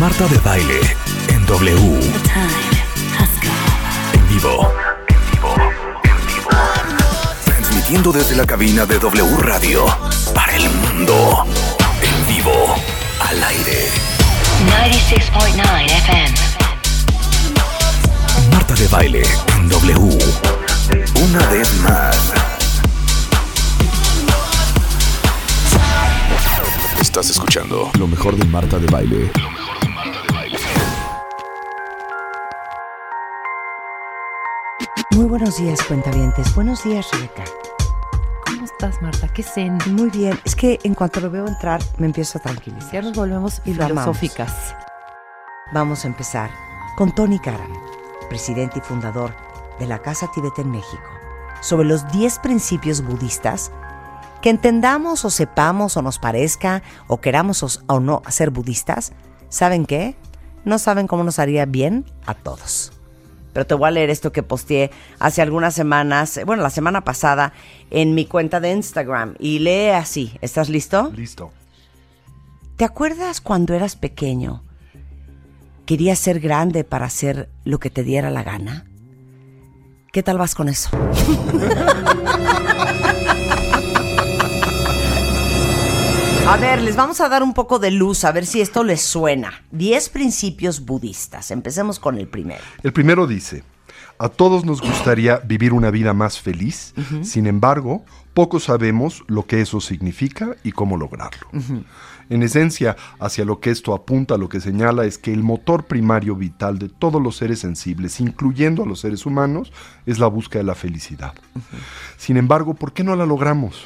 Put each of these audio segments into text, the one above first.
Marta de Baile en W. En vivo. En vivo. En vivo. Transmitiendo desde la cabina de W Radio para el mundo. En vivo. Al aire. 96.9 FM. Marta de Baile en W. Una vez más. Estás escuchando lo mejor de Marta de Baile. Lo mejor Muy buenos días, cuentavientes. Buenos días, Rebeca. ¿Cómo estás, Marta? ¿Qué zen? Muy bien. Es que en cuanto lo veo entrar, me empiezo a tranquilizar. Ya nos volvemos filosóficas. Vamos a empezar con Tony Karam, presidente y fundador de la Casa Tibet en México, sobre los 10 principios budistas que entendamos o sepamos o nos parezca o queramos os- o no ser budistas, ¿saben qué? No saben cómo nos haría bien a todos. Pero te voy a leer esto que posteé hace algunas semanas, bueno, la semana pasada, en mi cuenta de Instagram. Y lee así. ¿Estás listo? Listo. ¿Te acuerdas cuando eras pequeño? ¿Querías ser grande para hacer lo que te diera la gana? ¿Qué tal vas con eso? A ver, les vamos a dar un poco de luz, a ver si esto les suena. Diez principios budistas. Empecemos con el primero. El primero dice, a todos nos gustaría vivir una vida más feliz, sin embargo, pocos sabemos lo que eso significa y cómo lograrlo. En esencia, hacia lo que esto apunta, lo que señala es que el motor primario vital de todos los seres sensibles, incluyendo a los seres humanos, es la búsqueda de la felicidad. Sin embargo, ¿por qué no la logramos?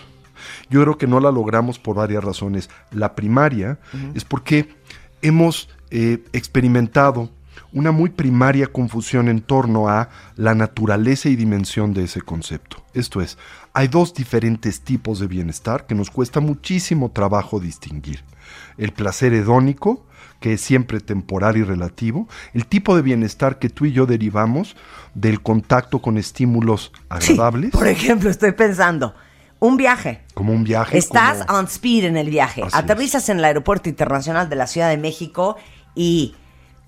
Yo creo que no la logramos por varias razones. La primaria es porque hemos eh, experimentado una muy primaria confusión en torno a la naturaleza y dimensión de ese concepto. Esto es, hay dos diferentes tipos de bienestar que nos cuesta muchísimo trabajo distinguir. El placer hedónico, que es siempre temporal y relativo, el tipo de bienestar que tú y yo derivamos del contacto con estímulos agradables, Por ejemplo, estoy pensando, un viaje. como un viaje. Estás como- on speed en el viaje. Así Aterrizas en el Aeropuerto Internacional de la Ciudad de México y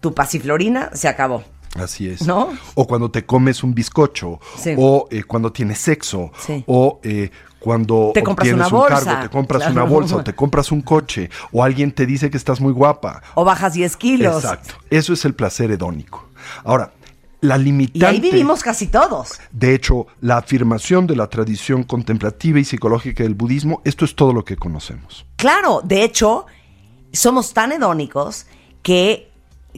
tu pasiflorina se acabó. Así es. ¿No? O cuando te comes un bizcocho, Sí. o eh, cuando tienes sexo, Sí. o eh, cuando Te compras un cargo, te compras Claro. una bolsa, o te compras un coche, o alguien te dice que estás muy guapa. O bajas 10 kilos. Exacto. Eso es el placer hedónico. Ahora, la Y limitante. ahí vivimos casi todos. De hecho, la afirmación de la tradición contemplativa y psicológica del budismo, esto es todo lo que conocemos. Claro, de hecho, somos tan hedónicos que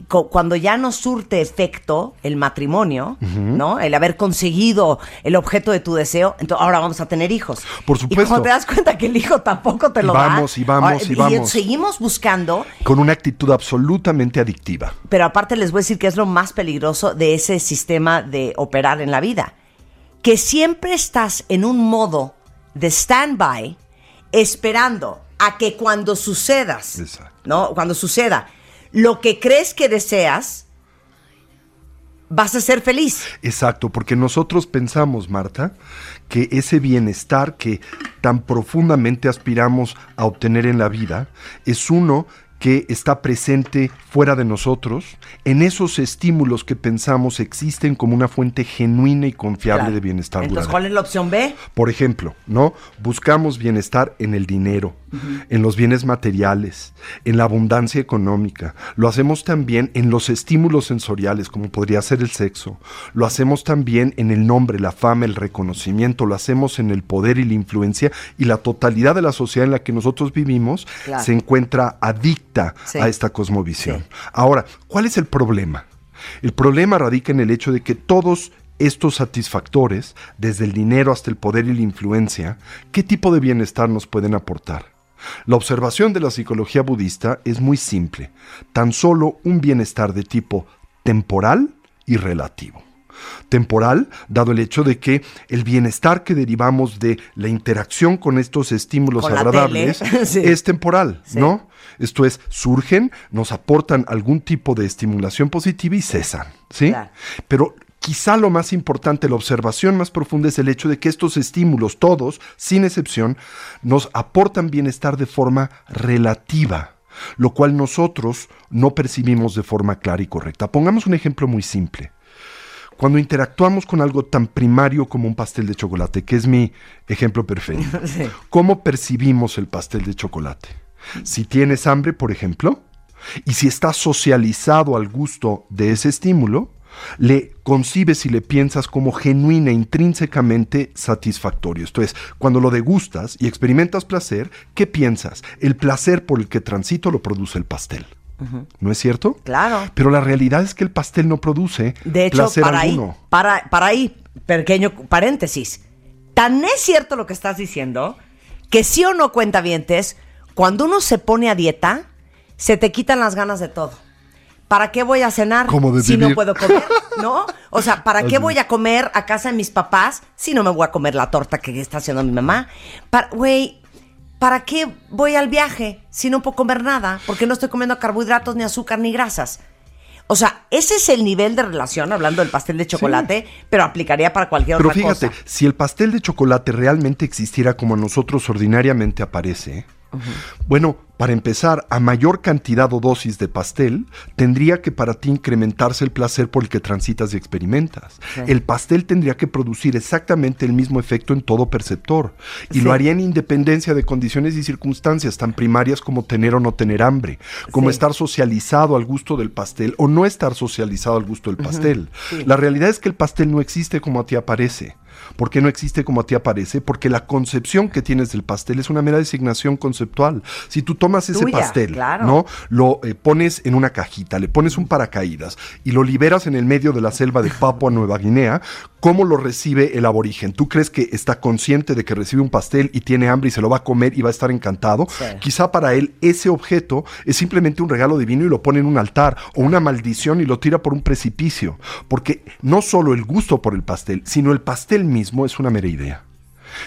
cuando ya nos surte efecto el matrimonio, ¿no? El haber conseguido el objeto de tu deseo, entonces ahora vamos a tener hijos. Por Y supuesto. cuando te das cuenta que el hijo tampoco te Y lo vamos, da. y vamos, ahora- y vamos. seguimos buscando, Con una actitud absolutamente adictiva. pero aparte les voy a decir que es lo más peligroso de ese sistema de operar en la vida. Que siempre estás en un modo de stand-by esperando a que cuando sucedas, Exacto. ¿no? Cuando suceda lo que crees que deseas, vas a ser feliz. Exacto, porque nosotros pensamos, Marta, que ese bienestar que tan profundamente aspiramos a obtener en la vida es uno que está presente fuera de nosotros, en esos estímulos que pensamos existen como una fuente genuina y confiable Claro. de bienestar Entonces, duradero. ¿cuál es la opción B? Por ejemplo, ¿no? Buscamos bienestar en el dinero, en los bienes materiales, en la abundancia económica. Lo hacemos también en los estímulos sensoriales, como podría ser el sexo. Lo hacemos también en el nombre, la fama, el reconocimiento. Lo hacemos en el poder y la influencia. Y la totalidad de la sociedad en la que nosotros vivimos Claro. se encuentra adicta Sí. a esta cosmovisión. Sí. Ahora, ¿cuál es el problema? El problema radica en el hecho de que todos estos satisfactores, desde el dinero hasta el poder y la influencia, ¿qué tipo de bienestar nos pueden aportar? La observación de la psicología budista es muy simple, tan solo un bienestar de tipo temporal y relativo. Temporal, dado el hecho de que el bienestar que derivamos de la interacción con estos estímulos Con agradables sí. es temporal, Sí. ¿no? Esto es, surgen, nos aportan algún tipo de estimulación positiva y cesan, ¿sí? Claro. Pero quizá lo más importante, la observación más profunda es el hecho de que estos estímulos, todos, sin excepción, nos aportan bienestar de forma relativa. lo cual nosotros no percibimos de forma clara y correcta. Pongamos un ejemplo muy simple. Cuando interactuamos con algo tan primario como un pastel de chocolate, que es mi ejemplo perfecto, ¿cómo percibimos el pastel de chocolate? Si tienes hambre, por ejemplo, y si estás socializado al gusto de ese estímulo, le concibes y le piensas como genuina, intrínsecamente satisfactorio. Esto es, cuando lo degustas y experimentas placer, ¿qué piensas? El placer por el que transito lo produce el pastel. ¿No es cierto? Claro. Pero la realidad es que el pastel no produce De hecho, placer para alguno. ahí, para, para ahí, pequeño paréntesis. Tan es cierto lo que estás diciendo que sí o no cuenta vientes, cuando uno se pone a dieta, se te quitan las ganas de todo. ¿Para qué voy a cenar si no puedo comer? ¿No? O sea, ¿para qué voy a comer a casa de mis papás si no me voy a comer la torta que está haciendo mi mamá? Para- Güey, ¿para qué voy al viaje si no puedo comer nada? Porque no estoy comiendo carbohidratos, ni azúcar, ni grasas. O sea, ese es el nivel de relación, hablando del pastel de chocolate, pero aplicaría para cualquier Pero otra fíjate, cosa. si el pastel de chocolate realmente existiera como a nosotros ordinariamente aparece, bueno, para empezar, a mayor cantidad o dosis de pastel, tendría que para ti incrementarse el placer por el que transitas y experimentas. Sí. El pastel tendría que producir exactamente el mismo efecto en todo perceptor. Y Sí. lo haría en independencia de condiciones y circunstancias tan primarias como tener o no tener hambre, como Sí. estar socializado al gusto del pastel o no estar socializado al gusto del pastel. La realidad es que el pastel no existe como a ti aparece. ¿Por qué no existe como a ti aparece? Porque la concepción que tienes del pastel es una mera designación conceptual. Si tú tomas ese Tuya, pastel, claro. ¿no? Lo eh, pones en una cajita, le pones un paracaídas y lo liberas en el medio de la selva de Papua Nueva Guinea, ¿cómo lo recibe el aborigen? ¿Tú crees que está consciente de que recibe un pastel y tiene hambre y se lo va a comer y va a estar encantado? Sí. Quizá para él ese objeto es simplemente un regalo divino y lo pone en un altar o una maldición y lo tira por un precipicio. Porque no solo el gusto por el pastel, sino el pastel mismo es una mera idea.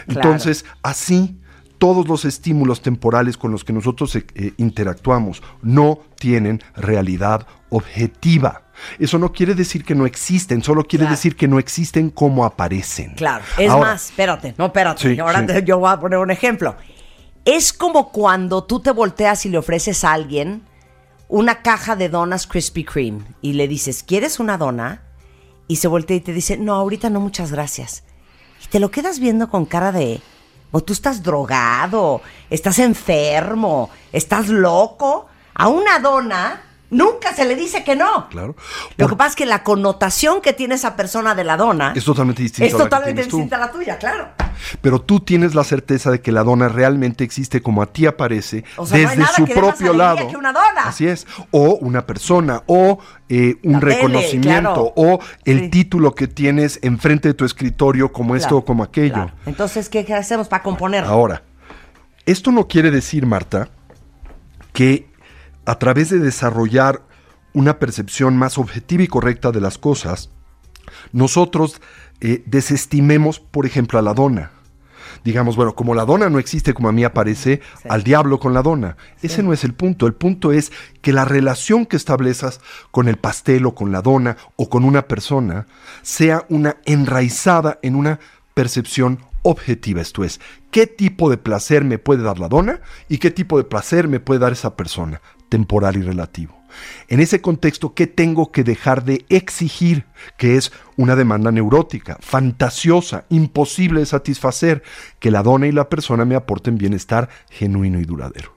Claro. Entonces, así, todos los estímulos temporales con los que nosotros eh, eh, interactuamos no tienen realidad objetiva. Eso no quiere decir que no existen, solo quiere Claro. decir que no existen como aparecen. Claro, es Ahora, más, espérate, no, espérate, Sí, ahora sí. te- yo voy a poner un ejemplo. Es como cuando tú te volteas y le ofreces a alguien una caja de donas Krispy Kreme y le dices, ¿quieres una dona? Y se voltea y te dice, no, ahorita no, muchas gracias. Te lo quedas viendo con cara de, o tú estás drogado, estás enfermo, estás loco. A una dona nunca se le dice que no. Claro. Lo que pasa es que la connotación que tiene esa persona de la dona Es totalmente distinta es a la totalmente distinta a la tuya, claro. Pero tú tienes la certeza de que la dona realmente existe como a ti aparece O sea, no desde nada su que propio lado. que una dona. Así es. O una persona, o eh, un La tele, reconocimiento, claro. o el Sí. título que tienes enfrente de tu escritorio como esto o como aquello. claro. Entonces, ¿qué, qué hacemos para componer? Ahora, esto no quiere decir, Marta, que a través de desarrollar una percepción más objetiva y correcta de las cosas, nosotros eh, desestimemos, por ejemplo, a la dona. Digamos, bueno, como la dona no existe como a mí aparece, Sí. al diablo con la dona. Ese no es el punto. El punto es que la relación que establezcas con el pastel o con la dona o con una persona sea una enraizada en una percepción objetiva. Esto es, ¿qué tipo de placer me puede dar la dona y qué tipo de placer me puede dar esa persona? Temporal y relativo. En ese contexto, ¿qué tengo que dejar de exigir? Que es una demanda neurótica, fantasiosa, imposible de satisfacer, que la dona y la persona me aporten bienestar genuino y duradero.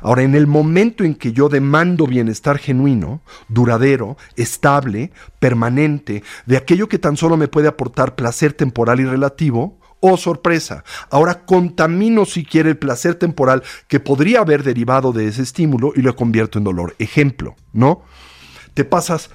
Ahora, en el momento en que yo demando bienestar genuino, duradero, estable, permanente, de aquello que tan solo me puede aportar placer temporal y relativo, oh sorpresa, ahora contamino si quiere el placer temporal que podría haber derivado de ese estímulo y lo convierto en dolor. Ejemplo, ¿no? Te pasas,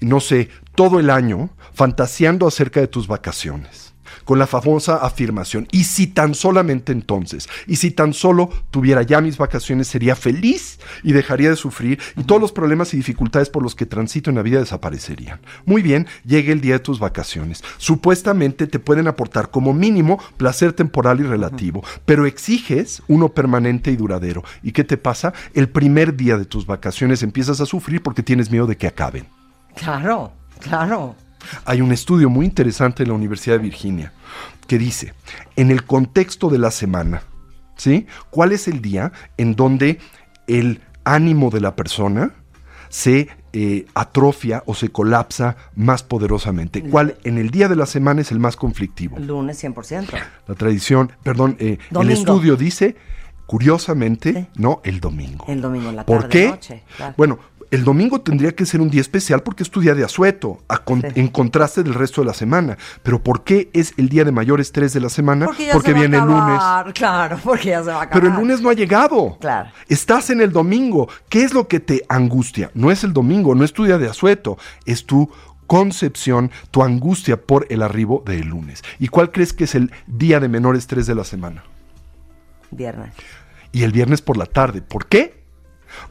no sé, todo el año fantaseando acerca de tus vacaciones con la famosa afirmación, y si tan solamente entonces, y si tan solo tuviera ya mis vacaciones, sería feliz y dejaría de sufrir y todos los problemas y dificultades por los que transito en la vida desaparecerían. Muy bien, llega el día de tus vacaciones. Supuestamente te pueden aportar como mínimo placer temporal y relativo, pero exiges uno permanente y duradero. ¿Y qué te pasa? El primer día de tus vacaciones empiezas a sufrir porque tienes miedo de que acaben. Claro, claro. Hay un estudio muy interesante en la Universidad de Virginia que dice, en el contexto de la semana, ¿sí? ¿Cuál es el día en donde el ánimo de la persona se eh, atrofia o se colapsa más poderosamente. ¿Cuál en el día de la semana es el más conflictivo? Lunes 100%. La tradición, perdón, eh, el estudio dice, curiosamente, Sí. no, el domingo. El domingo en la ¿Por tarde, qué? noche, claro. Bueno, el domingo tendría que ser un día especial porque es tu día de asueto, a con- Sí. en contraste del resto de la semana. Pero ¿por qué es el día de mayor estrés de la semana? Porque ya se va a viene el lunes. Claro, porque ya se va a acabar. Pero el lunes no ha llegado. Claro. Estás en el domingo. ¿Qué es lo que te angustia? No es el domingo, no es tu día de asueto, es tu concepción, tu angustia por el arribo del lunes. ¿Y cuál crees que es el día de menor estrés de la semana? Viernes. y el viernes por la tarde. ¿Por qué?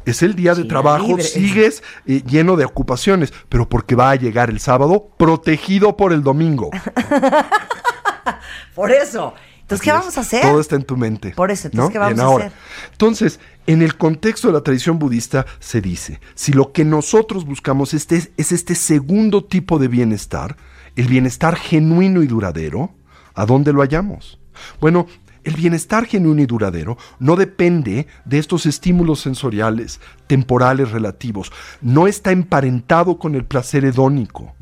Es el día de trabajo, libre. sigues eh, lleno de ocupaciones, pero porque va a llegar el sábado protegido por el domingo. Por eso. Entonces, ¿qué vamos a hacer? Todo está en tu mente. Por eso, entonces, ¿no? ¿qué vamos Bien, a ahora. hacer? Entonces, en el contexto de la tradición budista se dice, si lo que nosotros buscamos este, es este segundo tipo de bienestar, el bienestar genuino y duradero, ¿a dónde lo hallamos? Bueno, el bienestar genuino y duradero no depende de estos estímulos sensoriales, temporales relativos, no está emparentado con el placer hedónico.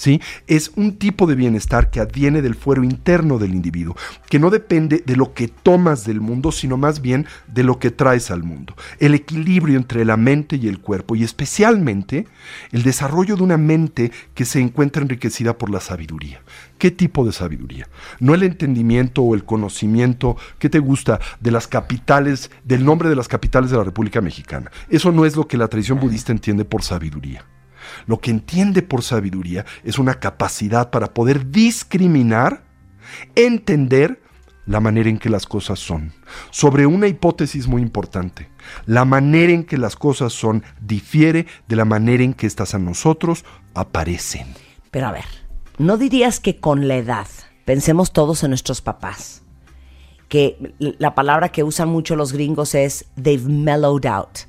¿sí? Es un tipo de bienestar que adviene del fuero interno del individuo, que no depende de lo que tomas del mundo, sino más bien de lo que traes al mundo. El equilibrio entre la mente y el cuerpo, y especialmente el desarrollo de una mente que se encuentra enriquecida por la sabiduría. ¿Qué tipo de sabiduría? No el entendimiento o el conocimiento que te gusta de las capitales, del nombre de las capitales de la República Mexicana. Eso no es lo que la tradición budista entiende por sabiduría. Lo que entiende por sabiduría es una capacidad para poder discriminar, entender la manera en que las cosas son. Sobre una hipótesis muy importante, la manera en que las cosas son difiere de la manera en que estas a nosotros aparecen. Pero a ver, ¿no dirías que con la edad, pensemos todos en nuestros papás, que la palabra que usan mucho los gringos es they've mellowed out?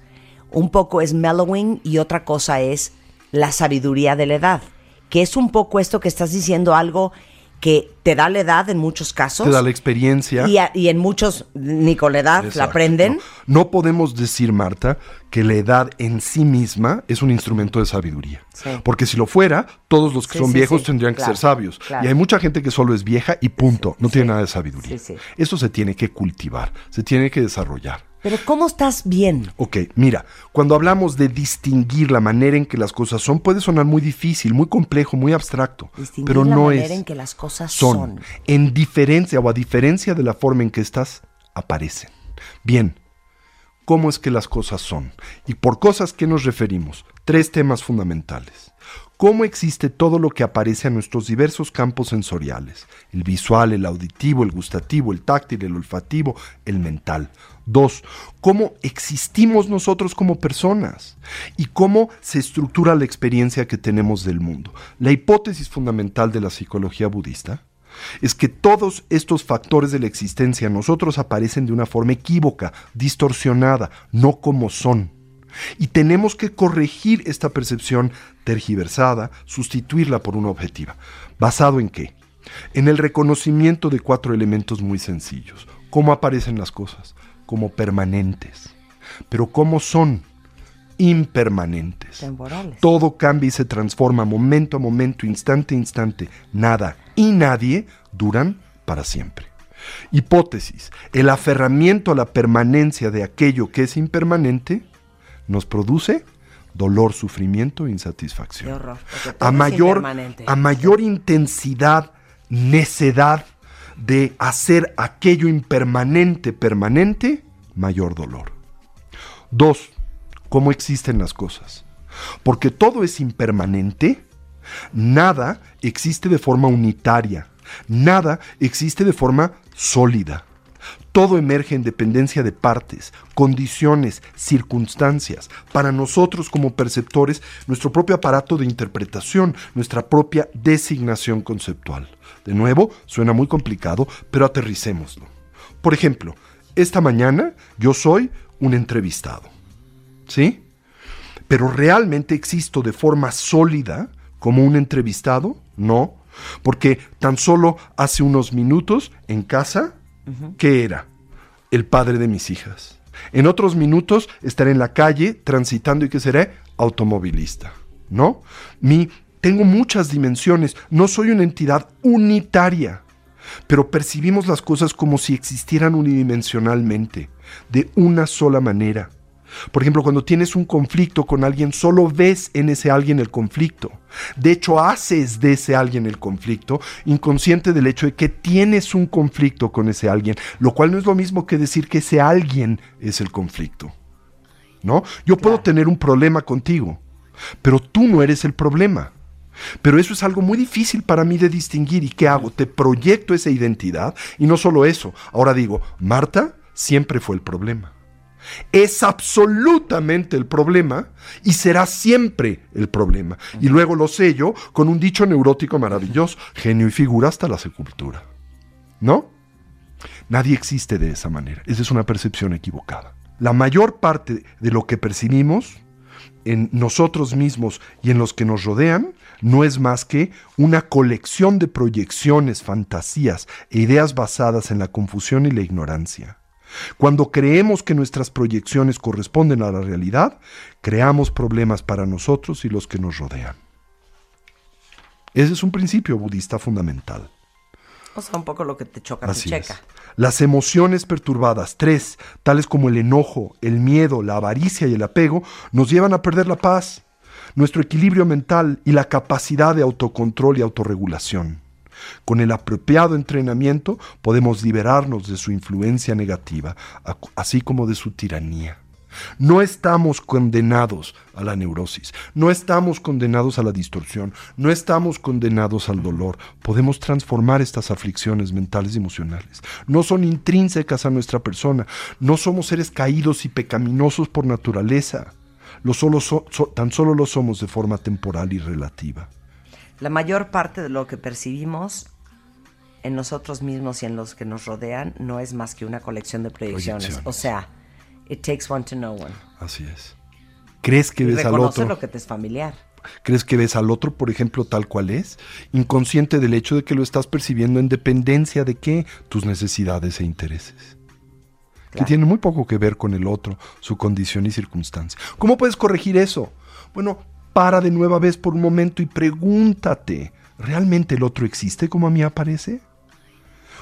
Un poco es mellowing y otra cosa es la sabiduría de la edad, que es un poco esto que estás diciendo algo que te da la edad en muchos casos. Te da la experiencia. y, a- y en muchos ni con la edad la aprenden. No, No podemos decir, Marta, que la edad en sí misma es un instrumento de sabiduría. Sí. Porque si lo fuera, todos los que Sí, son sí, viejos tendrían claro, que ser sabios. claro. Y hay mucha gente que solo es vieja y punto. no tiene nada de sabiduría. Eso se tiene que cultivar, se tiene que desarrollar. Pero ¿cómo estás bien? Ok, mira, cuando hablamos de distinguir la manera en que las cosas son, puede sonar muy difícil, muy complejo, muy abstracto. Distinguir pero la no manera es. en que las cosas son. son. En diferencia o a diferencia de la forma en que estas aparecen. Bien, ¿cómo es que las cosas son? Y por cosas que nos referimos, tres temas fundamentales. ¿Cómo existe todo lo que aparece a nuestros diversos campos sensoriales? El visual, el auditivo, el gustativo, el táctil, el olfativo, el mental. Dos, ¿cómo existimos nosotros como personas? Y cómo se estructura la experiencia que tenemos del mundo. La hipótesis fundamental de la psicología budista es que todos estos factores de la existencia en nosotros aparecen de una forma equívoca, distorsionada, no como son. Y tenemos que corregir esta percepción tergiversada, sustituirla por una objetiva. ¿Basado en qué? En el reconocimiento de cuatro elementos muy sencillos. ¿Cómo aparecen las cosas? Como permanentes. Pero ¿cómo son? Impermanentes. Temporales. Todo cambia y se transforma momento a momento, instante a instante. Nada y nadie duran para siempre. Hipótesis. El aferramiento a la permanencia de aquello que es impermanente nos produce dolor, sufrimiento e insatisfacción. Horror, A mayor, a mayor intensidad, necedad de hacer aquello impermanente permanente, mayor dolor. Dos, ¿cómo existen las cosas? Porque todo es impermanente, nada existe de forma unitaria, nada existe de forma sólida. Todo emerge en dependencia de partes, condiciones, circunstancias. Para nosotros como perceptores, nuestro propio aparato de interpretación, nuestra propia designación conceptual. De nuevo, suena muy complicado, pero aterricémoslo. Por ejemplo, esta mañana yo soy un entrevistado. ¿Sí? Pero realmente existo de forma sólida como un entrevistado? No, porque tan solo hace unos minutos en casa, ¿qué era? El padre de mis hijas. En otros minutos estaré en la calle transitando y que seré automovilista, ¿no? Mi tengo muchas dimensiones, no soy una entidad unitaria, pero percibimos las cosas como si existieran unidimensionalmente, de una sola manera. Por ejemplo, cuando tienes un conflicto con alguien, solo ves en ese alguien el conflicto. De hecho, haces de ese alguien el conflicto, inconsciente del hecho de que tienes un conflicto con ese alguien, lo cual no es lo mismo que decir que ese alguien es el conflicto. ¿No? Yo puedo tener un problema contigo, pero tú no eres el problema. Pero eso es algo muy difícil para mí de distinguir. ¿Y qué hago? Te proyecto esa identidad y no solo eso. Ahora digo, Marta siempre fue el problema. Es absolutamente el problema y será siempre el problema. Y luego lo sello con un dicho neurótico maravilloso, genio y figura hasta la sepultura. ¿No? Nadie existe de esa manera. Esa es una percepción equivocada. La mayor parte de lo que percibimos en nosotros mismos y en los que nos rodean no es más que una colección de proyecciones, fantasías e ideas basadas en la confusión y la ignorancia. Cuando creemos que nuestras proyecciones corresponden a la realidad, creamos problemas para nosotros y los que nos rodean. Ese es un principio budista fundamental. O sea, un poco lo que te choca, te checa. Las emociones perturbadas, tres, tales como el enojo, el miedo, la avaricia y el apego, nos llevan a perder la paz, nuestro equilibrio mental y la capacidad de autocontrol y autorregulación. Con el apropiado entrenamiento podemos liberarnos de su influencia negativa, así como de su tiranía. No estamos condenados a la neurosis, no estamos condenados a la distorsión, no estamos condenados al dolor. Podemos transformar estas aflicciones mentales y emocionales. No son intrínsecas a nuestra persona, no somos seres caídos y pecaminosos por naturaleza. Solo tan solo lo somos de forma temporal y relativa. La mayor parte de lo que percibimos en nosotros mismos y en los que nos rodean no es más que una colección de proyecciones. O sea, it takes one to know one. Así es. ¿Crees que ves al otro? lo que te es familiar. ¿Crees que ves al otro, por ejemplo, tal cual es? Inconsciente del hecho de que lo estás percibiendo en dependencia de qué? Tus necesidades e intereses. Que tiene muy poco que ver con el otro, su condición y circunstancia. ¿Cómo puedes corregir eso? Bueno, para de nueva vez por un momento y pregúntate, ¿realmente el otro existe como a mí aparece?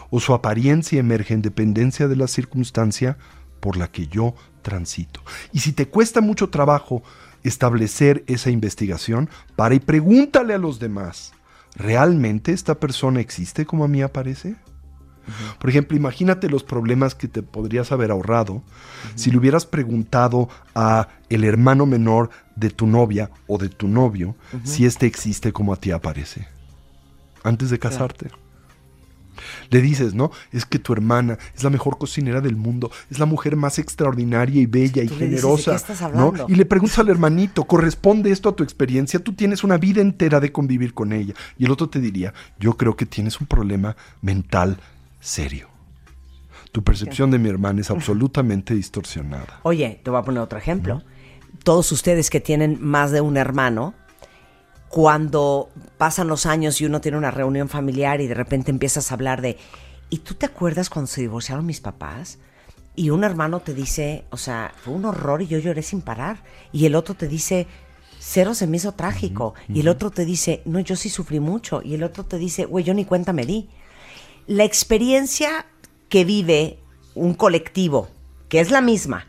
¿O su apariencia emerge en dependencia de la circunstancia por la que yo transito? Y si te cuesta mucho trabajo establecer esa investigación, para y pregúntale a los demás, ¿realmente esta persona existe como a mí aparece? Por ejemplo, imagínate los problemas que te podrías haber ahorrado si le hubieras preguntado a el hermano menor de tu novia o de tu novio si éste existe como a ti aparece. Antes de casarte. Le dices, ¿no? Es que tu hermana es la mejor cocinera del mundo, es la mujer más extraordinaria y bella y generosa. ¿no? Y le preguntas al hermanito, ¿corresponde esto a tu experiencia? Tú tienes una vida entera de convivir con ella. Y el otro te diría, yo creo que tienes un problema mental serio. Tu percepción de mi hermana es absolutamente distorsionada. Oye, te voy a poner otro ejemplo. Todos ustedes que tienen más de un hermano, cuando pasan los años y uno tiene una reunión familiar y de repente empiezas a hablar de, ¿y tú te acuerdas cuando se divorciaron mis papás? Y un hermano te dice, o sea, fue un horror y yo lloré sin parar. Y el otro te dice, cero se me hizo trágico. Y el otro te dice, no, yo sí sufrí mucho. Y el otro te dice, güey, yo ni cuenta me di la experiencia que vive un colectivo, que es la misma,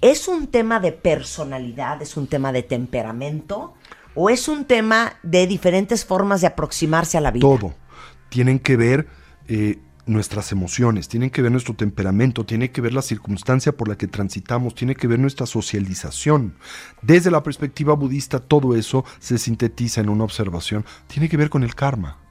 ¿es un tema de personalidad, es un tema de temperamento o es un tema de diferentes formas de aproximarse a la vida? Todo. Tienen que ver eh, nuestras emociones, tienen que ver nuestro temperamento, tiene que ver la circunstancia por la que transitamos, tiene que ver nuestra socialización. Desde la perspectiva budista, todo eso se sintetiza en una observación. Tiene que ver con el karma.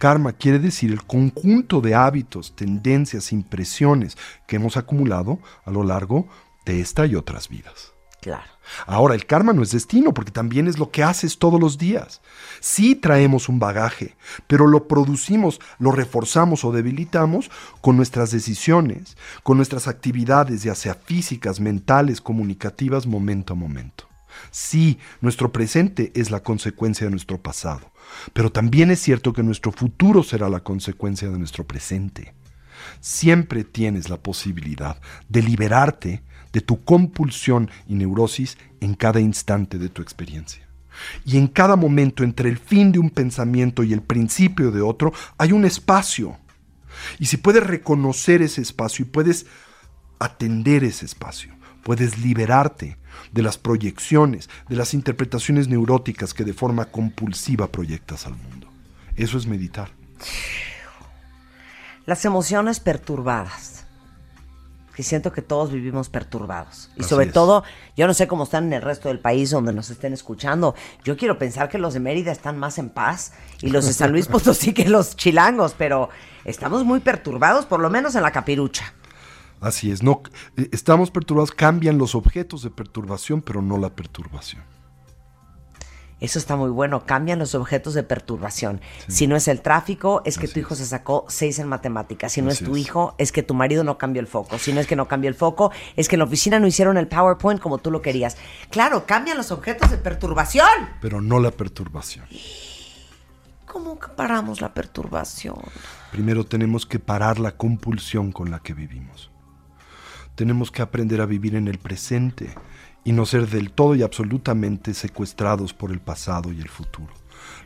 Karma quiere decir el conjunto de hábitos, tendencias, impresiones que hemos acumulado a lo largo de esta y otras vidas. Claro. Ahora, el karma no es destino, porque también es lo que haces todos los días. Sí traemos un bagaje, pero lo producimos, lo reforzamos o debilitamos con nuestras decisiones, con nuestras actividades, ya sea físicas, mentales, comunicativas, momento a momento. Sí, nuestro presente es la consecuencia de nuestro pasado, pero también es cierto que nuestro futuro será la consecuencia de nuestro presente. siempre tienes la posibilidad de liberarte de tu compulsión y neurosis en cada instante de tu experiencia. Y en cada momento entre el fin de un pensamiento y el principio de otro hay un espacio. Y si puedes reconocer ese espacio y puedes atender ese espacio, puedes liberarte de las proyecciones, de las interpretaciones neuróticas que de forma compulsiva proyectas al mundo. Eso es meditar. Las emociones perturbadas. Que siento que todos vivimos perturbados. Y Así sobre es. todo, yo no sé cómo están en el resto del país donde nos estén escuchando. Yo quiero pensar que los de Mérida están más en paz y los de San Luis Potosí que los chilangos, pero estamos muy perturbados, por lo menos en la capirucha. Así es, no eh, estamos perturbados, cambian los objetos de perturbación, pero no la perturbación. Eso está muy bueno. Cambian los objetos de perturbación. Si no es el tráfico, es que Así tu hijo es. se sacó seis en matemáticas. Si no Así es tu es. hijo, es que tu marido no cambió el foco. Si no es que no cambió el foco, es que en la oficina no hicieron el PowerPoint como tú lo querías. Claro, cambian los objetos de perturbación. Pero no la perturbación. ¿Cómo paramos la perturbación? Primero tenemos que parar la compulsión con la que vivimos. Tenemos que aprender a vivir en el presente y no ser del todo y absolutamente secuestrados por el pasado y el futuro.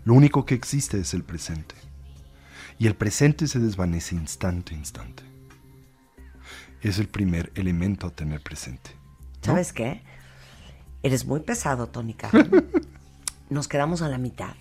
Lo único que existe es el presente. Y el presente se desvanece instante a instante. Es el primer elemento a tener presente. ¿no? ¿Sabes qué? Eres muy pesado, Tony Carmen. Nos quedamos a la mitad.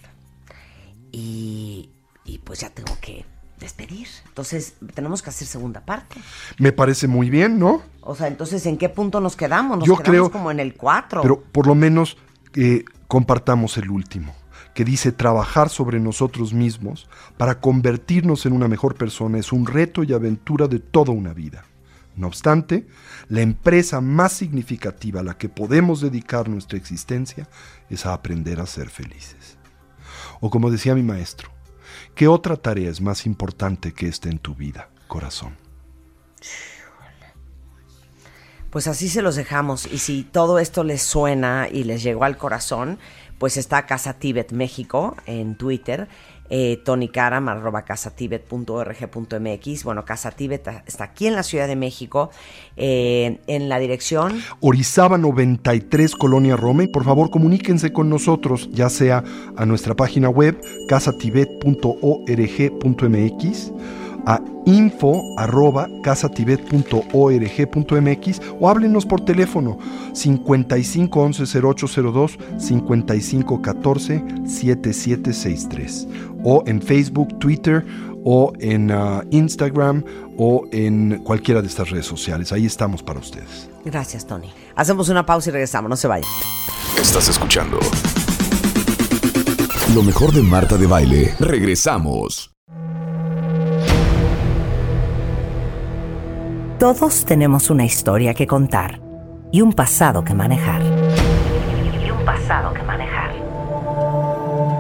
Y, y pues ya tengo que despedir. Entonces, tenemos que hacer segunda parte. Me parece muy bien, ¿no? O sea, entonces, ¿en qué punto nos quedamos? Nos Yo quedamos creo- como en el 4. Pero por lo menos eh, compartamos el último, que dice trabajar sobre nosotros mismos para convertirnos en una mejor persona es un reto y aventura de toda una vida. No obstante, la empresa más significativa a la que podemos dedicar nuestra existencia es a aprender a ser felices. O como decía mi maestro, ¿qué otra tarea es más importante que esta en tu vida, corazón? Pues así se los dejamos. Y si todo esto les suena y les llegó al corazón, pues está Casa Tibet México en Twitter, eh, Tony Karam, arroba casatibet.org.mx. Bueno, Casa Tibet está aquí en la Ciudad de México, eh, en la dirección Orizaba 93 Colonia Roma y por favor comuníquense con nosotros, ya sea a nuestra página web casatibet.org.mx, a info arroba casatibet.org.mx o háblenos por teléfono 55 11 0802 55 14 7763 o en Facebook, Twitter o en ah, Instagram o en cualquiera de estas redes sociales. Ahí estamos para ustedes. Gracias, Tony. Hacemos una pausa y regresamos, no se vayan. Estás escuchando lo mejor de Marta de Baile. Regresamos. Todos tenemos una historia que contar y un pasado que manejar. Y un pasado que manejar.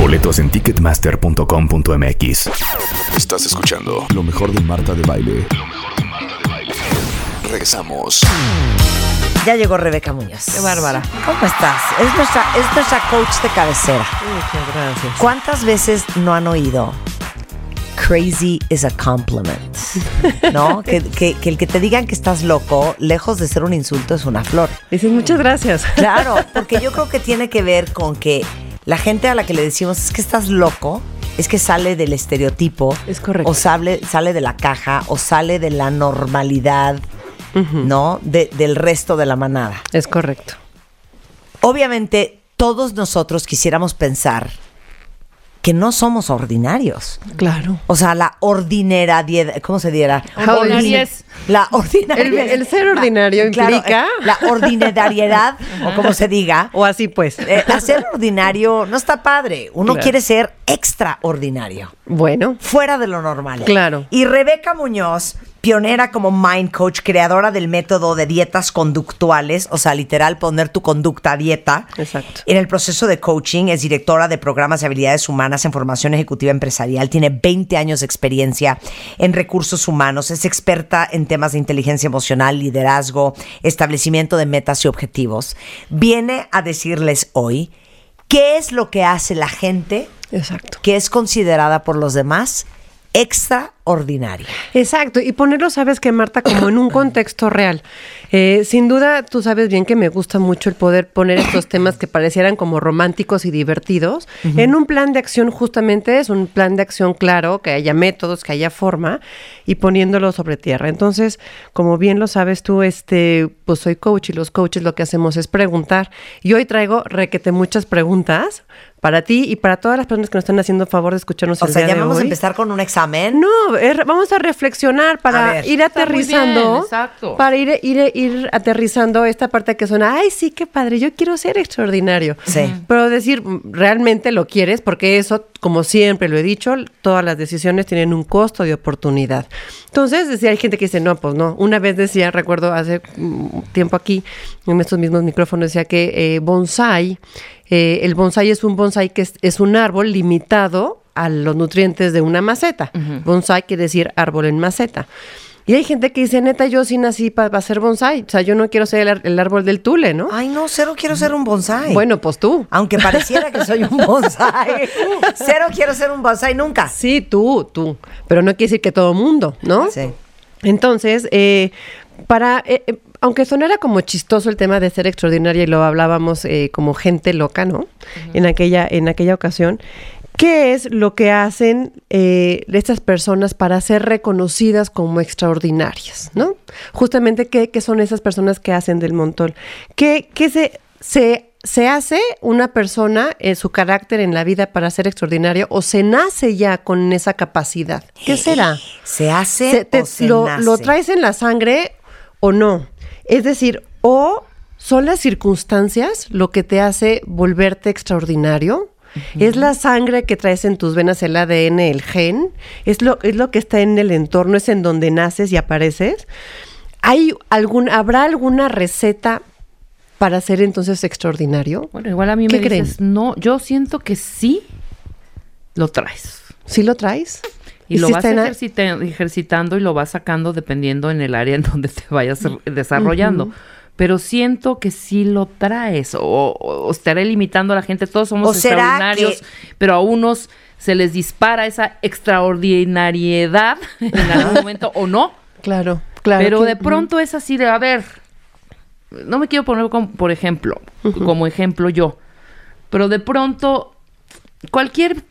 Boletos en ticketmaster.com.mx. Estás escuchando lo mejor de Marta de Baile. Lo mejor de Marta de Baile. Regresamos. Ya llegó Rebeca Muñoz. Qué bárbara. ¿Cómo estás? Es nuestra, es nuestra coach de cabecera. Muchas gracias. ¿Cuántas veces no han oído? Crazy is a compliment. ¿No? que, que- que el que te digan que estás loco, lejos de ser un insulto, es una flor. Dices muchas gracias. Claro, porque yo creo que tiene que ver con que la gente a la que le decimos es que estás loco, es que sale del estereotipo. Es correcto. O sale, sale de la caja, o sale de la normalidad, ¿no? De- del resto de la manada. Es correcto. Obviamente, todos nosotros quisiéramos pensar que no somos ordinarios. Claro. O sea, la ordinariedad, ¿cómo se diera? Ordinariez. La ordinariedad. El- el ser ordinario Claro, implica- eh, la ordinariedad, o como se diga. O así pues. Eh, hacer ordinario no está padre. Uno Claro. quiere ser extraordinario. Bueno. Fuera de lo normal. Claro. Y Rebeca Muñoz pionera como mind coach, creadora del método de dietas conductuales, o sea, literal poner tu conducta a dieta. Exacto. En el proceso de coaching es directora de programas de habilidades humanas en formación ejecutiva empresarial, tiene 20 años de experiencia en recursos humanos, es experta en temas de inteligencia emocional, liderazgo, establecimiento de metas y objetivos. Viene a decirles hoy qué es lo que hace la gente Exacto. que es considerada por los demás extraordinaria. Exacto, y ponerlo, sabes que Marta, como en un contexto real. Eh, sin duda, tú sabes bien que me gusta mucho el poder poner estos temas que parecieran como románticos y divertidos en un plan de acción, justamente es un plan de acción claro, que haya métodos, que haya forma, y poniéndolo sobre tierra. Entonces, como bien lo sabes tú, este, pues soy coach y los coaches lo que hacemos es preguntar. Y hoy traigo requete muchas preguntas para ti y para todas las personas que nos están haciendo favor de escucharnos O el sea, día ya de vamos a empezar con un examen. No, es- vamos a reflexionar A para ver. ir bien, aterrizando. exacto. Para ir, ir, ir aterrizando esta parte que suena, ay, sí, qué padre, yo quiero ser extraordinario. Sí. Pero decir, realmente lo quieres, porque eso, como siempre lo he dicho, todas las decisiones tienen un costo de oportunidad. Entonces, decía, hay gente que dice, no, pues no. Una vez decía, recuerdo hace mm, tiempo aquí, en estos mismos micrófonos, decía que eh, bonsai, eh, el bonsai es un bonsai que es, es un árbol limitado a los nutrientes de una maceta. Bonsai quiere decir árbol en maceta. Y hay gente que dice, neta, yo sí nací para ser bonsai. O sea, yo no quiero ser el, árbol del tule, ¿no? Ay, no, cero quiero ser un bonsai. Bueno, pues tú. Aunque pareciera que soy un bonsai. cero quiero ser un bonsai nunca. Sí, tú, tú. Pero no quiere decir que todo mundo, ¿no? Sí. Entonces, eh, para, eh, aunque sonara como chistoso el tema de ser extraordinaria y lo hablábamos eh, como gente loca, ¿no? En aquella, en aquella ocasión. ¿Qué es lo que hacen eh, estas personas para ser reconocidas como extraordinarias, no? Justamente, ¿qué, qué son esas personas que hacen del montón? ¿Qué, qué se, se, se hace una persona en su carácter en la vida para ser extraordinario o se nace ya con esa capacidad? ¿Qué será? ¿Se hace Se- te- o se lo, nace? lo traes en la sangre o no. Es decir, o son las circunstancias lo que te hace volverte extraordinario. Es la sangre que traes en tus venas, el ADN, el gen. Es lo, es lo que está en el entorno, es en donde naces y apareces. ¿Hay algún, ¿Habrá alguna receta para ser entonces extraordinario? Bueno, igual a mí ¿Qué me creen? dices, no, yo siento que sí lo traes. ¿Sí lo traes? Y, lo si vas ejercita- ejercitando y lo vas sacando dependiendo en el área en donde te vayas desarrollando. Pero siento que sí lo traes o, o- o estaré limitando a la gente. Todos somos ¿O será extraordinarios, que- pero a unos se les dispara esa extraordinariedad en algún momento o no. Claro, claro. pero que- de pronto es así de, a ver, no me quiero poner como, por ejemplo, como ejemplo yo, pero de pronto cualquier,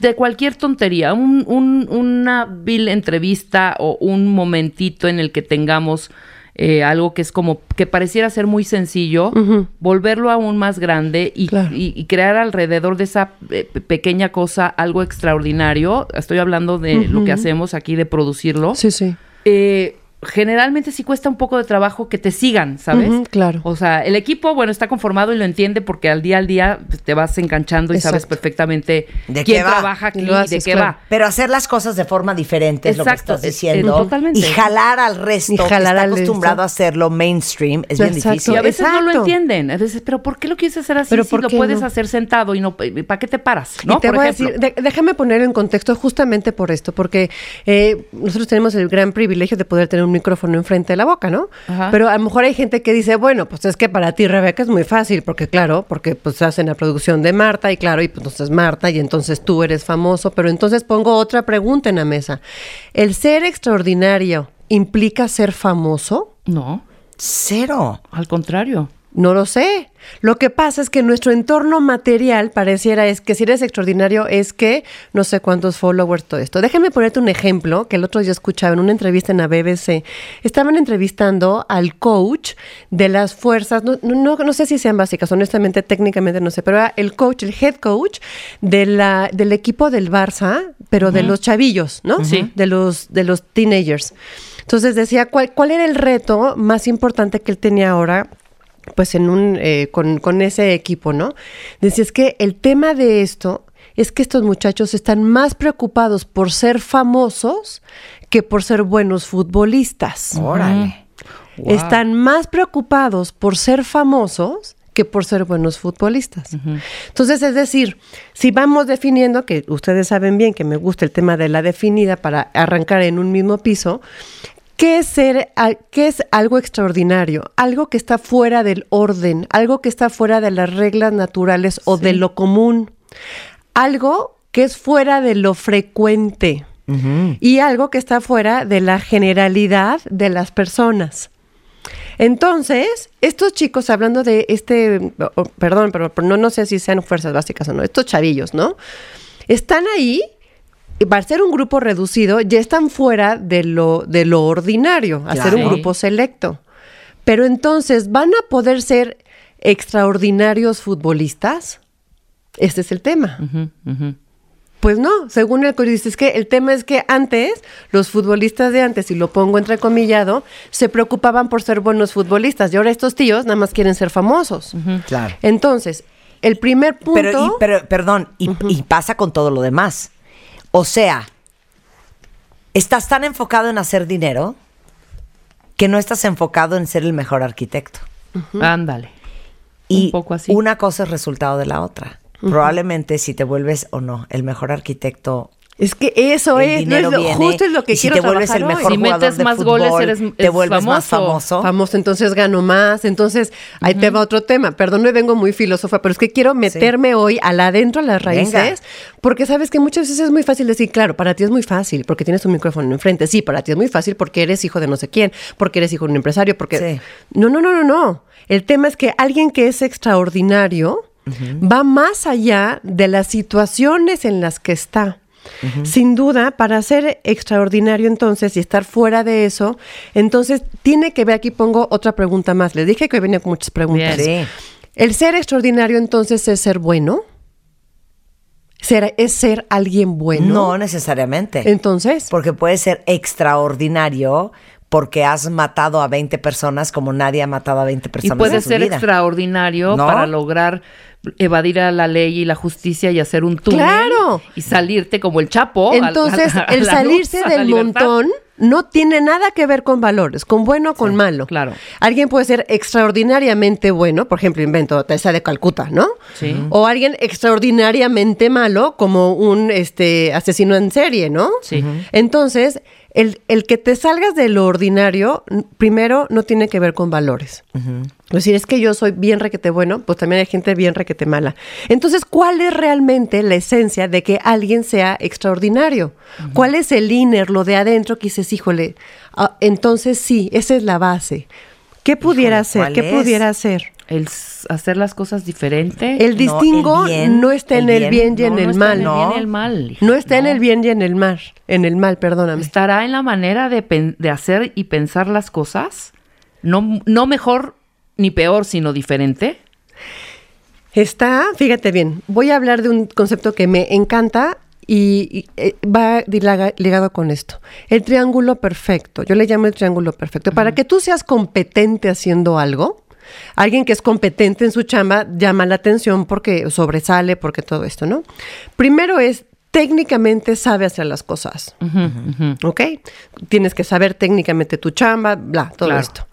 de cualquier tontería, un- un- una vil entrevista o un momentito en el que tengamos eh, algo que es como, que pareciera ser muy sencillo, volverlo aún más grande y, Claro. y- y crear alrededor de esa eh, pe- pequeña cosa algo extraordinario. Estoy hablando de lo que hacemos aquí, de producirlo Sí, sí. eh, generalmente sí cuesta un poco de trabajo que te sigan, ¿sabes? Claro. O sea, el equipo, bueno, está conformado y lo entiende porque al día al día pues, te vas enganchando y sabes Exacto. ¿De perfectamente qué quién trabaja aquí Y de qué claro. va. Pero hacer las cosas de forma diferente es lo que Exacto, estás diciendo. totalmente. Y jalar al resto Y que jalar está al acostumbrado resto. a hacerlo mainstream es bien Exacto. difícil. Y a veces no lo Exacto. entienden. A veces, pero ¿por qué lo quieres hacer así Pero si ¿por lo puedes no? hacer sentado y no para qué te paras? ¿no? Y te Por voy ejemplo. a decir, de- déjame poner en contexto justamente por esto, porque eh, nosotros tenemos el gran privilegio de poder tener un micrófono enfrente de la boca, ¿no? Ajá. Pero a lo mejor hay gente que dice, bueno, pues es que para ti, Rebeca, es muy fácil, porque claro, porque pues hacen la producción de Marta y claro, y pues entonces Marta y entonces tú eres famoso, pero entonces pongo otra pregunta en la mesa. ¿El ser extraordinario implica ser famoso? No, Cero. al contrario. No lo sé. Lo que pasa es que nuestro entorno material pareciera es que si eres extraordinario es que no sé cuántos followers, todo esto. Déjame ponerte un ejemplo que el otro día escuchaba en una entrevista en la BBC. Estaban entrevistando al coach de las fuerzas, no, no, no sé si sean básicas, honestamente, técnicamente no sé, pero era el coach, el head coach de la, del equipo del Barça, pero de los chavillos, ¿no? Sí. De los, de los teenagers. Entonces decía, ¿cuál, ¿cuál era el reto más importante que él tenía ahora pues en un eh, con, con ese equipo, ¿no? Decía, es que el tema de esto es que estos muchachos están más preocupados por ser famosos que por ser buenos futbolistas. Órale. Wow. Están más preocupados por ser famosos que por ser buenos futbolistas. Entonces, es decir, si vamos definiendo, que ustedes saben bien que me gusta el tema de la definida para arrancar en un mismo piso, ¿qué es, ser, al- qué es algo extraordinario? Algo que está fuera del orden, algo que está fuera de las reglas naturales o de lo común, algo que es fuera de lo frecuente y algo que está fuera de la generalidad de las personas. Entonces, estos chicos, hablando de este, oh, perdón, pero, pero no, no sé si sean fuerzas básicas o no, estos chavillos, ¿no? Están ahí, para ser un grupo reducido, ya están fuera de lo, de lo ordinario, a ser un grupo selecto. Pero entonces, ¿van a poder ser extraordinarios futbolistas? Este es el tema. Pues no, según el código dice, es que el tema es que antes, los futbolistas de antes, y lo pongo entrecomillado, se preocupaban por ser buenos futbolistas. Y ahora estos tíos nada más quieren ser famosos. Claro. Entonces, el primer punto... Pero, y- pero, perdón, y, y pasa con todo lo demás. O sea, estás tan enfocado en hacer dinero que no estás enfocado en ser el mejor arquitecto. Ándale. Y Un poco así. una cosa es resultado de la otra. Probablemente si te vuelves o no el mejor arquitecto, Es que eso el es, no es lo- viene. justo es lo que y si quiero te vuelves el hoy. mejor Si jugador metes de más fútbol, goles, eres- te es vuelves más famoso. famoso. Famoso, entonces gano más. Entonces, ahí te va otro tema. Perdón, me vengo muy filósofa, pero es que quiero meterme hoy al adentro, a las raíces, Venga. porque sabes que muchas veces es muy fácil decir, claro, para ti es muy fácil, porque tienes un micrófono enfrente. Sí, para ti es muy fácil porque eres hijo de no sé quién, porque eres hijo de un empresario, porque... Sí. No, no, no, no, no. El tema es que alguien que es extraordinario va más allá de las situaciones en las que está. Sin duda, para ser extraordinario entonces y estar fuera de eso, entonces tiene que ver, aquí pongo otra pregunta más. Les dije que hoy venía con muchas preguntas. Bien. Sí. ¿El ser extraordinario entonces es ser bueno? ¿Ser, ¿Es ser alguien bueno? No necesariamente. Entonces, Porque puede ser extraordinario porque has matado a 20 personas como nadie ha matado a 20 Y personas puede en su ser vida. extraordinario ¿No? para lograr evadir a la ley y la justicia y hacer un túnel. ¡Claro! Y salirte como el Chapo. a- entonces a- a el salirse luz, del montón no tiene nada que ver con valores, con bueno o con malo. claro. Alguien puede ser extraordinariamente bueno, por ejemplo, invento Teresa de Calcuta, ¿no? Sí. O alguien extraordinariamente malo, como un este asesino en serie, ¿no? Sí. Entonces, el, el que te salgas de lo ordinario, primero, no tiene que ver con valores. Es decir, es que yo soy bien requete bueno, pues también hay gente bien requete mala. Entonces, ¿cuál es realmente la esencia de que alguien sea extraordinario? ¿Cuál es el inner, lo de adentro que dices, híjole, ah, entonces sí, esa es la base. ¿Qué pudiera Híjole, ser? ¿Qué pudiera ser? El hacer las cosas diferente. El distingo el bien, no está en el bien, y No, en no el está mal. en el No. bien y el mal. No está en No. el bien y en el mal. En el mal, perdóname. Estará en la manera de, de hacer y pensar las cosas. No, no mejor ni peor, sino diferente. Está, fíjate bien, voy a hablar de un concepto que me encanta y, y, eh, va ligado con esto. El triángulo perfecto, yo le llamo el triángulo perfecto. Para que tú seas competente haciendo algo, alguien que es competente en su chamba llama la atención porque sobresale, porque todo esto, ¿no? Primero es, técnicamente sabe hacer las cosas. ¿Ok? Tienes que saber técnicamente tu chamba, bla, todo Claro. esto.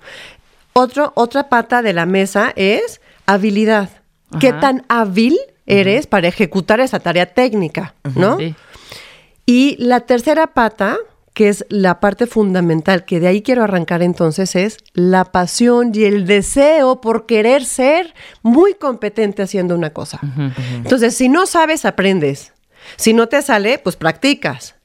Otro, otra pata de la mesa es habilidad. ¿Qué tan hábil eres para ejecutar esa tarea técnica? ¿no? Sí. Y la tercera pata, que es la parte fundamental, que de ahí quiero arrancar entonces, es la pasión y el deseo por querer ser muy competente haciendo una cosa. Entonces, si no sabes, aprendes. Si no te sale, pues practicas.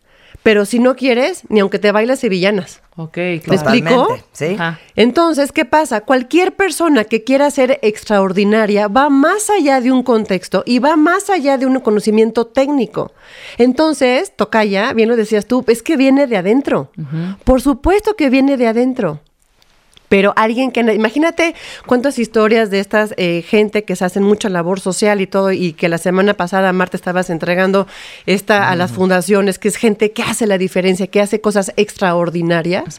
Pero si no quieres, ni aunque te bailes sevillanas. Ok, ¿Me claro. explico? Totalmente, ¿sí? Ajá. Entonces, ¿qué pasa? Cualquier persona que quiera ser extraordinaria va más allá de un contexto y va más allá de un conocimiento técnico. Entonces, Tocaya, bien lo decías tú, es que viene de adentro. Por supuesto que viene de adentro. Pero alguien que, imagínate cuántas historias de estas eh, gente que se hacen mucha labor social y todo, y que la semana pasada, Marta, estabas entregando esta a las fundaciones, que es gente que hace la diferencia, que hace cosas extraordinarias.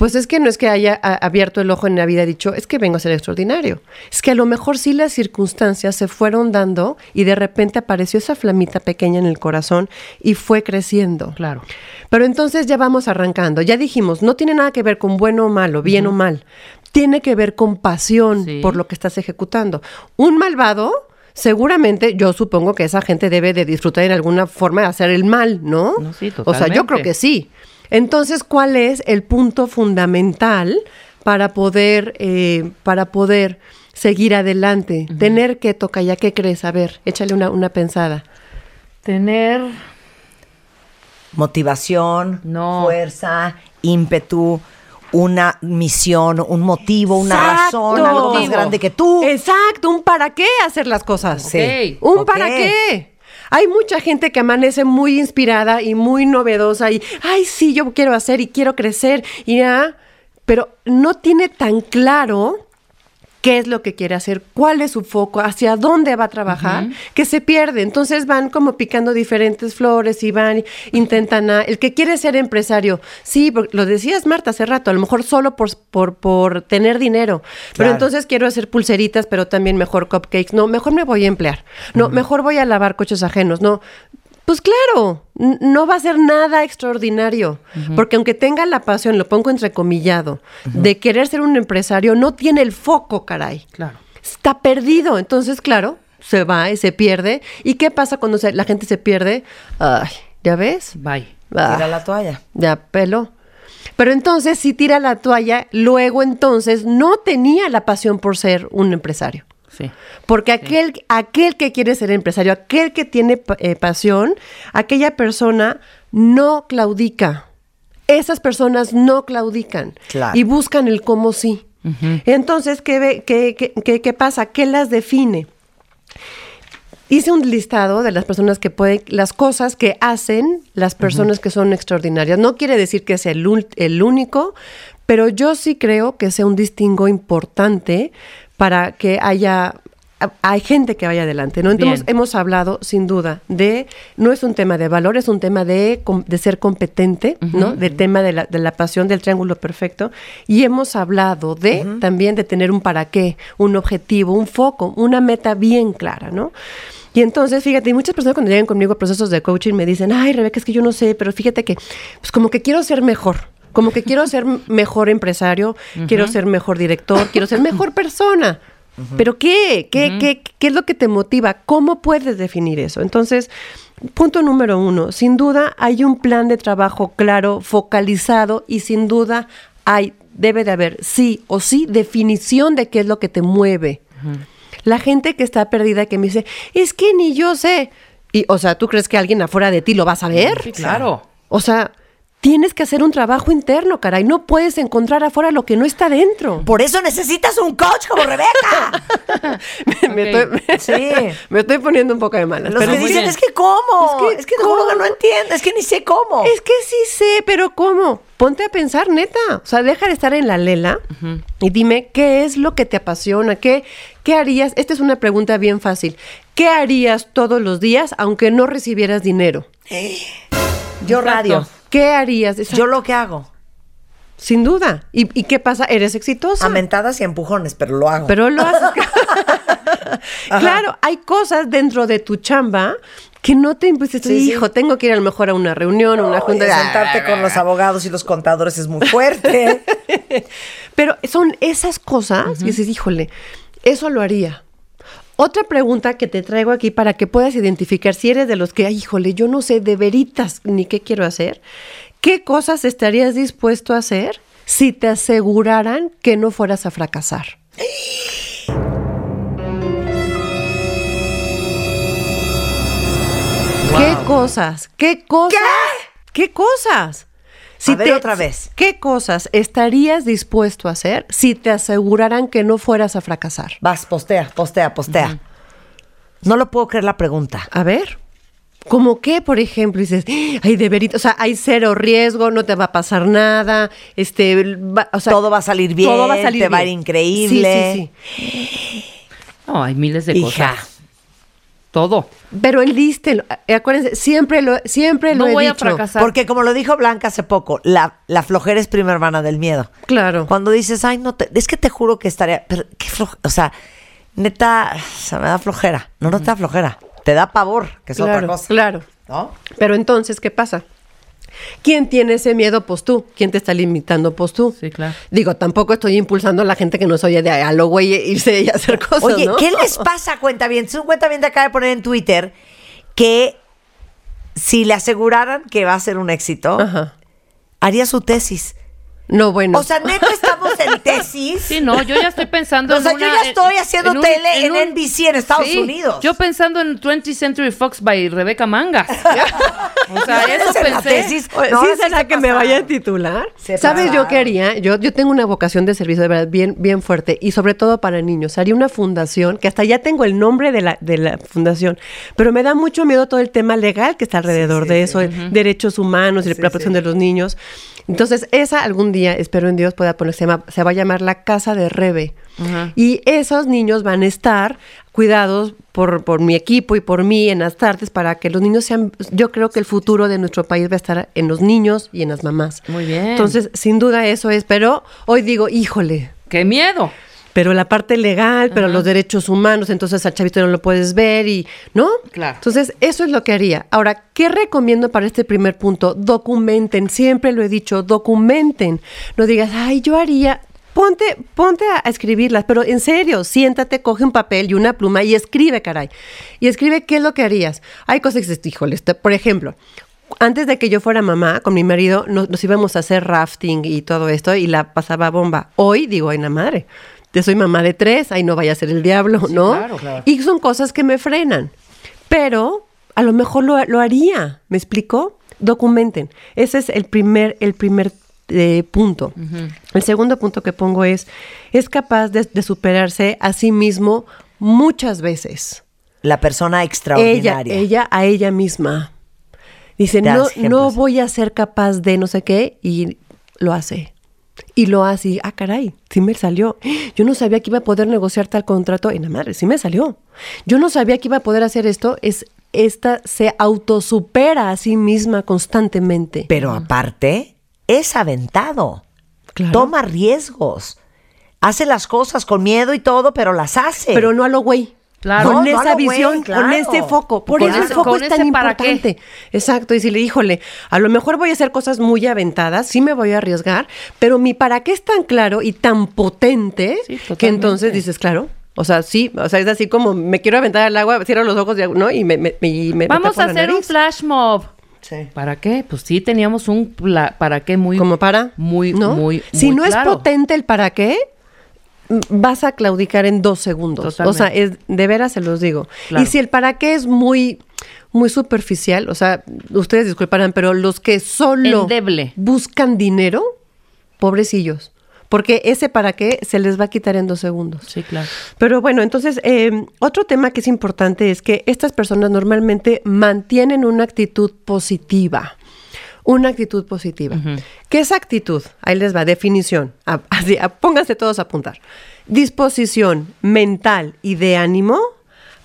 Pues es que no es que haya abierto el ojo en la vida y dicho, es que vengo a ser extraordinario. Es que a lo mejor sí las circunstancias se fueron dando y de repente apareció esa flamita pequeña en el corazón y fue creciendo. Claro. Pero entonces ya vamos arrancando. Ya dijimos, no tiene nada que ver con bueno o malo, bien o mal. Tiene que ver con pasión Sí. por lo que estás ejecutando. Un malvado, seguramente, yo supongo que esa gente debe de disfrutar en alguna forma de hacer el mal, ¿no? No, sí, O sea, yo creo totalmente. que sí. Entonces, ¿cuál es el punto fundamental para poder, eh, para poder seguir adelante? Tener que tocar, ¿ya qué crees? A ver, échale una, una pensada. Tener Motivación, No. fuerza, ímpetu, una misión, un motivo, una Exacto. razón, algo más grande que tú. Exacto, un para qué hacer las cosas. Sí. Un para qué. Hay mucha gente que amanece muy inspirada y muy novedosa y, ay, sí, yo quiero hacer y quiero crecer y ya, pero no tiene tan claro qué es lo que quiere hacer, cuál es su foco, hacia dónde va a trabajar, que se pierde. Entonces van como picando diferentes flores y van, intentan a, el que quiere ser empresario, sí, porque lo decías Marta hace rato, a lo mejor solo por, por, por tener dinero, pero entonces quiero hacer pulseritas, pero también mejor cupcakes, no, mejor me voy a emplear, no, mejor voy a lavar coches ajenos, no. Pues claro, no va a ser nada extraordinario, porque aunque tenga la pasión, lo pongo entrecomillado, de querer ser un empresario, no tiene el foco, caray. Claro. Está perdido. Entonces, claro, se va y se pierde. ¿Y qué pasa cuando se- la gente se pierde? Ay, ¿ya ves? Bye. Ah, Tira la toalla. ya peló. Pero entonces, si tira la toalla, luego entonces no tenía la pasión por ser un empresario. Sí. Porque aquel, aquel que quiere ser empresario, aquel que tiene eh, pasión, aquella persona no claudica. Esas personas no claudican Claro. y buscan el cómo sí. Entonces, ¿qué, ve- qué, qué- qué- qué pasa? ¿Qué las define? Hice un listado de las personas que pueden, las cosas que hacen las personas que son extraordinarias. No quiere decir que sea el, el único, pero yo sí creo que sea un distingo importante para que haya hay gente que vaya adelante, ¿no? Entonces Bien. hemos hablado sin duda de, no es un tema de valor, es un tema de, de ser competente, ¿no? Del tema de la, de la pasión del triángulo perfecto. Y hemos hablado de también de tener un para qué, un objetivo, un foco, una meta bien clara, ¿no? Y entonces, fíjate, muchas personas cuando llegan conmigo a procesos de coaching me dicen, ay, Rebeca, es que yo no sé, pero fíjate que, pues como que quiero ser mejor, como que quiero ser mejor empresario, quiero ser mejor director, quiero ser mejor persona. ¿Pero qué? ¿Qué, qué? ¿Qué es lo que te motiva? ¿Cómo puedes definir eso? Entonces, punto número uno, sin duda hay un plan de trabajo claro, focalizado y sin duda hay, debe de haber sí o sí definición de qué es lo que te mueve. La gente que está perdida que me dice, es que ni yo sé. Y, o sea, ¿tú crees que alguien afuera de ti lo va a saber? Sí, claro. O sea, tienes que hacer un trabajo interno, caray. No puedes encontrar afuera lo que no está dentro. Por eso necesitas un coach como Rebeca. me, estoy, Sí. me estoy poniendo un poco de malas. Los pero que dicen, bien. es que cómo. Es que Es que no ¿cómo? entiendo. Es que ni sé cómo. Es que sí sé, pero ¿cómo? Ponte a pensar, neta. O sea, deja de estar en la lela y dime qué es lo que te apasiona, qué, qué harías. Esta es una pregunta bien fácil. ¿Qué harías todos los días aunque no recibieras dinero? Yo Exacto. radio. ¿Qué harías? Yo lo que hago. Sin duda. ¿Y, y qué pasa? ¿Eres exitosa? A mentadas y empujones, pero lo hago. Pero lo haces. claro, hay cosas dentro de tu chamba que no te impusiste. Sí, sí. Hijo, tengo que ir a lo mejor a una reunión, a una junta de sentarte con los abogados y los contadores es muy fuerte. Pero son esas cosas y dices, híjole, eso lo haría. Otra pregunta que te traigo aquí para que puedas identificar si eres de los que, ay, híjole, yo no sé de veritas ni qué quiero hacer. ¿Qué cosas estarías dispuesto a hacer si te aseguraran que no fueras a fracasar? ¿Qué cosas? ¿Qué cosas? ¿Qué cosas? A ver, otra vez. ¿Qué cosas estarías dispuesto a hacer si te aseguraran que no fueras a fracasar? Vas, postea, postea, postea. No lo puedo creer la pregunta. A ver. ¿Cómo qué, por ejemplo? Dices, ay, de verito, o sea, hay cero riesgo, no te va a pasar nada, este, va- o sea, Todo va a salir bien, todo va a salir te va a ir increíble. Sí, sí, sí. No, hay miles de Hija. cosas. Todo. Pero enlístenlo. Eh, Acuérdense, siempre lo, siempre lo No he voy a fracasar. Porque como lo dijo Blanca hace poco, la, la flojera es prima hermana del miedo. Claro. Cuando dices, ay, no, te, es que te juro que estaría, pero qué floja, o sea, neta, se me da flojera. No, no te da flojera, te da pavor, que es claro, otra cosa. Claro. ¿No? Pero entonces, ¿qué pasa? ¿Quién tiene ese miedo? Pues tú. ¿Quién te está limitando? Pues tú. Sí, claro. Digo, tampoco estoy impulsando a la gente que nos oye de a lo güey irse y hacer cosas, Oye, ¿no? ¿qué les pasa, cuenta bien? Un cuenta bien acaba de poner en Twitter que si le aseguraran que va a ser un éxito, Ajá. haría su tesis. No, bueno. O sea, neta estamos en tesis. Sí, no, yo ya estoy pensando O sea, en yo una- ya estoy en- haciendo en un- tele en, un- NBC en Estados Sí, Unidos. Yo pensando en 20th Century Fox by Rebecca Mangas. o sea, ¿Ustedes eso en la pensé. tesis? Oye, No, ¿Sí sí será se que me vaya a titular? Se ¿Sabes yo pasaron. qué haría? Yo, yo tengo una vocación de servicio de verdad bien, bien fuerte y sobre todo para niños. Haría una fundación, que hasta ya tengo el nombre de la, de la fundación, pero me da mucho miedo todo el tema legal que está alrededor de eso, derechos humanos y la protección de los niños. Entonces, esa algún día, espero en Dios, pueda ponerse, se, llama- se va a llamar la Casa de Rebe. Y esos niños van a estar cuidados por, por mi equipo y por mí en las tardes para que los niños sean, yo creo que el futuro de nuestro país va a estar en los niños y en las mamás. Muy bien. Entonces, sin duda eso es, pero hoy digo, híjole, ¡Qué miedo! Pero la parte legal, pero los derechos humanos, entonces al chavito no lo puedes ver y, ¿no? Claro. Entonces, eso es lo que haría. Ahora, ¿qué recomiendo para este primer punto? Documenten, siempre lo he dicho, documenten. No digas, ay, yo haría. Ponte, ponte a, a escribirlas, pero en serio, siéntate, coge un papel y una pluma y escribe, caray. Y escribe qué es lo que harías. Hay cosas que híjole, este- por ejemplo, antes de que yo fuera mamá, con mi marido, nos, nos íbamos a hacer rafting y todo esto y la pasaba bomba. Hoy digo, ay, la madre, te soy mamá de tres, ay, no vaya a ser el diablo, ¿no? claro, claro. Y son cosas que me frenan. Pero a lo mejor lo, lo haría, ¿me explico? Documenten. Ese es el primer, el primer eh, punto. El segundo punto que pongo es, es capaz de, de superarse a sí mismo muchas veces La persona extraordinaria. ella a ella misma. Dice, no, ejemplos. no voy a ser capaz de no sé qué, y lo hace. Y lo hace, y, ah, caray, sí me salió. Yo no sabía que iba a poder negociar tal contrato, y la madre, sí me salió. Yo no sabía que iba a poder hacer esto, es, esta se autosupera a sí misma constantemente. Pero aparte, es aventado. Claro. Toma riesgos. Hace las cosas con miedo y todo, pero las hace. Pero no a lo güey. Claro. Con No, esa visión, con claro. ese foco. Por Con eso el foco es tan qué. importante. Exacto. Y si le híjole, a lo mejor voy a hacer cosas muy aventadas, sí me voy a arriesgar, pero mi para qué es tan claro y tan potente Sí, que entonces dices, claro. O sea, sí, o sea, es así como me quiero aventar al agua, cierro los ojos, ¿no? Y me, me, me- Vamos a hacer un flash mob. Sí. ¿Para qué? Pues sí, teníamos un para qué muy... como para Muy, ¿no? muy, si muy no claro. es potente el para qué vas a claudicar en dos segundos o sea es de veras se los digo Claro. y si el para qué es muy muy superficial o sea ustedes disculparán pero los que solo Endeble. buscan dinero pobrecillos porque ese para qué se les va a quitar en dos segundos Sí, claro. pero bueno, entonces, eh, otro tema que es importante es que estas personas normalmente mantienen una actitud positiva. Una actitud positiva. ¿Qué es actitud? Ahí les va, definición. A- así, a- pónganse todos a apuntar. Disposición mental y de ánimo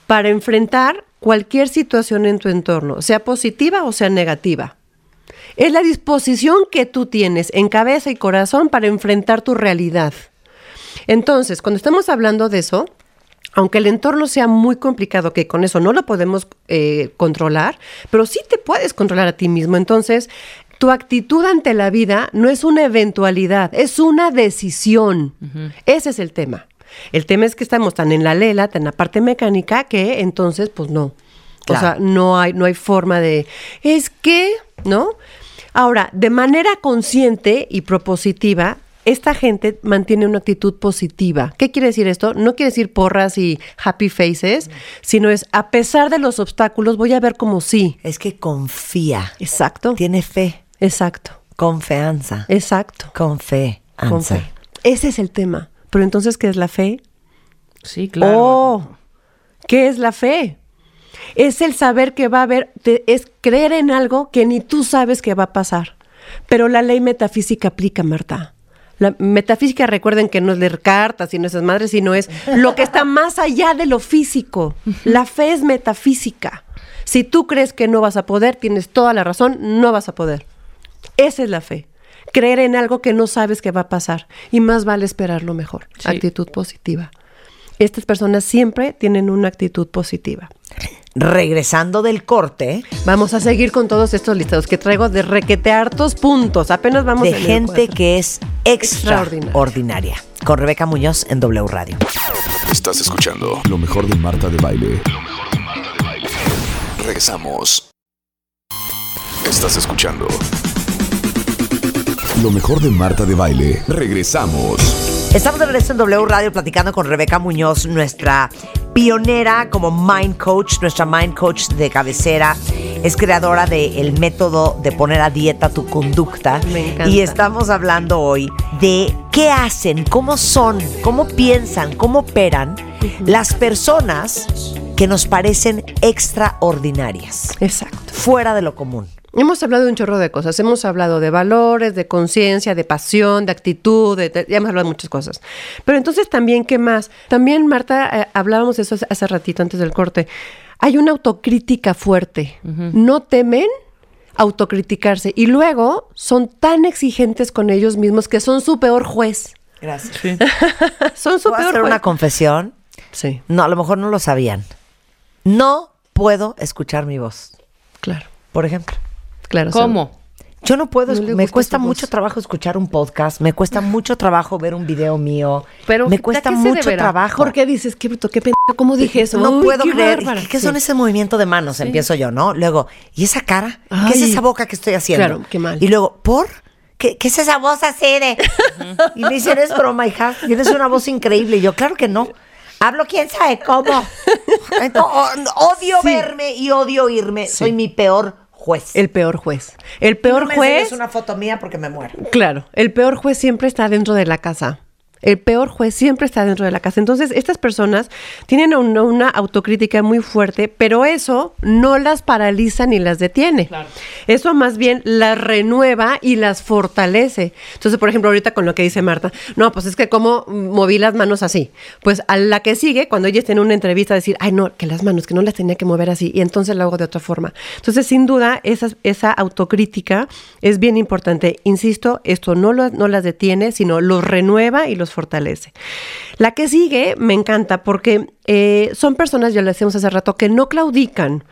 para enfrentar cualquier situación en tu entorno, sea positiva o sea negativa. Es la disposición que tú tienes en cabeza y corazón para enfrentar tu realidad. Entonces, cuando estamos hablando de eso, aunque el entorno sea muy complicado, que con eso no lo podemos eh, controlar, pero sí te puedes controlar a ti mismo. Entonces, tu actitud ante la vida no es una eventualidad, es una decisión. Ese es el tema. El tema es que estamos tan en la lela, tan en la parte mecánica, que entonces, pues no. O sea, no hay, no hay forma de. Es que, ¿no? Ahora, de manera consciente y propositiva, esta gente mantiene una actitud positiva. ¿Qué quiere decir esto? No quiere decir porras y happy faces, sino es a pesar de los obstáculos, voy a ver como sí. Es que confía. Exacto. Tiene fe. Exacto. Confianza. Exacto. Con fe. Con fe. Ese es el tema. Pero entonces, ¿qué es la fe? Sí, claro. Oh, ¿qué es la fe? Es el saber que va a haber, te- es creer en algo que ni tú sabes que va a pasar. Pero la ley metafísica aplica, Marta. La metafísica, recuerden que no es leer cartas y no esas madres, sino es lo que está más allá de lo físico. La fe es metafísica. Si tú crees que no vas a poder, tienes toda la razón, no vas a poder. Esa es la fe. Creer en algo que no sabes que va a pasar. Y más vale esperar lo mejor. Sí. Actitud positiva. Estas personas siempre tienen una actitud positiva. Regresando del corte, Vamos a seguir con todos estos listados que traigo de requete hartos puntos. Apenas vamos de en gente que es Extraordinaria. extraordinaria. Con Rebeca Muñoz en W Radio. Estás escuchando lo mejor de Marta de Baile. Lo mejor de Marta de Baile. Regresamos. Estás escuchando lo mejor de Marta de Baile. Regresamos. Estamos de regreso en W Radio platicando con Rebeca Muñoz, nuestra pionera como Mind Coach, nuestra Mind Coach de cabecera. Es creadora del método de poner a dieta tu conducta. Me encanta. Y estamos hablando hoy de qué hacen, cómo son, cómo piensan, cómo operan las personas que nos parecen extraordinarias, Exacto. fuera de lo común. Hemos hablado de un chorro de cosas. Hemos hablado de valores, de conciencia, de pasión, de actitud, de, de- ya hemos hablado de muchas cosas. Pero entonces también, ¿qué más? También, Marta, eh, hablábamos de eso hace, hace ratito antes del corte. Hay una autocrítica fuerte. No temen autocriticarse y luego son tan exigentes con ellos mismos que son su peor juez. Gracias. son su ¿Puedo peor hacer juez. una confesión? Sí, No, a lo mejor no lo sabían. No puedo escuchar mi voz, claro, por ejemplo. Claro. ¿Cómo? Yo no puedo, No me cuesta voz. mucho trabajo escuchar un podcast, me cuesta mucho trabajo ver un video mío, Pero, me ¿a cuesta mucho trabajo. ¿Por qué dices, qué bruto, qué pendejo, cómo dije eso? No Uy, puedo qué creer. bárbara. ¿Qué Sí. son ese movimiento de manos? Empiezo yo, ¿no? Luego, ¿y esa cara? ¿Qué es esa boca que estoy haciendo? Claro, qué mal. Y luego, ¿por? ¿Qué, qué es esa voz así de? y me dicen, es broma, hija. Tienes una voz increíble. Y yo, claro que no. Hablo quién sabe cómo. Entonces, odio Sí. verme y odio oírme. Soy mi peor juez. El peor juez. El peor no me juez. enseñes una foto mía porque me muero. Claro, el peor juez siempre está dentro de la casa. El peor juez siempre está dentro de la casa. Entonces, estas personas tienen una, una autocrítica muy fuerte, pero eso no las paraliza ni las detiene. Eso más bien las renueva y las fortalece. Entonces, por ejemplo, ahorita con lo que dice Marta, no, pues es que como moví las manos así. Pues a la que sigue, cuando ella esté en una entrevista, decir, ay, no, que las manos, que no las tenía que mover así, y entonces lo hago de otra forma. Entonces, sin duda, esa, esa autocrítica es bien importante. Insisto, esto no, lo- no las detiene, sino los renueva y los fortalece. La que sigue me encanta porque eh, son personas, ya lo decíamos hace rato, que no claudican.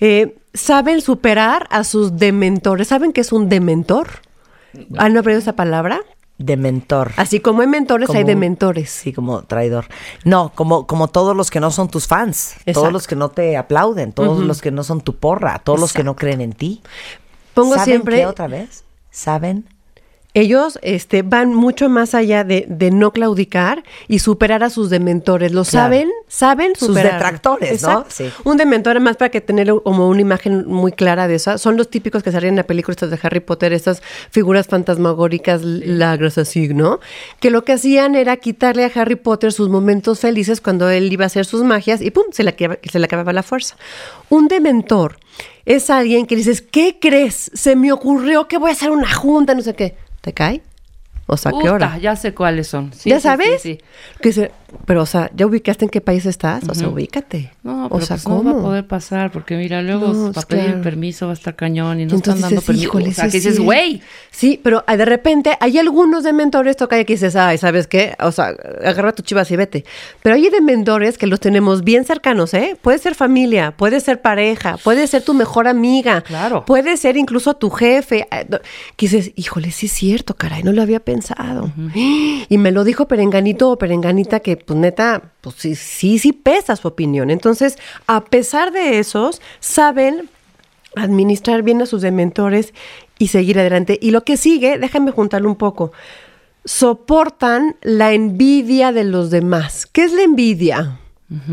Eh, saben superar a sus dementores. ¿Saben qué es un dementor? ¿Han aprendido esa palabra? De mentor. Así como hay mentores, Como hay dementores. Sí, como traidor. No, como, como todos los que no son tus fans, Exacto. todos los que no te aplauden, todos los que no son tu porra, todos los que no creen en ti. Pongo ¿Saben siempre qué otra vez? ¿Saben? Ellos este, van mucho más allá de, de no claudicar y superar a sus dementores. Lo Claro. saben, saben Sus superar. detractores, ¿no? Sí. Un dementor, más para que tener como una imagen muy clara de eso, son los típicos que salen en la película estas de Harry Potter, estas figuras fantasmagóricas, lagras así, ¿no? Que lo que hacían era quitarle a Harry Potter sus momentos felices cuando él iba a hacer sus magias y ¡pum! se le, se le acababa la fuerza. Un dementor es alguien que dices, ¿qué crees? Se me ocurrió que voy a hacer una junta, no sé qué. ¿Te cae? O sea, ¿qué hora? ya sé cuáles son. Sí, ¿Ya sí, sabes? sí. Que dice, pero, o sea, ¿ya ubicaste en qué país estás? O sea, ubícate. No, o pero sea, pues no va a ¿cómo? poder pasar, porque mira, luego No, para pues, pedir claro. permiso va a estar cañón y no están dando permiso. híjole, o sea, que es dices, güey. Sí, pero ah, de repente hay algunos de mentores toca que dices, ay, ¿sabes qué? O sea, agarra tu chivas y vete. Pero hay de mentores que los tenemos bien cercanos, ¿eh? Puede ser familia, puede ser pareja, puede ser tu mejor amiga. Claro. Puede ser incluso tu jefe. no, Que dices, híjole, sí es cierto, caray, no lo había pensado. Y me lo dijo Perenganito o Perenganita que, pues neta, pues sí, sí, sí pesa su opinión. Entonces, a pesar de esos, saben administrar bien a sus dementores y seguir adelante. Y lo que sigue, déjame juntarlo un poco, soportan la envidia de los demás. ¿Qué es la envidia?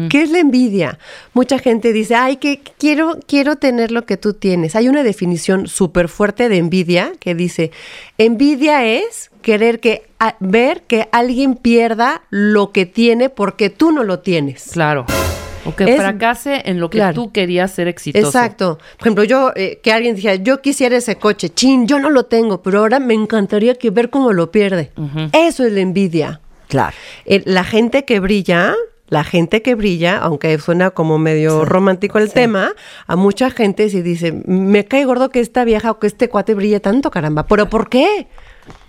¿Qué es la envidia? Mucha gente dice, ay, que quiero, quiero tener lo que tú tienes. Hay una definición súper fuerte de envidia que dice, envidia es querer que, a- ver que alguien pierda lo que tiene porque tú no lo tienes. Claro. O que Es- fracase en lo que Claro. tú querías ser exitoso. Exacto. Por ejemplo, yo, eh, que alguien dijera, yo quisiera ese coche, chin, yo no lo tengo, pero ahora me encantaría que ver cómo lo pierde. Eso es la envidia. Claro. Eh, la gente que brilla, la gente que brilla, aunque suena como medio romántico el tema, a mucha gente sí dice, me cae gordo que esta vieja o que este cuate brille tanto, caramba. ¿Pero por qué?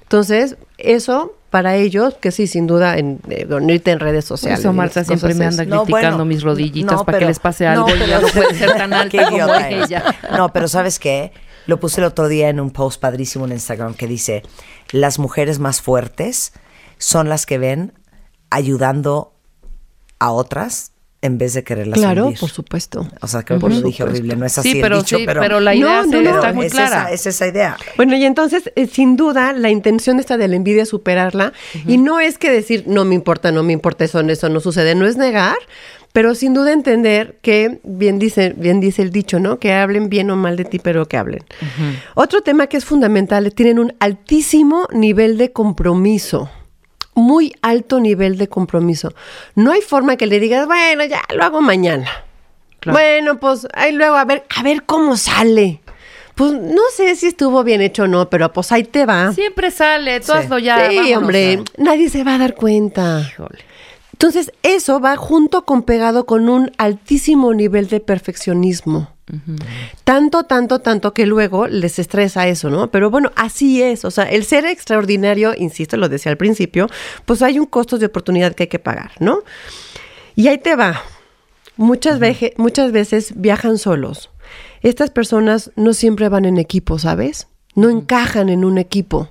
Entonces, eso para ellos, que sí, sin duda, en, eh, no irte en redes Por sociales. eso Marta siempre me anda No, criticando bueno, mis rodillitas no, para que pero- les pase no, algo y pero- ya no puede ser tan alta Qué como idiota ella. No, pero ¿sabes qué? Lo puse el otro día en un post padrísimo en Instagram que dice, las mujeres más fuertes son las que ven ayudando a otras en vez de quererlas Claro, hundir. por supuesto. O sea, creo que lo dije horrible, no es así Sí, el pero dicho, sí, pero, pero la idea No, no, no. está muy es clara. Esa, es esa idea. Bueno, y entonces, eh, sin duda, la intención esta de la envidia es superarla. Y no es que decir, no me importa, no me importa, eso, eso no sucede. No es negar, pero sin duda entender que, bien dice, bien dice el dicho, ¿no? Que hablen bien o mal de ti, pero que hablen. Otro tema que es fundamental, tienen un altísimo nivel de compromiso. Muy alto nivel de compromiso. No hay forma que le digas, bueno, ya lo hago mañana. Claro. Bueno, pues ahí luego a ver, a ver cómo sale. Pues no sé si estuvo bien hecho o no, pero pues ahí te va. Siempre sale, tú Sí. ya. sí, vámonos. hombre, nadie se va a dar cuenta. Híjole. Entonces, eso va junto con pegado con un altísimo nivel de perfeccionismo. Tanto, tanto, tanto que luego les estresa eso, ¿no? Pero bueno, así es. O sea, el ser extraordinario, insisto, lo decía al principio, pues hay un costo de oportunidad que hay que pagar, ¿no? Y ahí te va. Muchas, veje- muchas veces viajan solos. Estas personas no siempre van en equipo, ¿sabes? No encajan en un equipo.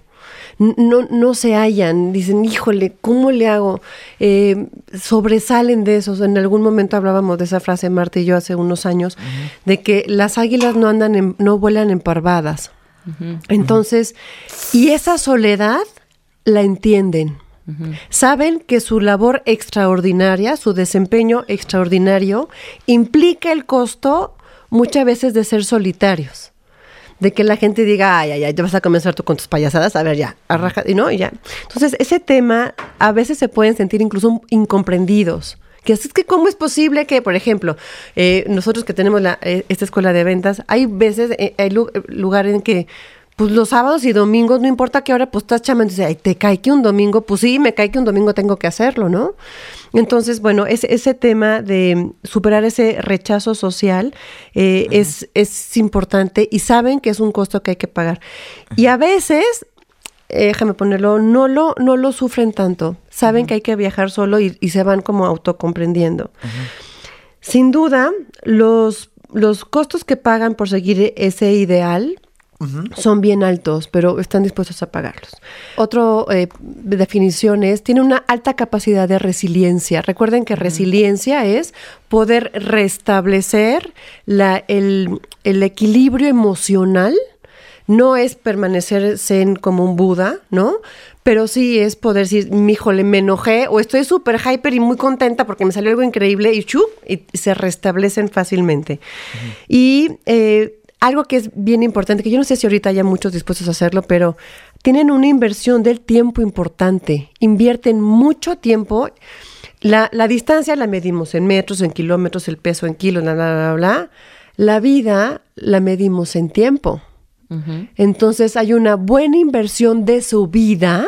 No, no se hallan, dicen, híjole, ¿cómo le hago? Eh, sobresalen de esos. En algún momento hablábamos de esa frase, Marta y yo, hace unos años, de que las águilas no andan, en- no vuelan en parvadas. Entonces, y esa soledad la entienden. Saben que su labor extraordinaria, su desempeño extraordinario, implica el costo muchas veces de ser solitarios. De que la gente diga, ay, ay, ay, ya vas a comenzar tú con tus payasadas, a ver, ya, arraja, y no, y ya. Entonces, ese tema a veces se pueden sentir incluso incomprendidos. Que es que, ¿cómo es posible que, por ejemplo, eh, nosotros que tenemos la, eh, esta escuela de ventas, hay veces, eh, hay lu- lugares en que, pues los sábados y domingos, no importa qué hora, pues estás chamando y dices, ay, te cae que un domingo, pues sí, me cae que un domingo tengo que hacerlo, ¿no? Entonces, bueno, ese, ese tema de superar ese rechazo social eh, es, es importante y saben que es un costo que hay que pagar. Y a veces, eh, déjame ponerlo, no lo, no lo sufren tanto. Saben que hay que viajar solo y, y se van como autocomprendiendo. Sin duda, los, los costos que pagan por seguir ese ideal son bien altos, pero están dispuestos a pagarlos. Otra definición es, tiene una alta capacidad de resiliencia. Recuerden que resiliencia es poder restablecer la- el, el equilibrio emocional. No es permanecer zen como un Buda, ¿no? Pero sí es poder decir, híjole, me enojé o estoy súper hyper y muy contenta porque me salió algo increíble y chup, y se restablecen fácilmente. Y eh, algo que es bien importante, que yo no sé si ahorita haya muchos dispuestos a hacerlo, pero tienen una inversión del tiempo importante. Invierten mucho tiempo. La, la distancia la medimos en metros, en kilómetros, el peso en kilos, bla, bla, bla, bla. La vida la medimos en tiempo. Entonces hay una buena inversión de su vida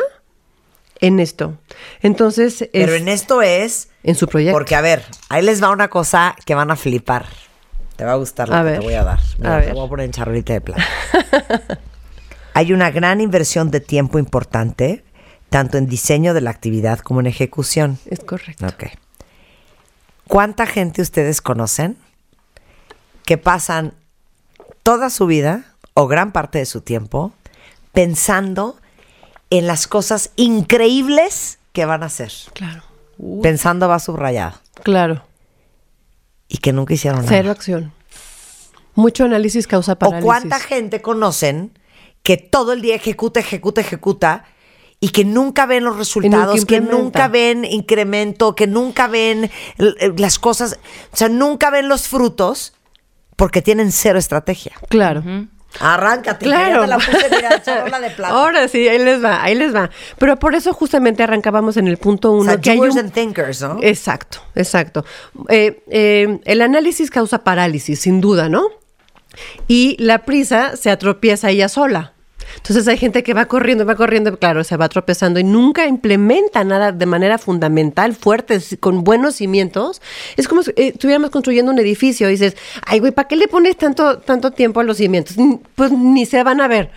en esto. Entonces, es Pero en esto es en su proyecto. Porque, a ver, ahí les va una cosa que van a flipar. Te va a gustar lo A que ver. te voy a dar. Mira, A te ver. voy a poner en charolita de plata. Hay una gran inversión de tiempo importante, tanto en diseño de la actividad como en ejecución. Es correcto. Ok. ¿Cuánta gente ustedes conocen que pasan toda su vida o gran parte de su tiempo pensando en las cosas increíbles que van a hacer? Claro. Pensando va subrayado. Claro. Y que nunca hicieron Cero nada. acción. Mucho análisis causa O parálisis. cuánta gente conocen que todo el día ejecuta, ejecuta, ejecuta y que nunca ven los resultados, que nunca ven incremento, que nunca ven eh, las cosas, o sea, nunca ven los frutos porque tienen cero estrategia. Claro. Arráncate, Claro. la puse, mira, charola de plata. Ahora sí, ahí les va, ahí les va. Pero por eso justamente arrancábamos en el punto o uno. sea, que hay doers un- and thinkers, ¿no? Exacto, exacto. Eh, eh, el análisis causa parálisis, sin duda, ¿no? Y la prisa se atropieza ella sola. Entonces hay gente que va corriendo, va corriendo, claro, se va tropezando y nunca implementa nada de manera fundamental, fuerte, con buenos cimientos. Es como si eh, estuviéramos construyendo un edificio y dices, ay, güey, ¿para qué le pones tanto, tanto tiempo a los cimientos? Pues ni se van a ver.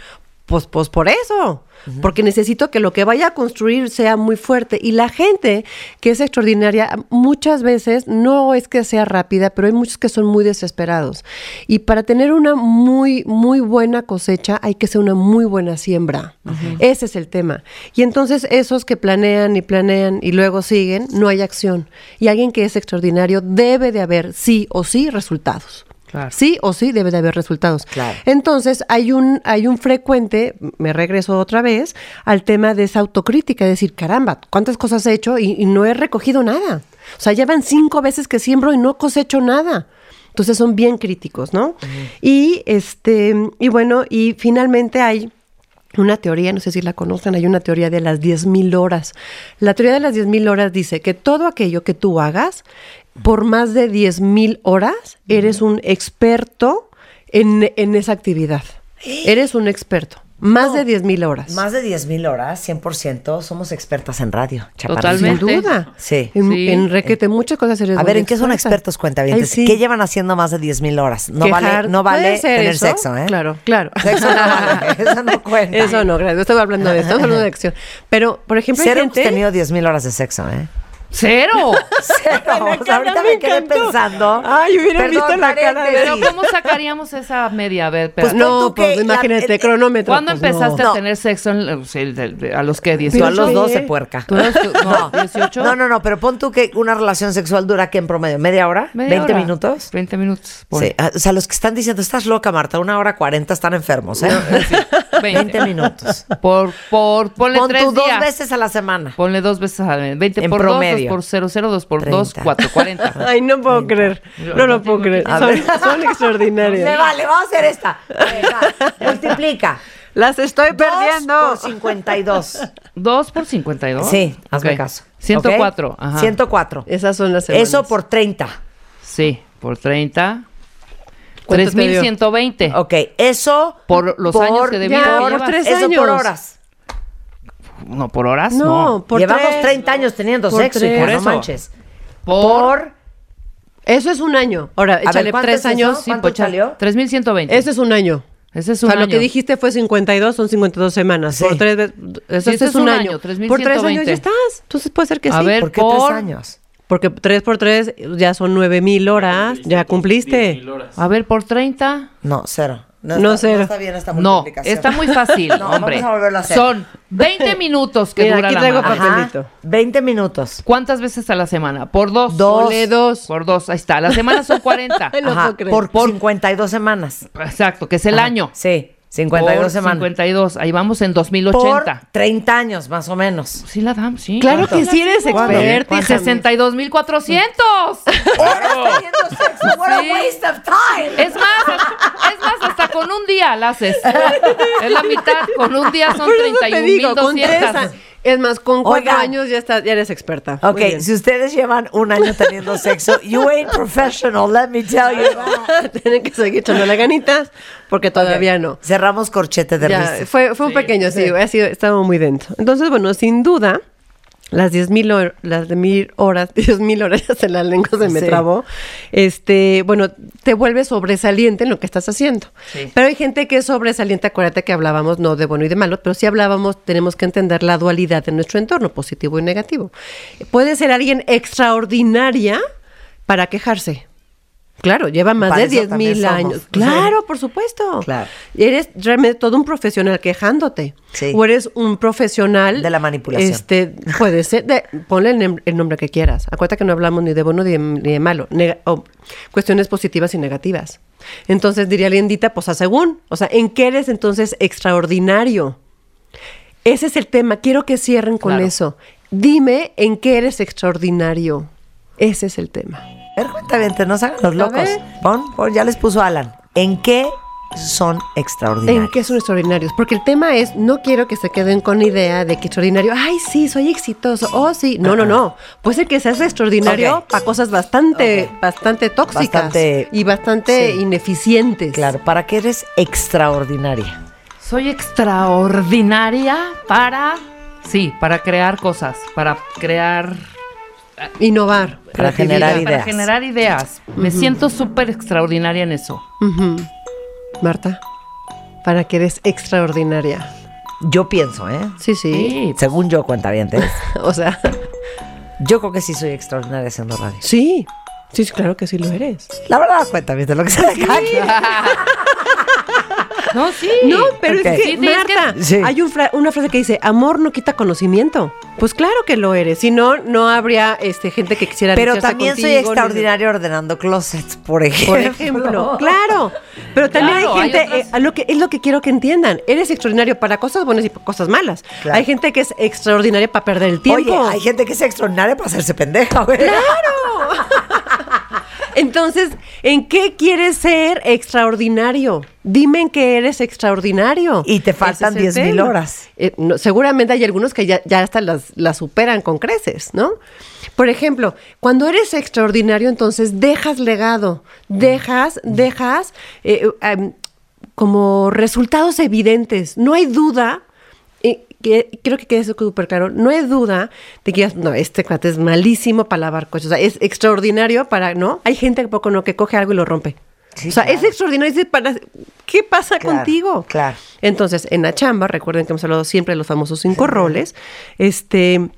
Pues, pues por eso, porque necesito que lo que vaya a construir sea muy fuerte. Y la gente que es extraordinaria, muchas veces no es que sea rápida, pero hay muchos que son muy desesperados. Y para tener una muy, muy buena cosecha, hay que ser una muy buena siembra. Ese es el tema. Y entonces esos que planean y planean y luego siguen, no hay acción. Y alguien que es extraordinario debe de haber sí o sí resultados. Claro. Sí o sí debe de haber resultados. Claro. Entonces, hay un, hay un frecuente, me regreso otra vez, al tema de esa autocrítica, decir, caramba, ¿cuántas cosas he hecho y, y no he recogido nada? O sea, llevan cinco veces que siembro y no cosecho nada. Entonces son bien críticos, ¿no? Y este, y bueno, y finalmente hay una teoría, no sé si la conocen, hay una teoría de las 10.000 horas. La teoría de las 10.000 horas dice que todo aquello que tú hagas por más de 10.000 horas, eres un experto en, en esa actividad. Eres un experto. Más No, de 10.000 horas. Más de 10 mil horas, 100%, somos expertas en radio. chaparrita. Totalmente. Sin duda. Sí. En, Sí. en requete, muchas cosas eres A ver, ¿en qué son expertos cuentavientes? Ay, sí. ¿Qué llevan haciendo más de 10 mil horas? No Quejar- vale, no ¿puede vale tener eso? sexo, ¿eh? Claro, claro. Sexo no vale, eso no cuenta. Eso no, gracias. Estaba hablando de esto, estamos hablando de acción. Pero, por ejemplo, hay Cero hemos gente... tenido 10 mil horas de sexo, ¿eh? ¡Cero! Cero. O sea, ahorita me, quedé encantó. pensando. Ay, hubiera visto la cara de- Pero ¿cómo sacaríamos esa media? A ver. Pues no, pues la- imagínate, el- cronómetro. ¿Cuándo pues, empezaste no. a tener sexo? En, o sea, el- el- ¿A los que Tú a 18? los sí. 12, puerca. ¿Tú tú- no, 18? No, no, no, pero pon tú que una relación sexual dura ¿qué en promedio? ¿Media hora? Media ¿20 hora. minutos? 20 minutos. pon. Sí, ah, o sea, los que están diciendo, estás loca, Marta, una hora 40 están enfermos, ¿eh? 20 minutos. Por, por, ponle Pon tres tú dos días. veces a la semana. Ponle dos veces a 20 En por promedio. 2, 2 por 0, 0, 2 por 2, 30. 4, 40. Ay, no puedo creer. No lo puedo creer. Son, son extraordinarias. Me vale, vamos a hacer esta. A ver, va, Multiplica. Las estoy Dos perdiendo. por 52. 2 por 52. Sí, hazme Ok. caso. 104. ¿ok? Ajá. 104. Esas son las semanas. Eso por 30. Sí, por 30. ¿Cuánto te dio? 3120. Ok, eso Por los años que de vida ya, por tres Eso por años. horas. No, por horas No, no. por Llevamos tres. 30 años teniendo Por sexo, tres. hija, Por no eso. manches. Por, Por. Eso es un año. Ahora, ver, échale ¿cuánto tres es años. eso? ¿Cuánto salió? 3120. Ese es un año. Ese es O un sea, lo año. que dijiste fue 52, son 52 semanas. Sí. Por tres veces. Eso Sí, ese es un año. Por tres años 3,120. ya estás. Entonces puede ser que A sí. ver, ¿Por qué por- tres años? Porque tres por tres ya son nueve mil horas. Ya cumpliste. A ver, por 30. No, cero. No, está, cero. No está bien esta No, multiplicación. está muy fácil, No, hombre. vamos a volverlo a hacer. Son 20 minutos que Mira, dura aquí la traigo madre. papel. Ajá, papelito. 20 minutos. ¿Cuántas veces a la semana? Por dos. Dos. Ponle dos. Por dos, ahí está. La semana son 40. Ay, no Ajá, por, Por- 52 semanas. Exacto, que es el Ajá, año. Sí, 52 Por semanas. 52. Ahí vamos en Por 2080. 30 años, más o menos. Sí la damos, sí. Claro que ¿Cuánto? sí eres experta. hija. 62,400. ¡Horas teniendo sexo! ¡What a Sí. waste of time! Es más, es más, hasta con un día la haces. Es la mitad, con un día son Por eso te digo, con tres 31,200. Es más, con cuatro Oigan. años ya, estás, ya eres experta. Ok, Muy bien. si ustedes llevan un año teniendo sexo, you ain't professional, let me tell you. Tienen que seguir echándole ganitas porque todavía no. Cerramos corchete de Ya, risa. fue, fue un pequeño, sí, ha sido, estaba muy dentro. Entonces, bueno, sin duda, las 10.000 hor- las de mil horas, 10.000 horas, se la lengua se me Sí. trabó, este, bueno, te vuelves sobresaliente en lo que estás haciendo. Sí. Pero hay gente que es sobresaliente, acuérdate que hablábamos no de bueno y de malo, pero si hablábamos, tenemos que entender la dualidad de nuestro entorno, positivo y negativo. Puede ser alguien extraordinaria para quejarse. Claro, lleva más Para de eso 10 también mil somos. años. Sí. Claro, por supuesto. Claro. Eres realmente todo un profesional quejándote. Sí. O eres un profesional. De la manipulación. Este, puede ser. De, ponle el, nombre que quieras. Acuérdate que no hablamos ni de bueno ni de, ni de malo. O cuestiones positivas y negativas. Entonces diría Lindita, pues a según. O sea, ¿en qué eres entonces extraordinario? Ese es el tema. Quiero que cierren con Claro. eso. Dime en qué eres extraordinario. Ese es el tema. A ver, cuéntame, no se hagan los locos. Pon, pon, ya les puso Alan. ¿En qué son extraordinarios? ¿En qué son extraordinarios? Porque el tema es, no quiero que se queden con la idea de que extraordinario, ay, sí, soy exitoso, oh, sí. No, no, no. Puede ser que seas extraordinario Ok. para cosas bastante, bastante tóxicas Bastante- y bastante Sí. ineficientes. Claro, ¿para qué eres extraordinaria? Soy extraordinaria para, sí, para crear cosas, para crear, Innovar. Para generar para ideas. generar ideas. Me siento súper extraordinaria en eso. Marta, para que eres extraordinaria. Yo pienso, ¿eh? Sí, sí. Sí, Según yo, cuenta bien. O sea, Yo creo que sí soy extraordinaria haciendo radio. sí. Sí, sí, claro que sí lo eres. La verdad, cuenta bien de lo que se le cae. No, sí. No, pero es que, Sí, tienes que- Marta, hay un fra- una frase que dice, amor no quita conocimiento. Pues claro que lo eres. Si no, no habría este, gente que quisiera Pero también soy extraordinaria ordenando closets, por ejemplo. Por ejemplo, claro. Pero también Claro, hay hay gente, eh, a lo que, es lo que quiero que entiendan. Eres extraordinario para cosas buenas y para cosas malas. Claro. Hay gente que es extraordinaria para perder el tiempo. Oye, hay gente que es extraordinaria para hacerse pendeja, güey. Entonces, ¿en qué quieres ser extraordinario? Dime en qué eres extraordinario. Y te faltan es el 10,000 tema. horas. Eh, no, seguramente hay algunos que ya, ya hasta las, las superan con creces, ¿no? Por ejemplo, cuando eres extraordinario, entonces dejas legado, dejas, dejas eh, em, como resultados evidentes. No hay duda que creo que quede eso súper claro. No hay duda de que no, este cuate es malísimo para lavar coches. O sea, es extraordinario para, ¿no? Hay gente que poco no que coge algo y lo rompe. Sí, o sea, es extraordinario. es para, ¿Qué pasa Claro, contigo? claro. Entonces, en la chamba, recuerden que hemos hablado siempre de los famosos cinco roles. Este,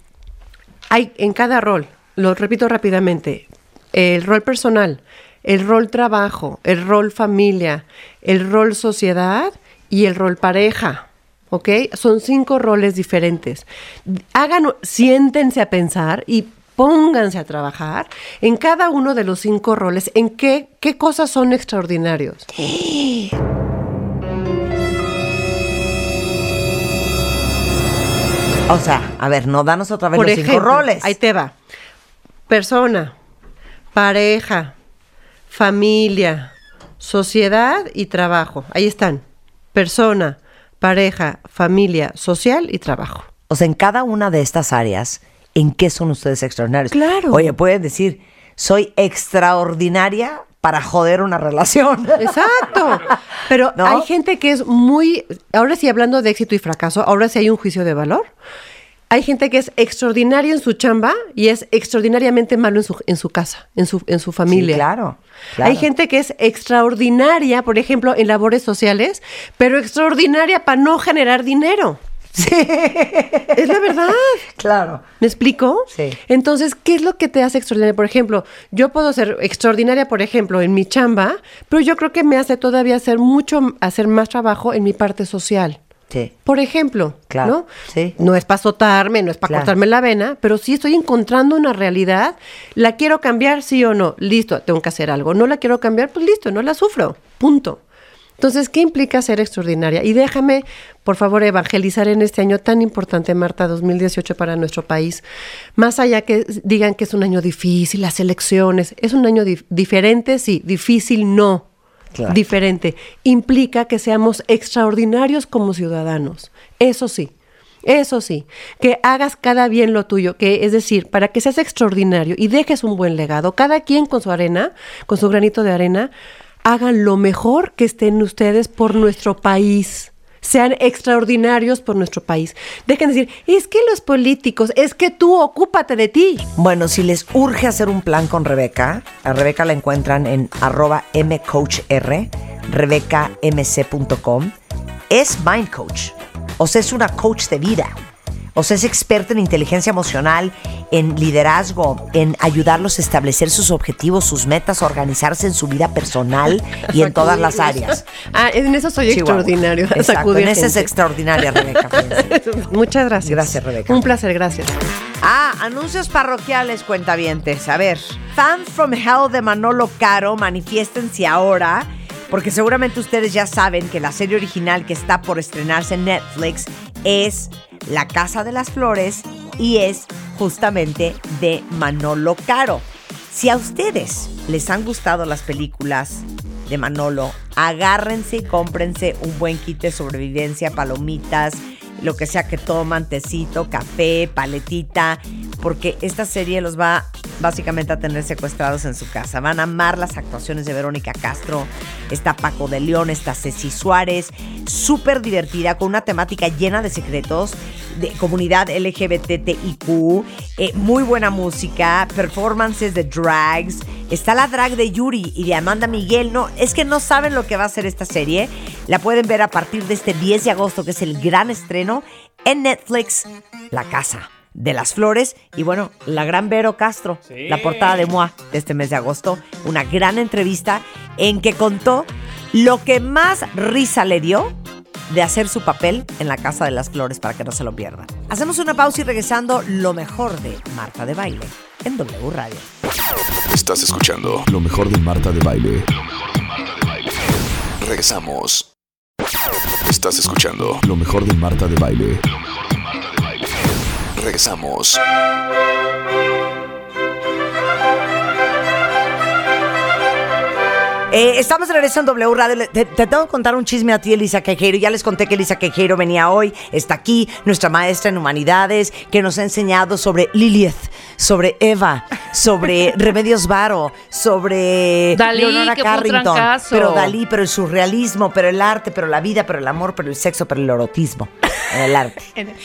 hay en cada rol, lo repito rápidamente, el rol personal, el rol trabajo, el rol familia, el rol sociedad y el rol pareja. ¿Ok? Son cinco roles diferentes. Hagan, siéntense a pensar y pónganse a trabajar en cada uno de los cinco roles, en qué, qué cosas son extraordinarios. O sea, a ver, no danos otra vez Por los ejemplo, cinco roles. ahí te va. Persona, pareja, familia, sociedad y trabajo. Ahí están. Persona, pareja, familia, social y trabajo. O sea, en cada una de estas áreas, ¿en qué son ustedes extraordinarios? Claro. Oye, pueden decir, soy extraordinaria para joder una relación. Exacto. Pero ¿No? hay gente que es muy, ahora sí hablando de éxito y fracaso, ahora sí hay un juicio de valor. Hay gente que es extraordinaria en su chamba y es extraordinariamente malo en su, en su casa, en su, en su familia. claro, claro. Hay gente que es extraordinaria, por ejemplo, en labores sociales, pero extraordinaria para no generar dinero. Es la verdad. Claro. ¿Me explico? Sí. Entonces, ¿qué es lo que te hace extraordinaria? Por ejemplo, yo puedo ser extraordinaria, por ejemplo, en mi chamba, pero yo creo que me hace todavía hacer mucho, hacer más trabajo en mi parte social. Sí. Por ejemplo, Claro, ¿no? sí. No es para azotarme, no es para Claro. cortarme la vena, pero sí estoy encontrando una realidad. ¿La quiero cambiar, sí o no? Listo, tengo que hacer algo. ¿No la quiero cambiar? Pues listo, no la sufro. Punto. Entonces, ¿qué implica ser extraordinaria? Y déjame, por favor, evangelizar en este año tan importante, Marta, 2018 para nuestro país. Más allá que digan que es un año difícil, las elecciones, es un año dif- diferente, sí, difícil no Diferente. Implica que seamos extraordinarios como ciudadanos. Eso sí. Eso sí, que hagas cada bien lo tuyo, que es decir, para que seas extraordinario y dejes un buen legado, cada quien con su arena, con su granito de arena, hagan lo mejor que estén ustedes por nuestro país. Sean extraordinarios por nuestro país. Dejen de decir, es que los políticos, es que tú ocúpate de ti. Bueno, si les urge hacer un plan con Rebeca, a Rebeca la encuentran en arroba mcoachr, rebecamc.com. Es Mind Coach, o sea, es una coach de vida. O sea, es experta en inteligencia emocional, en liderazgo, en ayudarlos a establecer sus objetivos, sus metas, organizarse en su vida personal y en todas las áreas. Ah, en eso soy Chihuahua. extraordinario. Exacto, en esa es extraordinaria, Rebeca. Muchas gracias. Gracias, Rebeca. Un placer, gracias. Ah, anuncios parroquiales, cuentavientes. A ver, fans from Hell de Manolo Caro, manifiéstense ahora, porque seguramente ustedes ya saben que la serie original que está por estrenarse en Netflix es La Casa de las Flores y es justamente de Manolo Caro. Si a ustedes les han gustado las películas de Manolo. Agárrense y cómprense un buen kit de sobrevivencia, palomitas, lo que sea que toman, tecito, café, paletita, porque esta serie los va básicamente a tener secuestrados en su casa. Van a amar las actuaciones de Verónica Castro, está Paco de León, está Ceci Suárez, súper divertida, con una temática llena de secretos, de comunidad LGBTIQ, eh, muy buena música, performances de drags, está la drag de Yuri y de Amanda Miguel, no, es que no saben lo que va a ser esta serie, la pueden ver a partir de este 10 de agosto, que es el gran estreno, en Netflix, La Casa de las Flores y bueno, la gran Vero Castro, la portada de MOA de este mes de agosto, una gran entrevista en que contó lo que más risa le dio de hacer su papel en la Casa de las Flores para que no se lo pierdan. Hacemos una pausa y regresando lo mejor de Marta de Baile en W Radio. Estás escuchando lo mejor de Marta de Baile. Regresamos. Estás escuchando lo mejor de Marta de Baile. Regresamos. Eh, estamos de regreso en W Radio. Te, te tengo que contar un chisme a ti, Elisa Quejeiro. Ya les conté que Elisa Quejeiro venía hoy, está aquí, nuestra maestra en humanidades, que nos ha enseñado sobre Lilith, sobre Eva, sobre Remedios Varo, sobre Dalí, Leonora que fue Carrington. trancazo. Pero Dalí, pero el surrealismo, pero el arte, pero la vida, pero el amor, pero el sexo, pero el erotismo. En el arte.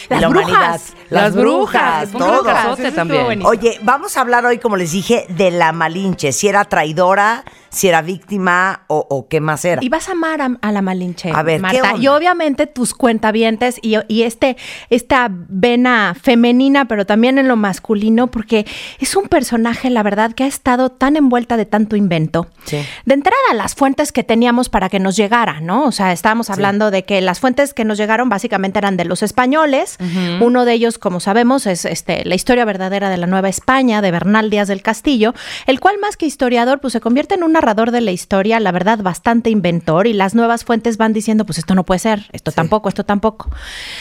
Las la brujas. humanidad. Las, Las brujas, fue todo. también. Oye, vamos a hablar hoy, como les dije, de la Malinche. Si era traidora, si era víctima o, o qué más era. Y vas a amar a, a la Malinche, A ver, ¿qué Marta. onda? Y obviamente tus cuentavientes y, y este, esta vena femenina, pero también en lo masculino, porque es un personaje, la verdad, que ha estado tan envuelta de tanto invento. Sí. De entrada, las fuentes que teníamos para que nos llegara, ¿no? O sea, estábamos hablando de que las fuentes que nos llegaron básicamente eran de los españoles. Uno de ellos, como sabemos, es este, la historia verdadera de la Nueva España, de Bernal Díaz del Castillo, el cual más que historiador, pues se convierte en un narrador de la historia, la verdad, bastante inventor, y las nuevas fuentes van diciendo, pues esto no puede ser, esto tampoco, esto tampoco.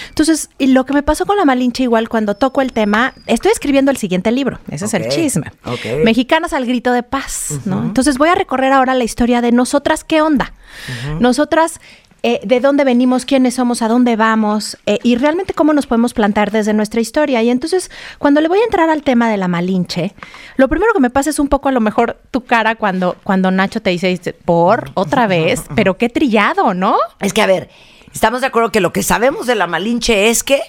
Entonces, y lo que me pasó con la Malinche, igual cuando toco el tema, estoy escribiendo el siguiente libro, ese es el chisme. Mexicanas al grito de paz, ¿no? Entonces voy a recorrer ahora la historia de nosotras, ¿qué onda? Nosotras, eh, ¿de dónde venimos? ¿Quiénes somos? ¿A dónde vamos? Eh, y realmente cómo nos podemos plantar desde nuestra historia. Y entonces, cuando le voy a entrar al tema de la Malinche, lo primero que me pasa es un poco a lo mejor tu cara cuando, cuando Nacho te dice, dice, por otra vez, pero qué trillado, ¿no? Es que, a ver, estamos de acuerdo que lo que sabemos de la Malinche es que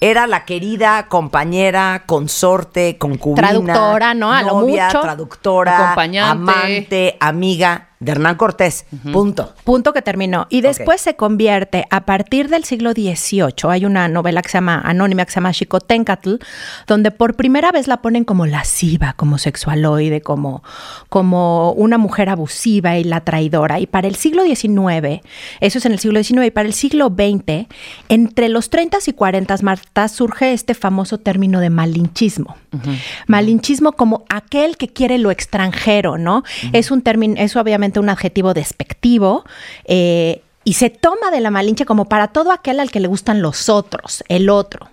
era la querida compañera, consorte, concubina. Traductora, ¿no? A lo mucho. traductora, amante, amiga de Hernán Cortés. Punto. Punto que terminó. Y después se convierte, a partir del siglo XVIII, hay una novela que se llama, anónima, que se llama Xicoténcatl, donde por primera vez la ponen como lasciva, como sexualoide, como, como una mujer abusiva y la traidora. Y para el siglo XIX, eso es en el siglo XIX, y para el siglo XX, entre los 30 y 40, Marta, surge este famoso término de malinchismo. Malinchismo como aquel que quiere lo extranjero, ¿no? Es un término, es obviamente un adjetivo despectivo. eh, y se toma de la malinche como para todo aquel al que le gustan los otros, el otro.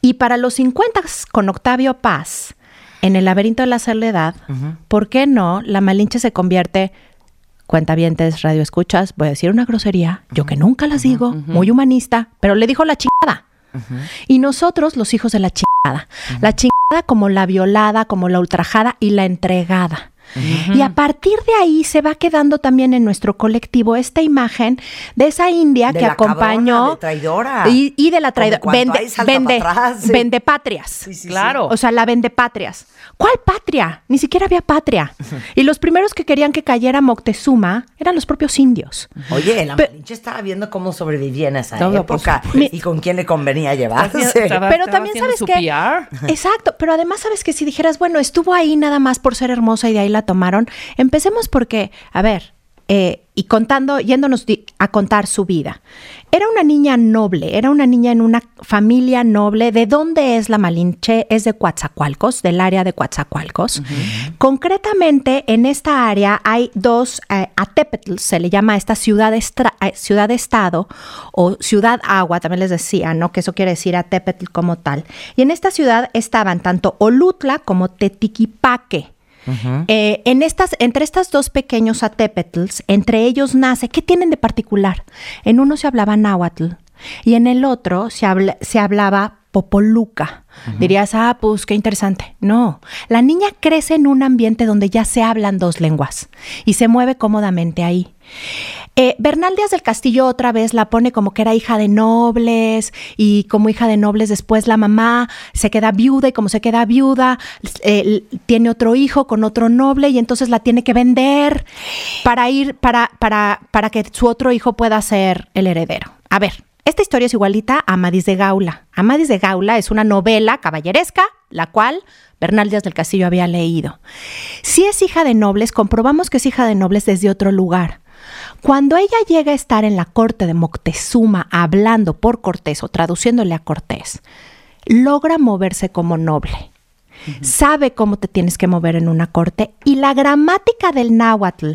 Y para los 50 con Octavio Paz, en el laberinto de la soledad, ¿por qué no la malinche se convierte cuentavientes, radio escuchas, voy a decir una grosería, yo que nunca las digo, muy humanista, pero le dijo la chingada. Y nosotros, los hijos de la chingada. La chingada como la violada, como la ultrajada y la entregada. Y a partir de ahí se va quedando también en nuestro colectivo esta imagen de esa india De que la acompañó. cabrona, de traidora. Y, y de la traidora. Vende, vende, pa' atrás, sí. vende patrias. Sí, sí, Claro. O sea, la vende patrias. ¿Cuál patria? Ni siquiera había patria. Y los primeros que querían que cayera Moctezuma eran los propios indios. Oye, la Pe- Malinche estaba viendo cómo sobrevivía en esa Todo, época y con quién le convenía llevarse. Estaba- Pero estaba también sabes su que PR. Exacto, pero además sabes que si dijeras, bueno, estuvo ahí nada más por ser hermosa y de ahí la tomaron, empecemos porque, a ver, eh, y contando, yéndonos a contar su vida. Era una niña noble, era una niña en una familia noble. ¿De dónde es la Malinche? Es de Coatzacoalcos, del área de Coatzacoalcos. Concretamente, en esta área hay dos eh, Atepetl, se le llama a esta ciudad, estra- eh, ciudad estado o ciudad agua, también les decía, ¿no? Que eso quiere decir Atepetl como tal. Y en esta ciudad estaban tanto Olutla como Tetiquipaque. Eh, en estas, entre estas dos pequeños atépetls, entre ellos nace, ¿qué tienen de particular? En uno se hablaba náhuatl y en el otro se, se hablaba popoluca. Dirías, ah, pues qué interesante. No, la niña crece en un ambiente donde ya se hablan dos lenguas y se mueve cómodamente ahí. Eh, Bernal Díaz del Castillo otra vez la pone como que era hija de nobles y como hija de nobles después la mamá se queda viuda y como se queda viuda eh, tiene otro hijo con otro noble y entonces la tiene que vender para ir para, para, para que su otro hijo pueda ser el heredero. A ver, esta historia es igualita a Amadis de Gaula. Amadis de Gaula es una novela caballeresca, la cual Bernal Díaz del Castillo había leído. Si es hija de nobles, comprobamos que es hija de nobles desde otro lugar. Cuando ella llega a estar en la corte de Moctezuma hablando por Cortés o traduciéndole a Cortés, logra moverse como noble. Sabe cómo te tienes que mover en una corte y la gramática del náhuatl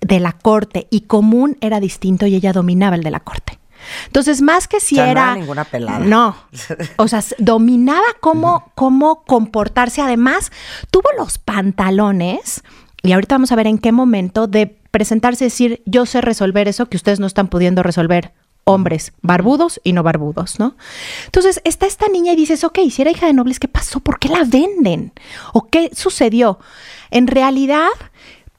de la corte y común era distinto y ella dominaba el de la corte. Entonces, más que si era. No ninguna pelada. No. O sea, dominaba cómo, cómo comportarse. Además, tuvo los pantalones, y ahorita vamos a ver en qué momento, de presentarse y decir, yo sé resolver eso que ustedes no están pudiendo resolver hombres barbudos y no barbudos, ¿no? Entonces está esta niña y dices, ok, si era hija de nobles, ¿qué pasó? ¿Por qué la venden? ¿O qué sucedió? En realidad,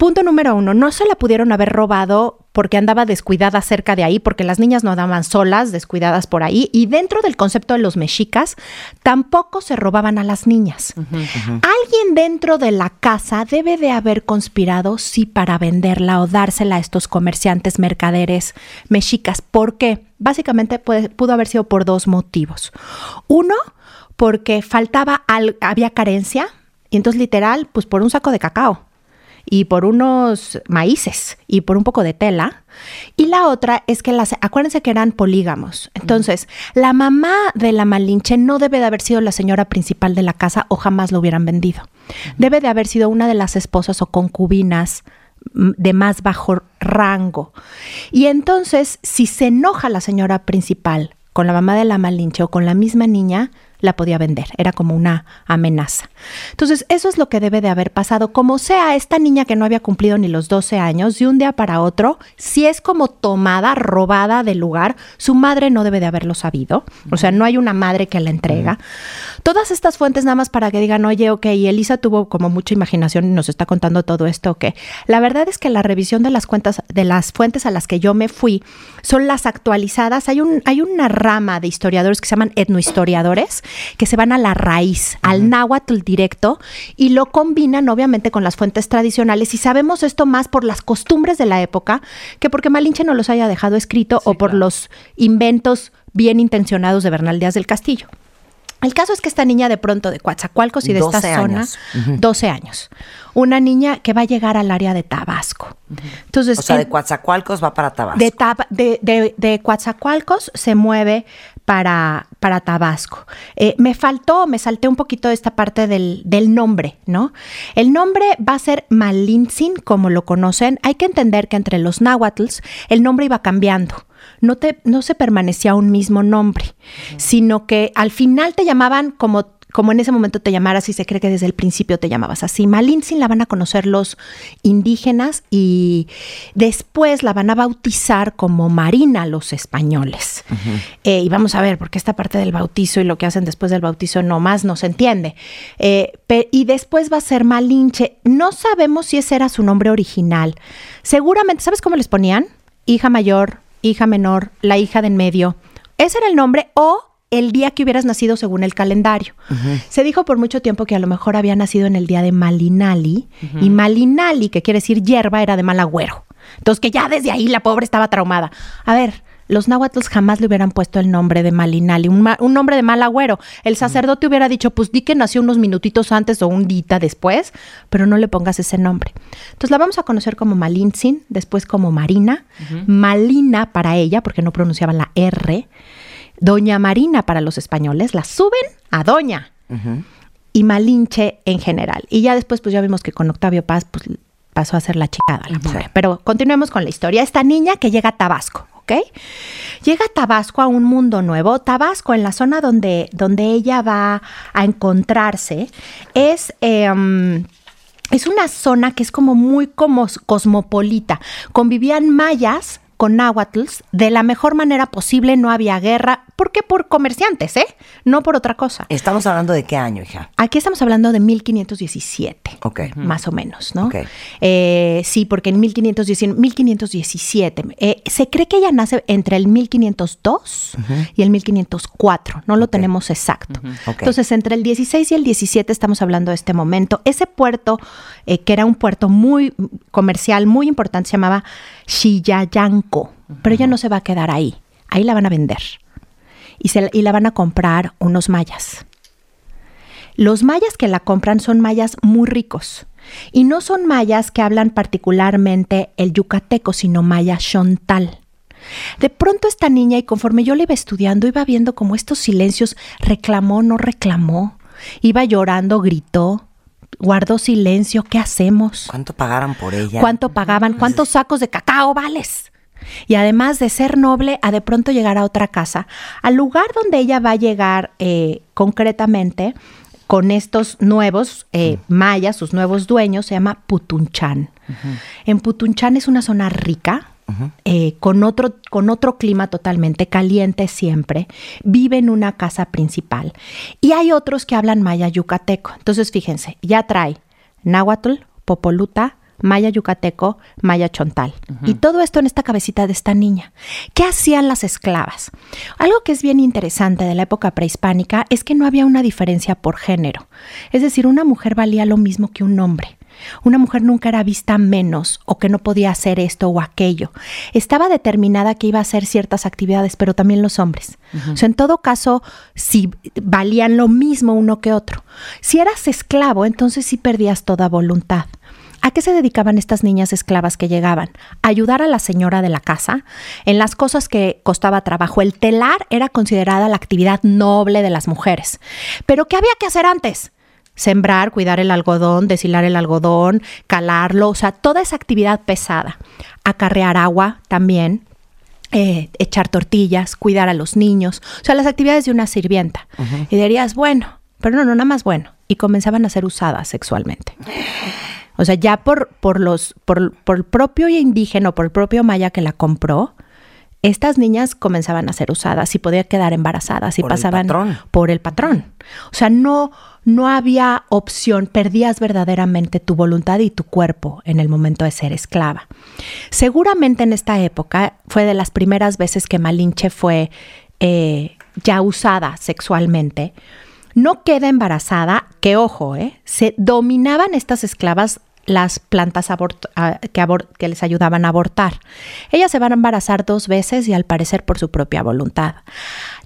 punto número uno, no se la pudieron haber robado porque andaba descuidada cerca de ahí, porque las niñas no andaban solas, descuidadas por ahí, y dentro del concepto de los mexicas, tampoco se robaban a las niñas. Alguien dentro de la casa debe de haber conspirado, sí, para venderla o dársela a estos comerciantes, mercaderes mexicas. ¿Por qué? Básicamente pudo haber sido por dos motivos. Uno, porque faltaba, había carencia, y entonces literal, pues por un saco de cacao y por unos maíces y por un poco de tela. Y la otra es que las, acuérdense que eran polígamos. Entonces, la mamá de la Malinche no debe de haber sido la señora principal de la casa o jamás lo hubieran vendido. Debe de haber sido una de las esposas o concubinas mm, de más bajo rango. Y entonces, si se enoja la señora principal con la mamá de la Malinche o con la misma niña, la podía vender. Era como una amenaza. Entonces, eso es lo que debe de haber pasado. Como sea, esta niña que no había cumplido ni los 12 años, de un día para otro, si es como tomada, robada del lugar, su madre no debe de haberlo sabido. O sea, no hay una madre que la entrega. Todas estas fuentes nada más para que digan, oye, ok, y Elisa tuvo como mucha imaginación y nos está contando todo esto, ok. La verdad es que la revisión de las cuentas, de las fuentes a las que yo me fui, son las actualizadas. Hay, un, hay una rama de historiadores que se llaman etnohistoriadores, que se van a la raíz, al náhuatl directo, y lo combinan obviamente con las fuentes tradicionales. Y sabemos esto más por las costumbres de la época que porque Malinche no los haya dejado escrito o por los inventos bien intencionados de Bernal Díaz del Castillo. El caso es que esta niña de pronto de Coatzacoalcos y de esta zona, 12 años, una niña que va a llegar al área de Tabasco. Entonces, o sea, de Coatzacoalcos va para Tabasco. De, de, de, Coatzacoalcos se mueve para, para Tabasco. Eh, me faltó, me salté un poquito de esta parte del, del, nombre, ¿no? El nombre va a ser Malintzin, como lo conocen. Hay que entender que entre los náhuatls el nombre iba cambiando no, te, no se permanecía un mismo nombre, sino que al final te llamaban como como en ese momento te llamaras y se cree que desde el principio te llamabas así. Malintzin la van a conocer los indígenas y después la van a bautizar como Marina los españoles. Eh, y vamos a ver, porque esta parte del bautizo y lo que hacen después del bautizo no más no se entiende. Eh, y después va a ser Malinche. No sabemos si ese era su nombre original. Seguramente, ¿sabes cómo les ponían? Hija mayor, hija menor, la hija de en medio. Ese era el nombre o el día que hubieras nacido según el calendario. Se dijo por mucho tiempo que a lo mejor había nacido en el día de Malinali y Malinali, que quiere decir hierba, era de mal agüero. Entonces que ya desde ahí la pobre estaba traumada. A ver, los náhuatls jamás le hubieran puesto el nombre de Malinali, un, nombre de mal agüero. El sacerdote hubiera dicho, pues di que nació unos minutitos antes o un día después, pero no le pongas ese nombre. Entonces la vamos a conocer como Malintzin, después como Marina, Malina para ella, porque no pronunciaban la R, Doña Marina para los españoles, la suben a Doña. Y Malinche en general. Y ya después, pues ya vimos que con Octavio Paz, pues pasó a ser la chicada, la Pero continuemos con la historia. Esta niña que llega a Tabasco. ¿ok? Llega a Tabasco a un mundo nuevo. Tabasco, en la zona donde, donde ella va a encontrarse, es... Em, es una zona que es como muy como cosmopolita. Convivían mayas con náhuatl de la mejor manera posible, no había guerra. ¿Por qué? Por comerciantes, ¿eh? No por otra cosa. ¿Estamos hablando de qué año, hija? Aquí estamos hablando de 1517. Ok. Más o menos, ¿no? Ok. Eh, sí, porque en 1517, 1517 eh, se cree que ella nace entre el 1502 y el 1504. No lo tenemos exacto. Entonces, entre el 16 y el 17 estamos hablando de este momento. Ese puerto, eh, que era un puerto muy comercial, muy importante, se llamaba Xillayanco. Pero ella no se va a quedar ahí. Ahí la van a vender. Y, se, y la van a comprar unos mayas. Los mayas que la compran son mayas muy ricos. Y no son mayas que hablan particularmente el yucateco, sino maya chontal. De pronto esta niña, y conforme yo la iba estudiando, iba viendo como estos silencios, reclamó, no reclamó, iba llorando, gritó, guardó silencio, ¿qué hacemos? ¿Cuánto pagaran por ella? ¿Cuánto pagaban? ¿Cuántos sacos de cacao vales? Y además de ser noble, a de pronto llegar a otra casa, al lugar donde ella va a llegar eh, concretamente con estos nuevos eh, mayas, sus nuevos dueños, se llama Putunchán. En Putunchán es una zona rica, eh, con, otro, con otro clima totalmente caliente siempre, vive en una casa principal. Y hay otros que hablan maya yucateco. Entonces, fíjense, ya trae náhuatl, popoluta, maya yucateco, maya chontal. Y todo esto en esta cabecita de esta niña. ¿Qué hacían las esclavas? Algo que es bien interesante de la época prehispánica es que no había una diferencia por género. Es decir, una mujer valía lo mismo que un hombre. Una mujer nunca era vista menos o que no podía hacer esto o aquello. Estaba determinada que iba a hacer ciertas actividades, pero también los hombres. O sea, en todo caso, si valían lo mismo uno que otro. Si eras esclavo, entonces sí perdías toda voluntad. ¿A qué se dedicaban estas niñas esclavas que llegaban? A ayudar a la señora de la casa en las cosas que costaba trabajo. El telar era considerada la actividad noble de las mujeres. Pero ¿qué había que hacer antes? Sembrar, cuidar el algodón, deshilar el algodón, calarlo, o sea, toda esa actividad pesada. Acarrear agua también, eh, echar tortillas, cuidar a los niños, o sea, las actividades de una sirvienta. Y dirías, bueno, pero no, no, nada más bueno. Y comenzaban a ser usadas sexualmente. O sea, ya por, por los, por, por el propio indígena o por el propio maya que la compró, estas niñas comenzaban a ser usadas y podían quedar embarazadas y Por pasaban por el patrón. O sea, no, no había opción, perdías verdaderamente tu voluntad y tu cuerpo en el momento de ser esclava. Seguramente en esta época fue de las primeras veces que Malinche fue eh, ya usada sexualmente. No queda embarazada, que ojo, eh, se dominaban estas esclavas las plantas abort- a- que, que les ayudaban a abortar. Ellas se van a embarazar dos veces y al parecer por su propia voluntad.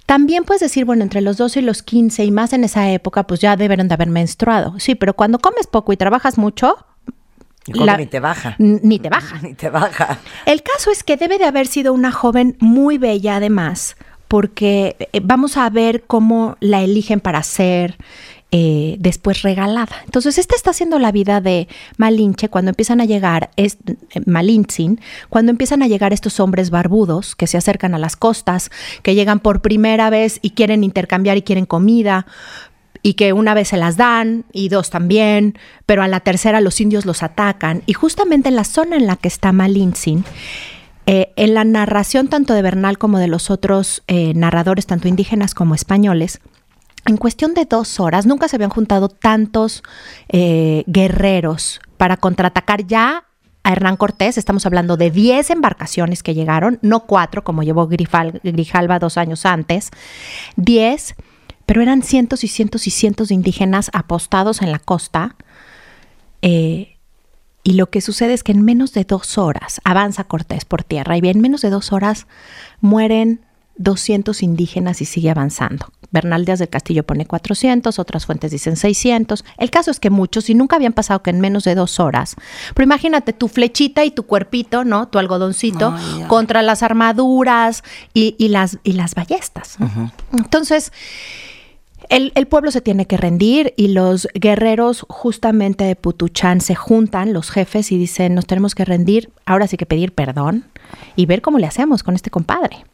También puedes decir, bueno, entre los 12 y los 15 y más en esa época, pues ya debieron de haber menstruado. Sí, pero cuando comes poco y trabajas mucho, la- ni te baja. ni te baja. Ni te baja. El caso es que debe de haber sido una joven muy bella además, porque eh, vamos a ver cómo la eligen para ser eh, después regalada. Entonces, esta está siendo la vida de Malinche cuando empiezan a llegar, es, eh, Malintzin, cuando empiezan a llegar estos hombres barbudos que se acercan a las costas, que llegan por primera vez y quieren intercambiar y quieren comida, y que una vez se las dan y dos también, pero a la tercera los indios los atacan. Y justamente en la zona en la que está Malintzin, eh, en la narración tanto de Bernal como de los otros eh, narradores, tanto indígenas como españoles, en cuestión de dos horas, nunca se habían juntado tantos eh, guerreros para contraatacar ya a Hernán Cortés. Estamos hablando de 10 embarcaciones que llegaron, no cuatro, como llevó Grifal- Grijalva dos años antes. 10, pero eran cientos y cientos y cientos de indígenas apostados en la costa. Eh, y lo que sucede es que en menos de dos horas avanza Cortés por tierra y en menos de dos horas mueren 200 indígenas y sigue avanzando. Bernal Díaz del Castillo pone 400, otras fuentes dicen 600. El caso es que muchos, y nunca habían pasado que en menos de dos horas. Pero imagínate tu flechita y tu cuerpito, ¿no? Tu algodoncito contra las armaduras y, y las, y las ballestas. ¿no? Entonces, el, el pueblo se tiene que rendir y los guerreros justamente de Putuchán se juntan, los jefes, y dicen, nos tenemos que rendir, ahora sí que pedir perdón y ver cómo le hacemos con este compadre.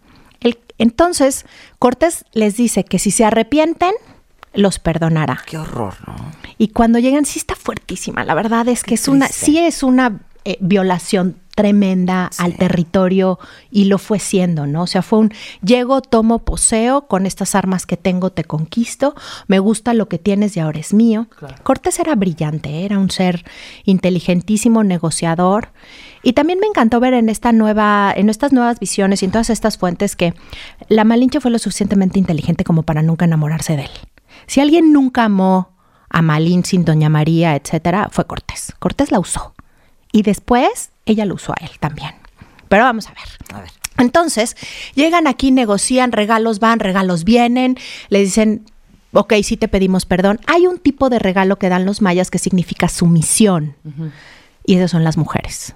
El- entonces, Cortés les dice que si se arrepienten, los perdonará. Qué horror, ¿no? Y cuando llegan, sí está fuertísima. La verdad es que es una, sí es una eh, violación tremenda al territorio y lo fue siendo, ¿no? O sea, fue un llego, tomo, poseo, con estas armas que tengo te conquisto, me gusta lo que tienes y ahora es mío. Cortés era brillante, era un ser inteligentísimo, negociador. Y también me encantó ver en esta nueva, en estas nuevas visiones y en todas estas fuentes que la Malinche fue lo suficientemente inteligente como para nunca enamorarse de él. Si alguien nunca amó a Malín sin Doña María, etcétera, fue Cortés. Cortés la usó. Y después ella lo usó a él también. Pero vamos a ver. A ver. Entonces, llegan aquí, negocian, regalos van, regalos vienen, le dicen, ok, sí te pedimos perdón. Hay un tipo de regalo que dan los mayas que significa sumisión. Y esas son las mujeres.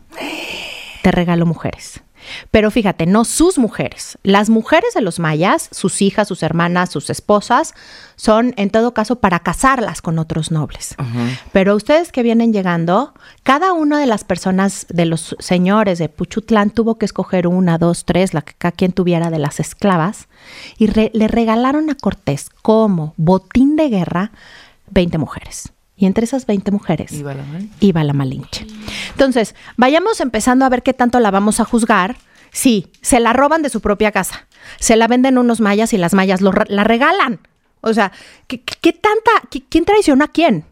Te regalo mujeres. Pero fíjate, no sus mujeres. Las mujeres de los mayas, sus hijas, sus hermanas, sus esposas, son en todo caso para casarlas con otros nobles. Pero ustedes que vienen llegando, cada una de las personas de los señores de Puchutlán tuvo que escoger una, dos, tres, la que cada quien tuviera de las esclavas, y re- le regalaron a Cortés como botín de guerra 20 mujeres. Y entre esas 20 mujeres Iba la Malinche. iba la Malinche. Entonces, vayamos empezando a ver qué tanto la vamos a juzgar. Sí, se la roban de su propia casa. Se la venden unos mayas y las mayas lo la regalan. O sea, ¿qué, tanta, qué- quién traiciona a quién?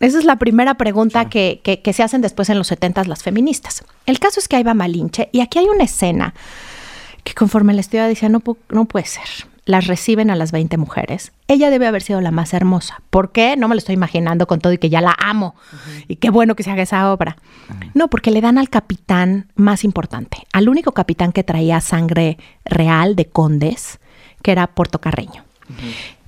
Esa es la primera pregunta que, que- que se hacen después en los 70 las feministas. El caso es que ahí va Malinche y aquí hay una escena que conforme la estudia decía, no, no puede ser. Las reciben a las 20 mujeres. Ella debe haber sido la más hermosa. ¿Por qué? No me lo estoy imaginando con todo y que ya la amo. Y qué bueno que se haga esa obra. No, porque le dan al capitán más importante, al único capitán que traía sangre real de condes, que era Portocarreño.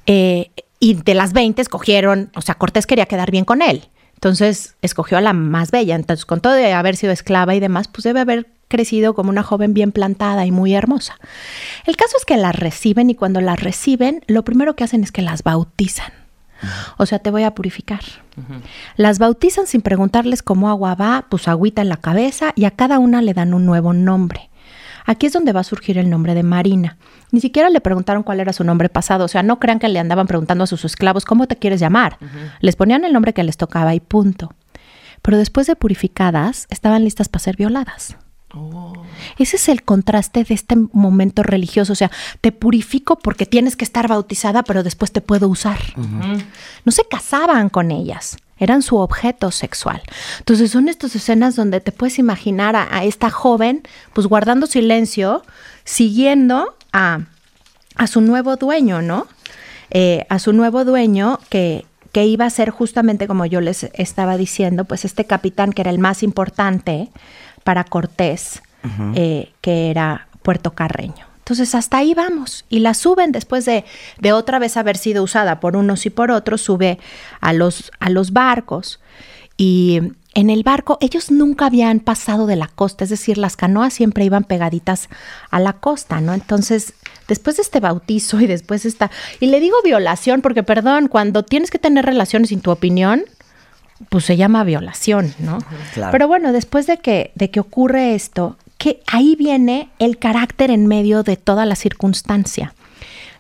Eh, y de las 20 escogieron, o sea, Cortés quería quedar bien con él. Entonces escogió a la más bella. Entonces, con todo de haber sido esclava y demás, pues debe haber crecido como una joven bien plantada y muy hermosa. El caso es que las reciben y cuando las reciben, lo primero que hacen es que las bautizan. O sea, te voy a purificar. Las bautizan sin preguntarles cómo agua va, pues agüita en la cabeza y a cada una le dan un nuevo nombre. Aquí es donde va a surgir el nombre de Marina. Ni siquiera le preguntaron cuál era su nombre pasado. O sea, no crean que le andaban preguntando a sus esclavos cómo te quieres llamar. Les ponían el nombre que les tocaba y punto. Pero después de purificadas, estaban listas para ser violadas. Ese es el contraste de este momento religioso. O sea, te purifico porque tienes que estar bautizada, pero después te puedo usar. No se casaban con ellas, eran su objeto sexual. Entonces son estas escenas donde te puedes imaginar a, a esta joven, pues guardando silencio, siguiendo a, a su nuevo dueño, ¿no? Eh, a su nuevo dueño que, que iba a ser justamente como yo les estaba diciendo, pues este capitán que era el más importante para Cortés, eh, que era Puerto Carreño. Entonces hasta ahí vamos y la suben después de, de otra vez haber sido usada por unos y por otros, sube a los, a los barcos y en el barco ellos nunca habían pasado de la costa, es decir, las canoas siempre iban pegaditas a la costa, ¿no? Entonces, después de este bautizo y después esta, y le digo violación porque, perdón, cuando tienes que tener relaciones sin tu opinión, pues se llama violación, ¿no? Claro. Pero bueno, después de que, de que ocurre esto, que ahí viene el carácter en medio de toda la circunstancia.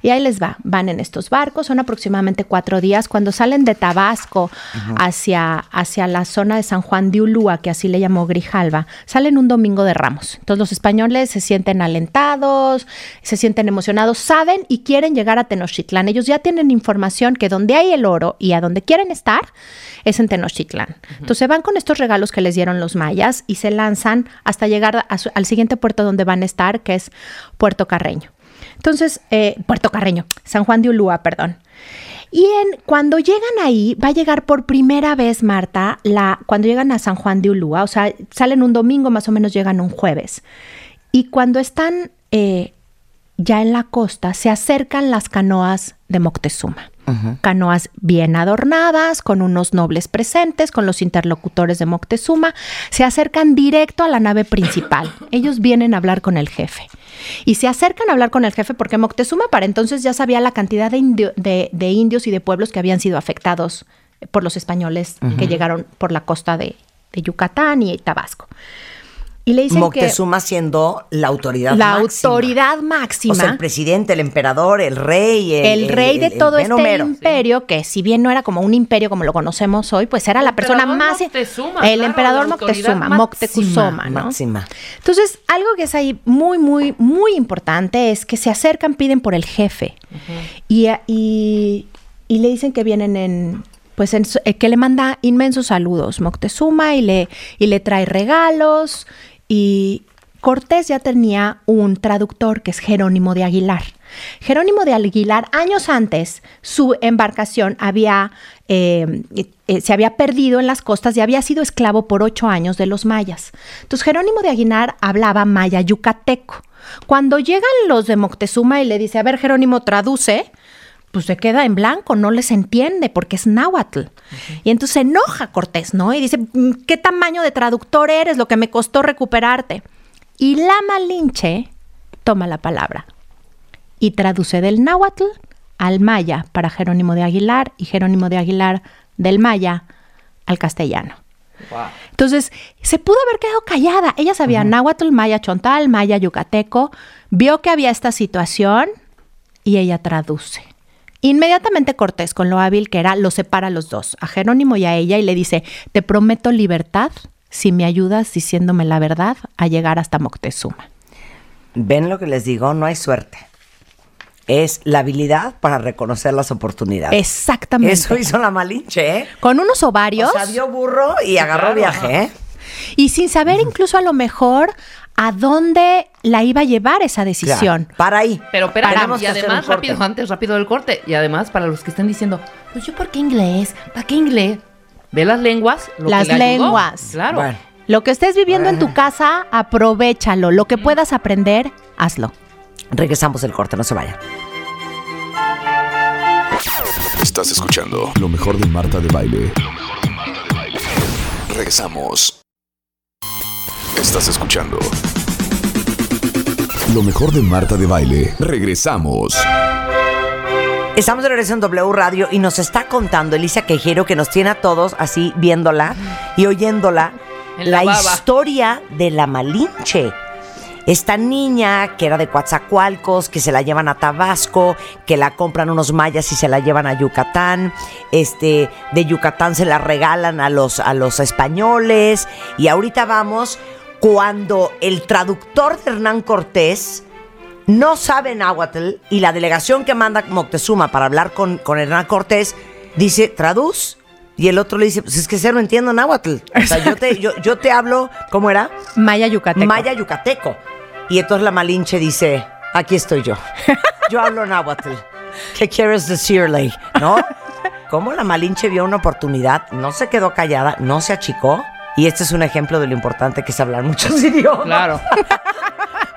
Y ahí les va, van en estos barcos, son aproximadamente cuatro días. Cuando salen de Tabasco hacia, hacia la zona de San Juan de Ulúa, que así le llamó Grijalva, salen un domingo de ramos. Entonces los españoles se sienten alentados, se sienten emocionados, saben y quieren llegar a Tenochtitlán. Ellos ya tienen información que donde hay el oro y a donde quieren estar es en Tenochtitlán. Entonces van con estos regalos que les dieron los mayas y se lanzan hasta llegar su- al siguiente puerto donde van a estar, que es Puerto Carreño. Entonces, eh, Puerto Carreño, San Juan de Ulúa, perdón. Y en, cuando llegan ahí, va a llegar por primera vez, Marta, la, cuando llegan a San Juan de Ulúa, o sea, salen un domingo, más o menos llegan un jueves. Y cuando están eh, ya en la costa, se acercan las canoas de Moctezuma. Canoas bien adornadas, con unos nobles presentes, con los interlocutores de Moctezuma, se acercan directo a la nave principal. Ellos vienen a hablar con el jefe. Y se acercan a hablar con el jefe porque Moctezuma para entonces ya sabía la cantidad de, indio- de- de indios y de pueblos que habían sido afectados por los españoles que llegaron por la costa de, de Yucatán y Tabasco. Y le dicen Moctezuma siendo la autoridad que la máxima. autoridad máxima. O sea, el presidente, el emperador, el rey. El, el rey de el- el todo este mero. imperio, que si bien no era como un imperio como lo conocemos hoy, pues era El la persona más... Moctezuma, el claro, emperador la Moctezuma. Moctezuma, ¿no? Máxima. Entonces, algo que es ahí muy, muy, muy importante es que se acercan, piden por el jefe. y, y- y le dicen que vienen en. Pues en eh, que le manda inmensos saludos Moctezuma y le, y le trae regalos. Y Cortés ya tenía un traductor que es Jerónimo de Aguilar. Jerónimo de Aguilar, años antes, su embarcación había, eh, eh, se había perdido en las costas y había sido esclavo por ocho años de los mayas. Entonces Jerónimo de Aguilar hablaba maya yucateco. Cuando llegan los de Moctezuma y le dice, a ver Jerónimo, traduce, pues se queda en blanco, no les entiende porque es náhuatl. Y entonces se enoja Cortés, ¿no? Y dice, "Mm, ¿qué tamaño de traductor eres? Lo que me costó recuperarte. Y la Malinche toma la palabra y traduce del náhuatl al maya para Jerónimo de Aguilar y Jerónimo de Aguilar del maya al castellano. Entonces, se pudo haber quedado callada. Ella sabía náhuatl, maya chontal, maya yucateco, vio que había esta situación y ella traduce. Inmediatamente Cortés, con lo hábil que era, lo separa a los dos, a Jerónimo y a ella, y le dice, te prometo libertad si me ayudas diciéndome la verdad a llegar hasta Moctezuma. ¿Ven lo que les digo? No hay suerte. Es la habilidad para reconocer las oportunidades. Exactamente. Eso hizo la Malinche, ¿eh? Con unos ovarios. O sea, vio burro y agarró viaje, ¿eh? Y sin saber incluso a lo mejor a dónde la iba a llevar esa decisión. Claro. Para ahí. Pero espera, y además, rápido, antes, rápido del corte. Y además, para los que estén diciendo, pues yo, ¿por qué inglés? ¿Para qué inglés? Ve las lenguas. Lo Las que le ayudó. lenguas. Claro. Bueno. Lo que estés viviendo en tu casa, aprovechalo. Lo que puedas aprender, hazlo. Regresamos del corte, no se vayan. Estás escuchando lo mejor de Marta de Baile. Regresamos. Estás escuchando lo mejor de Marta de Baile. Regresamos. Estamos de regreso en W Radio y nos está contando Alicia Quejero que nos tiene a todos así viéndola y oyéndola En la, historia de la Malinche. Esta niña que era de Coatzacoalcos, que se la llevan a Tabasco, que la compran unos mayas y se la llevan a Yucatán. Este, de Yucatán se la regalan a los, a los españoles. Y ahorita vamos cuando el traductor de Hernán Cortés no sabe náhuatl y la delegación que manda Moctezuma para hablar con, con Hernán Cortés dice, traduz. Y el otro le dice, pues es que se no entiendo náhuatl. O sea, yo te, yo, yo te hablo, ¿cómo era? Maya Yucateco. Maya yucateco. Y entonces la Malinche dice, aquí estoy yo. Yo hablo náhuatl. ¿Qué quieres decirle? ¿No? Como la Malinche vio una oportunidad, no se quedó callada, no se achicó. Y este es un ejemplo de lo importante que es hablar muchos idiomas. Claro.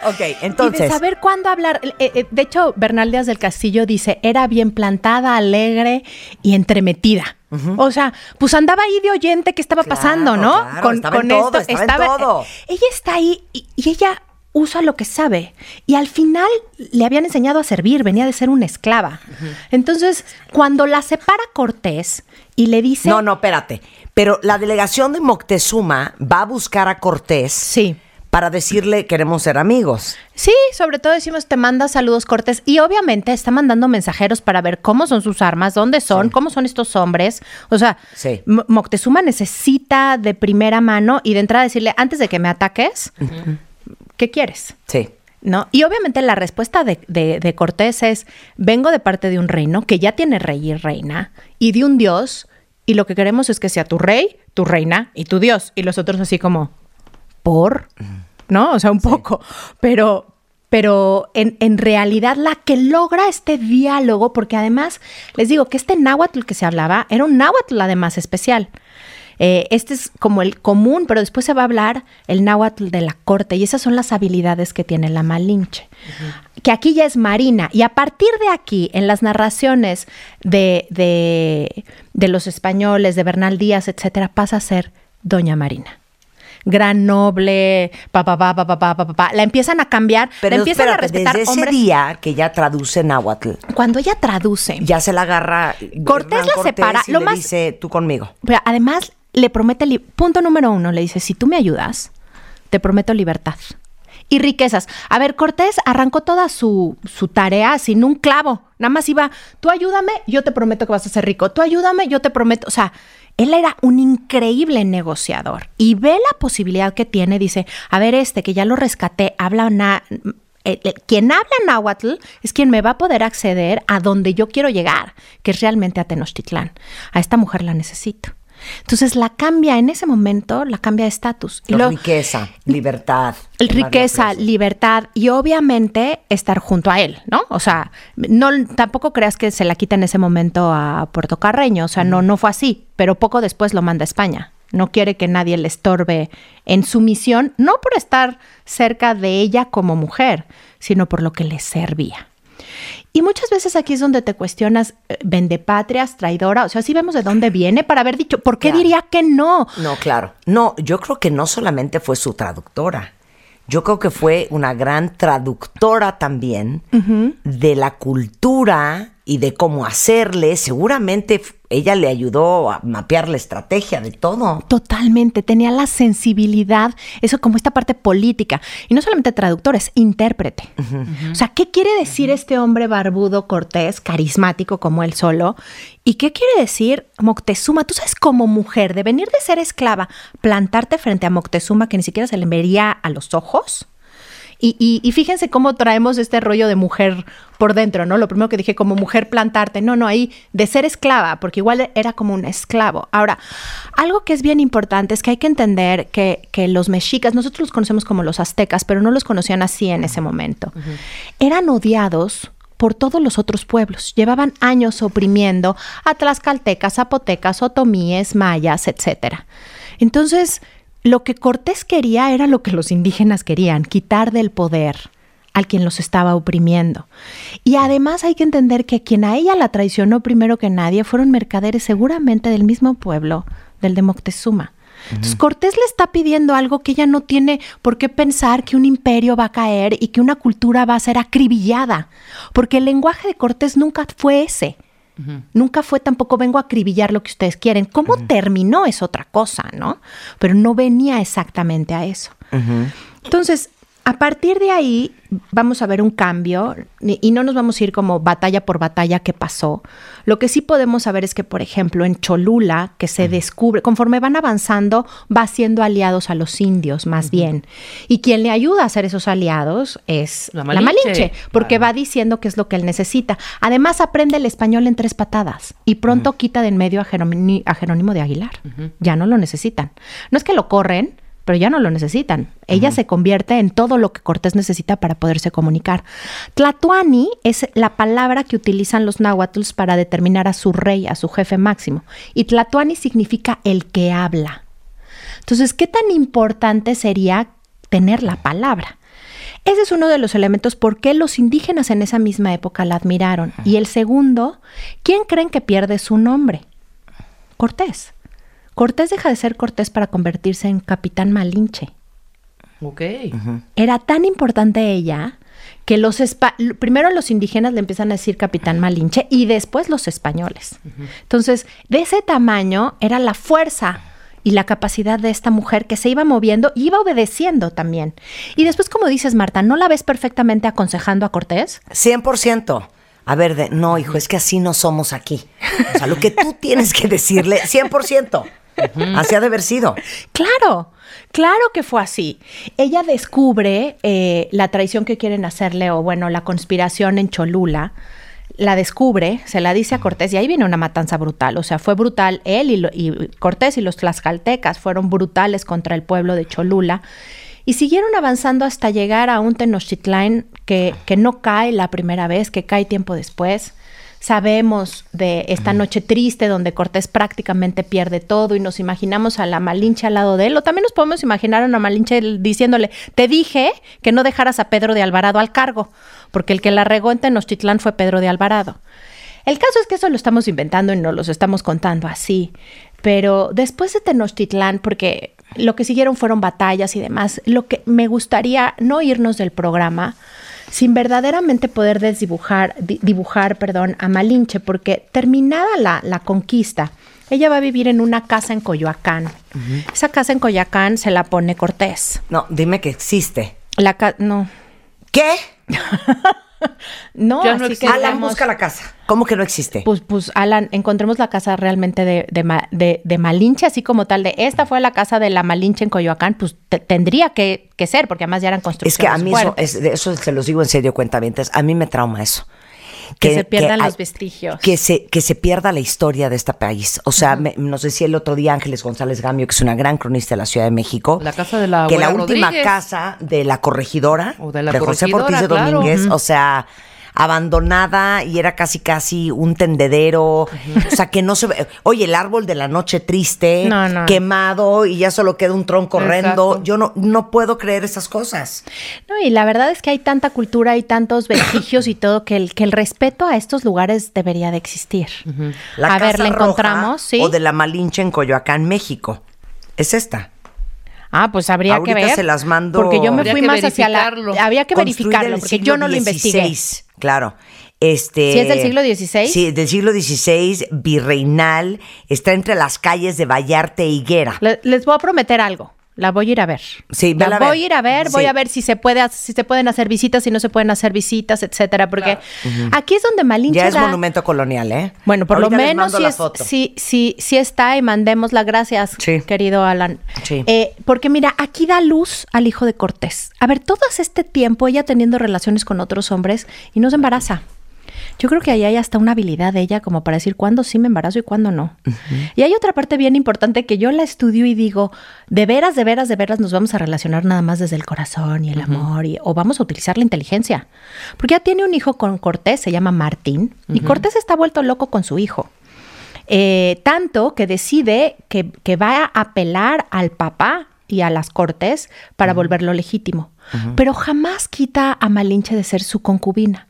Ok, Y entonces. de saber cuándo hablar. Eh, eh, de hecho, Bernal Díaz del Castillo dice, era bien plantada, alegre y entremetida. O sea, pues andaba ahí de oyente que estaba Claro, pasando, ¿no? claro, estaba en todo, estaba en todo. eh, ella está ahí y, y ella usa lo que sabe. Y al final le habían enseñado a servir, venía de ser una esclava. Entonces, cuando la separa Cortés y le dice... No, no, espérate. Pero la delegación de Moctezuma va a buscar a Cortés Sí. para decirle queremos ser amigos. Sí, sobre todo decimos te manda saludos cortes y obviamente está mandando mensajeros para ver cómo son sus armas, dónde son, cómo son estos hombres. O sea, Sí. Moctezuma necesita de primera mano y de entrada decirle, antes de que me ataques, ¿qué quieres? Sí. ¿No? Y obviamente la respuesta de, de- de Cortés es, vengo de parte de un reino que ya tiene rey y reina y de un dios y lo que queremos es que sea tu rey, tu reina y tu dios. Y los otros así como, ¿por? ¿No? O sea, un poco. Pero, pero en, en realidad la que logra este diálogo, porque además les digo que este náhuatl que se hablaba era un náhuatl además especial. Eh, este es como el común, pero después se va a hablar el náhuatl de la corte y esas son las habilidades que tiene la malinche. Que aquí ya es marina. Y a partir de aquí, en las narraciones de, de, los españoles, de Bernal Díaz, etcétera, pasa a ser Doña Marina gran noble, papá, papá, papá, papá, papá. La empiezan a cambiar, Pero la empiezan a respetar. Desde hombres. día que ya traduce náhuatl. Cuando ella traduce. Ya se la agarra. Eh, Cortés la separa. Y lo más. Dice tú conmigo. Pero además, le promete, punto número uno, le dice, si tú me ayudas, te prometo libertad. Y riquezas. A ver, Cortés arrancó toda su, su tarea sin un clavo. Nada más iba, tú ayúdame, yo te prometo que vas a ser rico. Tú ayúdame, yo te prometo. O sea, él era un increíble negociador y ve la posibilidad que tiene. Dice, a ver, este que ya lo rescaté, habla na- eh, eh, quien habla náhuatl es quien me va a poder acceder a donde yo quiero llegar, que es realmente a Tenochtitlán. A esta mujer la necesito. Entonces la cambia en ese momento, la cambia de estatus. Riqueza, libertad. riqueza, libertad y obviamente estar junto a él, ¿no? O sea, no tampoco creas que se la quita en ese momento a Puerto Carreño, o sea, no no fue así, pero poco después lo manda a España. No quiere que nadie le estorbe en su misión, no por estar cerca de ella como mujer, sino por lo que le servía. Y muchas veces aquí es donde te cuestionas, eh, vendepatrias, traidora, o sea, sí vemos de dónde viene para haber dicho, ¿por qué Claro. diría que no? No, claro. No, yo creo que no solamente fue su traductora. Yo creo que fue una gran traductora también de la cultura y de cómo hacerle. Seguramente ella le ayudó a mapear la estrategia de todo. Totalmente, tenía la sensibilidad, eso como esta parte política. Y no solamente traductor, es intérprete. O sea, ¿qué quiere decir este hombre barbudo, cortés, carismático como él solo? ¿Y qué quiere decir Moctezuma? Tú sabes, como mujer, de venir de ser esclava, plantarte frente a Moctezuma que ni siquiera se le vería a los ojos. Y, y- y fíjense cómo traemos este rollo de mujer por dentro, ¿no? Lo primero que dije, como mujer plantarte. No, no, ahí de ser esclava, porque igual era como un esclavo. Ahora, algo que es bien importante es que hay que entender que, que los mexicas, nosotros los conocemos como los aztecas, pero no los conocían así en ese momento. Eran odiados por todos los otros pueblos. Llevaban años oprimiendo a tlaxcaltecas, zapotecas, otomíes, mayas, etcétera. Entonces, lo que Cortés quería era lo que los indígenas querían, quitar del poder al quien los estaba oprimiendo. Y además hay que entender que quien a ella la traicionó primero que nadie fueron mercaderes seguramente del mismo pueblo, del de Moctezuma. Entonces Cortés le está pidiendo algo que ella no tiene por qué pensar que un imperio va a caer y que una cultura va a ser acribillada, porque el lenguaje de Cortés nunca fue ese. Nunca fue tampoco vengo a acribillar lo que ustedes quieren. ¿Cómo terminó es otra cosa, no? Pero no venía exactamente a eso. Entonces, a partir de ahí vamos a ver un cambio y no nos vamos a ir como batalla por batalla que pasó. Lo que sí podemos saber es que, por ejemplo, en Cholula, que se descubre, conforme van avanzando, va haciendo aliados a los indios, más bien. Y quien le ayuda a hacer esos aliados es La la Malinche. Porque va diciendo qué es lo que él necesita. Además, aprende el español en tres patadas y pronto quita de en medio a, Jerónimo- a Jerónimo de Aguilar. Ya no lo necesitan. No es que lo corren, pero ya no lo necesitan. Ella se convierte en todo lo que Cortés necesita para poderse comunicar. Tlatuani es la palabra que utilizan los náhuatls para determinar a su rey, a su jefe máximo. Y Tlatuani significa el que habla. Entonces, ¿qué tan importante sería tener la palabra? Ese es uno de los elementos por qué los indígenas en esa misma época la admiraron. Y el segundo, ¿quién creen que pierde su nombre? Cortés. Cortés deja de ser Cortés para convertirse en capitán Malinche. Ok. Era tan importante ella que los espa- primero los indígenas le empiezan a decir capitán Malinche y después los españoles. Entonces, de ese tamaño era la fuerza y la capacidad de esta mujer que se iba moviendo y iba obedeciendo también. Y después, como dices, Marta, ¿no la ves perfectamente aconsejando a Cortés? 100%. A ver, de, no, hijo, es que así no somos aquí. O sea, lo que tú tienes que decirle, 100%. Así ha de haber sido. Claro, claro que fue así. Ella descubre eh, la traición que quieren hacerle, o bueno, la conspiración en Cholula. La descubre, se la dice a Cortés, y ahí viene una matanza brutal. O sea, fue brutal él y, lo- y Cortés y los tlaxcaltecas fueron brutales contra el pueblo de Cholula. Y siguieron avanzando hasta llegar a un Tenochtitlán que, que no cae la primera vez, que cae tiempo después. Sabemos de esta noche triste donde Cortés prácticamente pierde todo y nos imaginamos a la Malinche al lado de él. O también nos podemos imaginar a una Malinche diciéndole, te dije que no dejaras a Pedro de Alvarado al cargo, porque el que la regó en Tenochtitlán fue Pedro de Alvarado. El caso es que eso lo estamos inventando y no los estamos contando así. Pero después de Tenochtitlán, porque lo que siguieron fueron batallas y demás, lo que me gustaría no irnos del programa sin verdaderamente poder desdibujar, di- dibujar, perdón, a Malinche, porque terminada la, la conquista Ella va a vivir en una casa en Coyoacán. Esa casa en Coyoacán se la pone Cortés. No, dime que existe. La ca- no. ¿Qué? No, Ya no así que. Alan, digamos, busca la casa. ¿Cómo que no existe? Pues, pues, Alan, encontremos la casa realmente de, de, de- de Malinche, así como tal, de esta fue la casa de la Malinche en Coyoacán, pues te- tendría que, que ser, porque además ya eran Es construcciones que a mí eso, es- de eso se los digo en serio, cuentavientes. A mí me trauma eso. Que se pierdan los vestigios. Que se, que se pierda la historia de este país. O sea, me- nos decía el otro día Ángeles González Gamio, que es una gran cronista de la Ciudad de México. La casa de la Que la última Rodríguez. casa de la corregidora, O de la José corregidora, Ortiz de claro. Domínguez, o sea, abandonada y era casi casi un tendedero. O sea, que no se ve. Oye, el árbol de la noche triste, No, no. quemado y ya solo queda un tronco horrendo. Yo no, no puedo creer esas cosas. No, y la verdad es que hay tanta cultura y tantos vestigios y todo que el, que el respeto a estos lugares debería de existir. La a ver, Casa la Roja encontramos, ¿sí? O de la Malinche en Coyoacán, México. Es esta. Ah, pues habría Ahorita que ver. se las mando- Porque yo me Habría fui más hacia la. Había que verificarlo, porque yo no lo investigué. XVI, Claro. Este, ¿Sí es del siglo XVI? Sí, del siglo XVI, virreinal. Está entre las calles de Vallarta e Higuera. Le- les voy a prometer algo. La voy a ir a ver. Sí, la a voy ver. a ir a ver, voy Sí. a ver si se puede, si se pueden hacer visitas, si no se pueden hacer visitas, etcétera. Porque aquí es donde Malinche Ya es da- monumento colonial, ¿eh? Bueno, por Ahorita lo menos la es- sí, sí está y mandemos las gracias, Sí. querido Alan. Sí. Eh, porque mira, aquí da luz al hijo de Cortés. A ver, todo este tiempo ella teniendo relaciones con otros hombres y no se embaraza. Yo creo que ahí hay hasta una habilidad de ella como para decir cuándo sí me embarazo y cuándo no. Y hay otra parte bien importante que yo la estudio y digo, de veras, de veras, de veras nos vamos a relacionar nada más desde el corazón y el amor y, o vamos a utilizar la inteligencia. Porque ya tiene un hijo con Cortés, se llama Martín, y Cortés está vuelto loco con su hijo. Eh, tanto que decide que, que va a apelar al papá y a las cortes para volverlo legítimo. Pero jamás quita a Malinche de ser su concubina.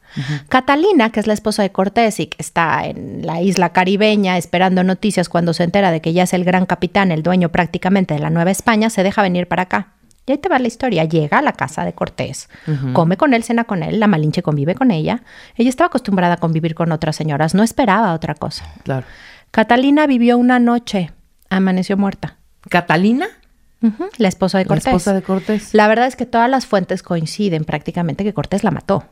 Catalina, que es la esposa de Cortés y que está en la isla caribeña esperando noticias cuando se entera de que ya es el gran capitán, el dueño prácticamente de la Nueva España, se deja venir para acá. Y ahí te va la historia. Llega a la casa de Cortés, come con él, cena con él, la Malinche convive con ella. Ella estaba acostumbrada a convivir con otras señoras, no esperaba otra cosa. Claro. Catalina vivió una noche, amaneció muerta. ¿Catalina? La esposa de La Cortés. esposa de Cortés. La verdad es que todas las fuentes coinciden prácticamente que Cortés la mató.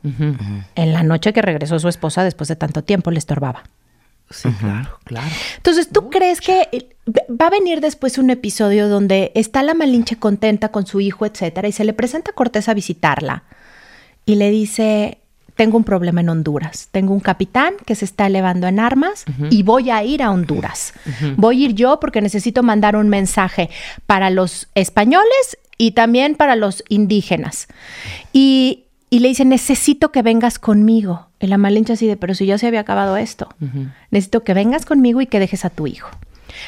En la noche que regresó su esposa después de tanto tiempo le estorbaba. Sí, claro, claro. Entonces, ¿tú crees que va a venir después un episodio donde está la Malinche contenta con su hijo, etcétera, y se le presenta a Cortés a visitarla y le dice, tengo un problema en Honduras, tengo un capitán que se está elevando en armas y voy a ir a Honduras. Voy a ir yo porque necesito mandar un mensaje para los españoles y también para los indígenas. Y, y le dice, necesito que vengas conmigo. Y la Malinche así de, pero si ya se había acabado esto. Necesito que vengas conmigo y que dejes a tu hijo.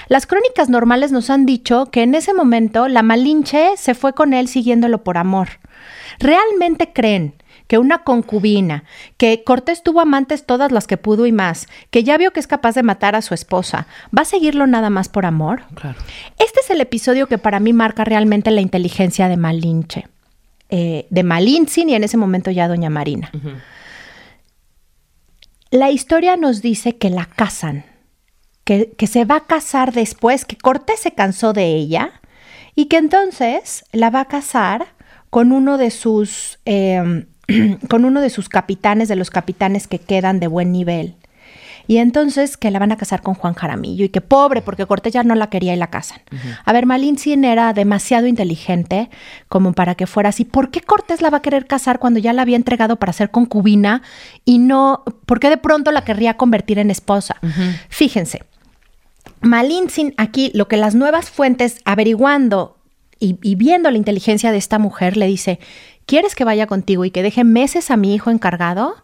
Las crónicas normales nos han dicho que en ese momento la Malinche se fue con él siguiéndolo por amor. ¿Realmente creen que una concubina, que Cortés tuvo amantes todas las que pudo y más, que ya vio que es capaz de matar a su esposa, va a seguirlo nada más por amor? Claro. Este es el episodio que para mí marca realmente la inteligencia de Malinche, eh, de Malintzin y en ese momento ya Doña Marina. La historia nos dice que la casan, que, que se va a casar después, que Cortés se cansó de ella y que entonces la va a casar con uno de sus, eh, con uno de sus capitanes, de los capitanes que quedan de buen nivel. Y entonces que la van a casar con Juan Jaramillo y que pobre, porque Cortés ya no la quería y la casan. A ver, Malintzin era demasiado inteligente como para que fuera así. ¿Por qué Cortés la va a querer casar cuando ya la había entregado para ser concubina y no, por qué de pronto la querría convertir en esposa? Fíjense, Malintzin aquí, lo que las nuevas fuentes averiguando y, y viendo la inteligencia de esta mujer le dice, ¿quieres que vaya contigo y que deje meses a mi hijo encargado?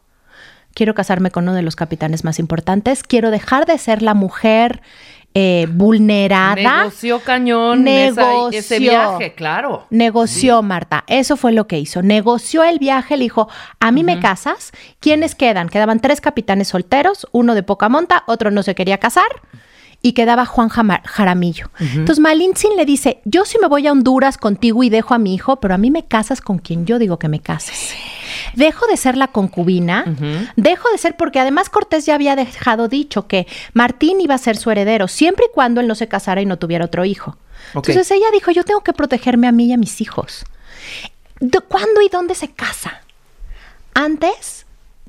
quiero casarme con uno de los capitanes más importantes, quiero dejar de ser la mujer eh, vulnerada. Negoció cañón esa- Negoció. ese viaje, claro. Negoció, Marta. Eso fue lo que hizo. Negoció el viaje, le dijo, a mí me casas. ¿Quiénes quedan? Quedaban tres capitanes solteros, uno de poca monta, otro no se quería casar. Y quedaba Juan Jama- Jaramillo. Entonces Malintzin le dice, yo sí me voy a Honduras contigo y dejo a mi hijo, pero a mí me casas con quien yo digo que me cases. dejo de ser la concubina, dejo de ser, porque además Cortés ya había dejado dicho que Martín iba a ser su heredero, siempre y cuando él no se casara y no tuviera otro hijo. Entonces ella dijo, yo tengo que protegerme a mí y a mis hijos. ¿De ¿Cuándo y dónde se casa? Antes,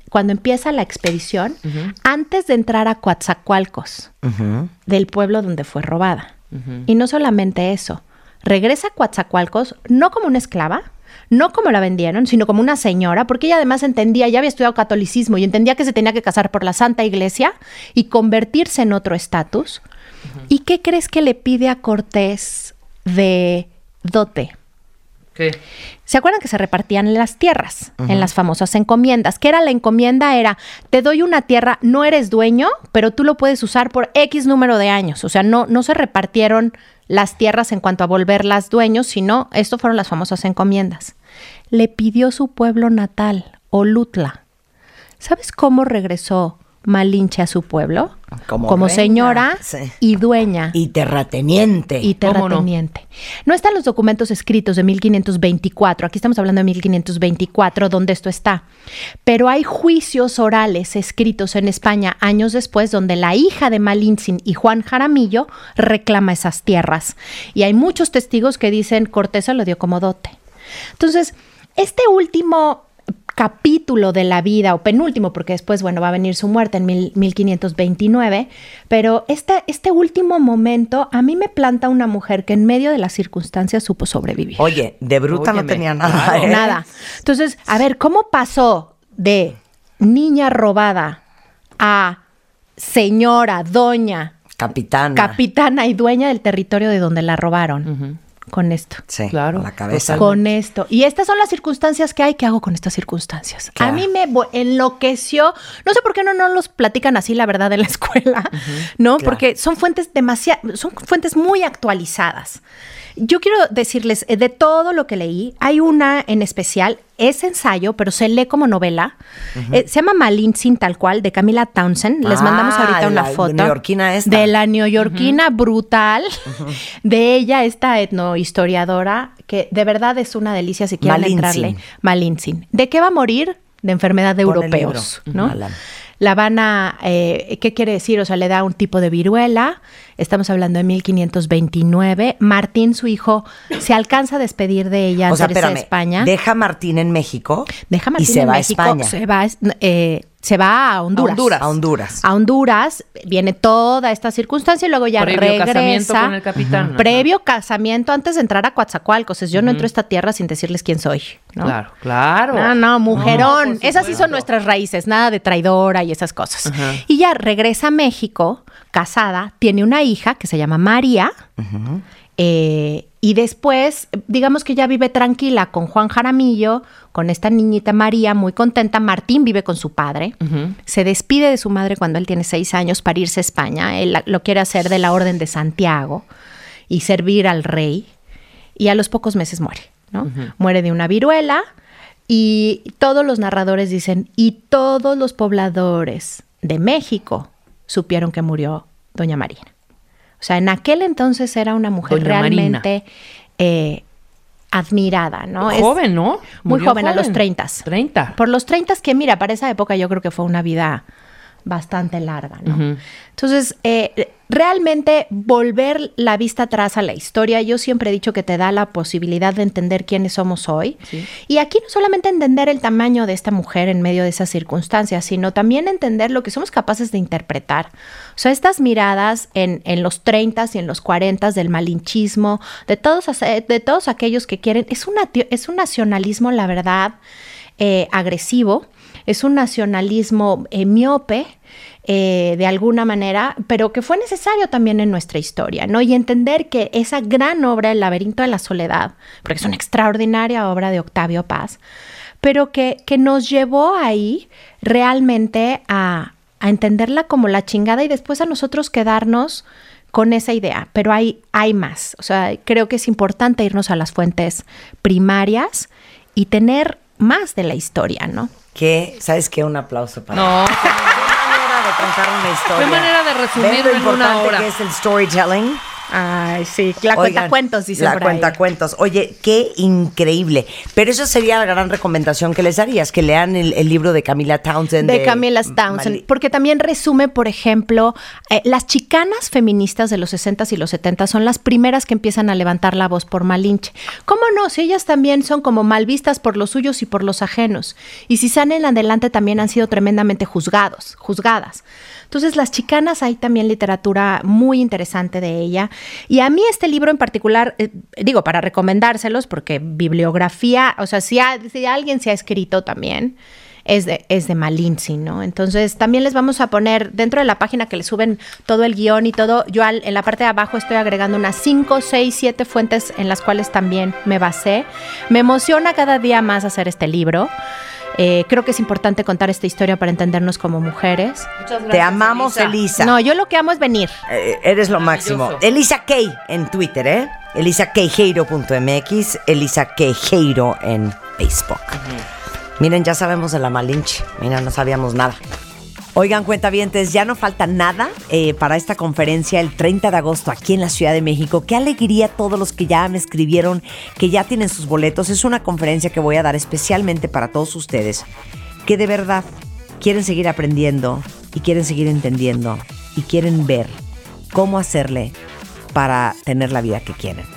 cuando empieza la expedición, antes de entrar a Coatzacoalcos, del pueblo donde fue robada. Y no solamente eso, regresa a Coatzacoalcos no como una esclava, no como la vendieron, sino como una señora, porque ella además entendía, ya había estudiado catolicismo y entendía que se tenía que casar por la Santa Iglesia y convertirse en otro estatus. ¿Y qué crees que le pide a Cortés de dote? ¿Qué? ¿Se acuerdan que se repartían las tierras en las famosas encomiendas? ¿Qué era la encomienda? Era, te doy una tierra, no eres dueño, pero tú lo puedes usar por X número de años. O sea, no, no se repartieron las tierras en cuanto a volverlas dueños, sino, esto fueron las famosas encomiendas. Le pidió su pueblo natal, Olutla. ¿Sabes cómo regresó Malinche a su pueblo? Como señora sí. y dueña Y terrateniente. y terrateniente. No? están los documentos escritos de 1524, aquí estamos hablando de 1524, donde esto está, pero hay juicios orales escritos en España años después donde la hija de Malintzin y Juan Jaramillo reclama esas tierras. Y hay muchos testigos que dicen Cortés se lo dio como dote. Entonces, este último capítulo de la vida, o penúltimo, porque después, bueno, va a venir su muerte en mil- 1529, pero este, este último momento a mí me planta una mujer que en medio de las circunstancias supo sobrevivir. Oye, de bruta no tenía nada. claro. ¿eh? Nada. Entonces, a ver, ¿cómo pasó de niña robada a señora, doña, Capitana. capitana y dueña del territorio de donde la robaron? Con esto. sí, Claro, La cabeza. Con esto. Y estas son las circunstancias que hay. ¿Qué hago con estas circunstancias? Claro. A mí me enloqueció. No sé por qué no, no los platican así, la verdad, en la escuela, ¿no? Claro. Porque son fuentes demasiado, son fuentes muy actualizadas. Yo quiero decirles, eh, de todo lo que leí, hay una en especial, es ensayo, pero se lee como novela. Eh, se llama Malintzin, tal cual, de Camila Townsend. Les Ah, mandamos ahorita una la foto. neoyorquina esta. De la neoyorquina brutal, de ella, esta etnohistoriadora, que de verdad es una delicia si quieren Malintzin. entrarle. Malintzin. ¿De qué va a morir? De enfermedad de europeos. ¿no? La van a, eh, ¿qué quiere decir? O sea, le da un tipo de viruela. Estamos hablando de 1529. Martín, su hijo, se alcanza a despedir de ella O antes sea, de. España. Deja a Martín en México. Deja a Martín y se en va México, a España. Se va, eh, se va a Honduras. Honduras. A Honduras. A Honduras viene toda esta circunstancia y luego ya Previo regresa. casamiento con el capitán. Previo casamiento antes de entrar a Coatzacoalcos. Es, Yo no entro a esta tierra sin decirles quién soy. ¿no? Claro, claro. No, no, mujerón. No, esas sí son nuestras raíces, nada de traidora y esas cosas. Y ya regresa a México, casada, tiene una hija que se llama María. Eh, y después, digamos que ya vive tranquila con Juan Jaramillo, con esta niñita María, muy contenta. Martín vive con su padre. Se despide de su madre cuando él tiene seis años para irse a España. Él lo quiere hacer de la Orden de Santiago y servir al rey. Y a los pocos meses muere, ¿no? Muere de una viruela. Y todos los narradores dicen, y todos los pobladores de México supieron que murió Doña Marina. O sea, en aquel entonces era una mujer Doña realmente eh, admirada, ¿no? Joven, ¿no? Muy Murió joven, a los 30. 30. Por los 30 que, mira, para esa época yo creo que fue una vida bastante larga, ¿no? Entonces, eh, realmente volver la vista atrás a la historia, yo siempre he dicho que te da la posibilidad de entender quiénes somos hoy. Sí. Y aquí no solamente entender el tamaño de esta mujer en medio de esas circunstancias, sino también entender lo que somos capaces de interpretar. O sea, estas miradas en, en los 30 y en los 40 del malinchismo, de todos, de todos aquellos que quieren, es, una, es un nacionalismo, la verdad, eh, agresivo, es un nacionalismo eh, miope, eh, de alguna manera, pero que fue necesario también en nuestra historia, ¿no? Y entender que esa gran obra, El laberinto de la soledad, porque es una extraordinaria obra de Octavio Paz, pero que, que nos llevó ahí realmente a, a entenderla como la chingada y después a nosotros quedarnos con esa idea, pero hay, hay más. O sea, creo que es importante irnos a las fuentes primarias y tener más de la historia, ¿no? Que, ¿sabes qué? Un aplauso para No, Qué manera de contar una historia. Qué manera de resumirlo ¿Ven lo en una importante hora. que es el storytelling? Ay, sí, la cuenta cuentos, dice La cuenta cuentos. Oye, qué increíble. Pero eso sería la gran recomendación que les darías, que lean el, el libro de Camila Townsend. de Camila Townsend, Mali- porque también resume, por ejemplo, eh, las chicanas feministas de los 60s y los 70 son las primeras que empiezan a levantar la voz por Malinche. ¿Cómo no? Si ellas también son como mal vistas por los suyos y por los ajenos. Y si salen adelante también han sido tremendamente juzgados, juzgadas. Entonces, las chicanas hay también literatura muy interesante de ella. Y a mí este libro en particular, eh, digo, para recomendárselos, porque bibliografía, o sea, si, alguien se ha escrito también, es de, es de Malinzi, ¿no? Entonces también les vamos a poner dentro de la página que les suben todo el guion y todo, yo en la parte de abajo estoy agregando unas 5, 6, 7 fuentes en las cuales también me basé. Me emociona cada día más hacer este libro. Eh, creo que es importante contar esta historia para entendernos como mujeres. Te amamos, Elisa. No, yo lo que amo es venir. Eh, eres lo máximo. Elisa Kay en Twitter, ¿eh? ElisaKeijero.mx, Elisa Queijeiro en Facebook. Miren, ya sabemos de la Malinche. Mira, no sabíamos nada. Oigan, cuentavientes, ya no falta nada eh, para esta conferencia el 30 de agosto aquí en la Ciudad de México. Qué alegría todos los que ya me escribieron, que ya tienen sus boletos. Es una conferencia que voy a dar especialmente para todos ustedes, que de verdad quieren seguir aprendiendo y quieren seguir entendiendo y quieren ver cómo hacerle para tener la vida que quieren.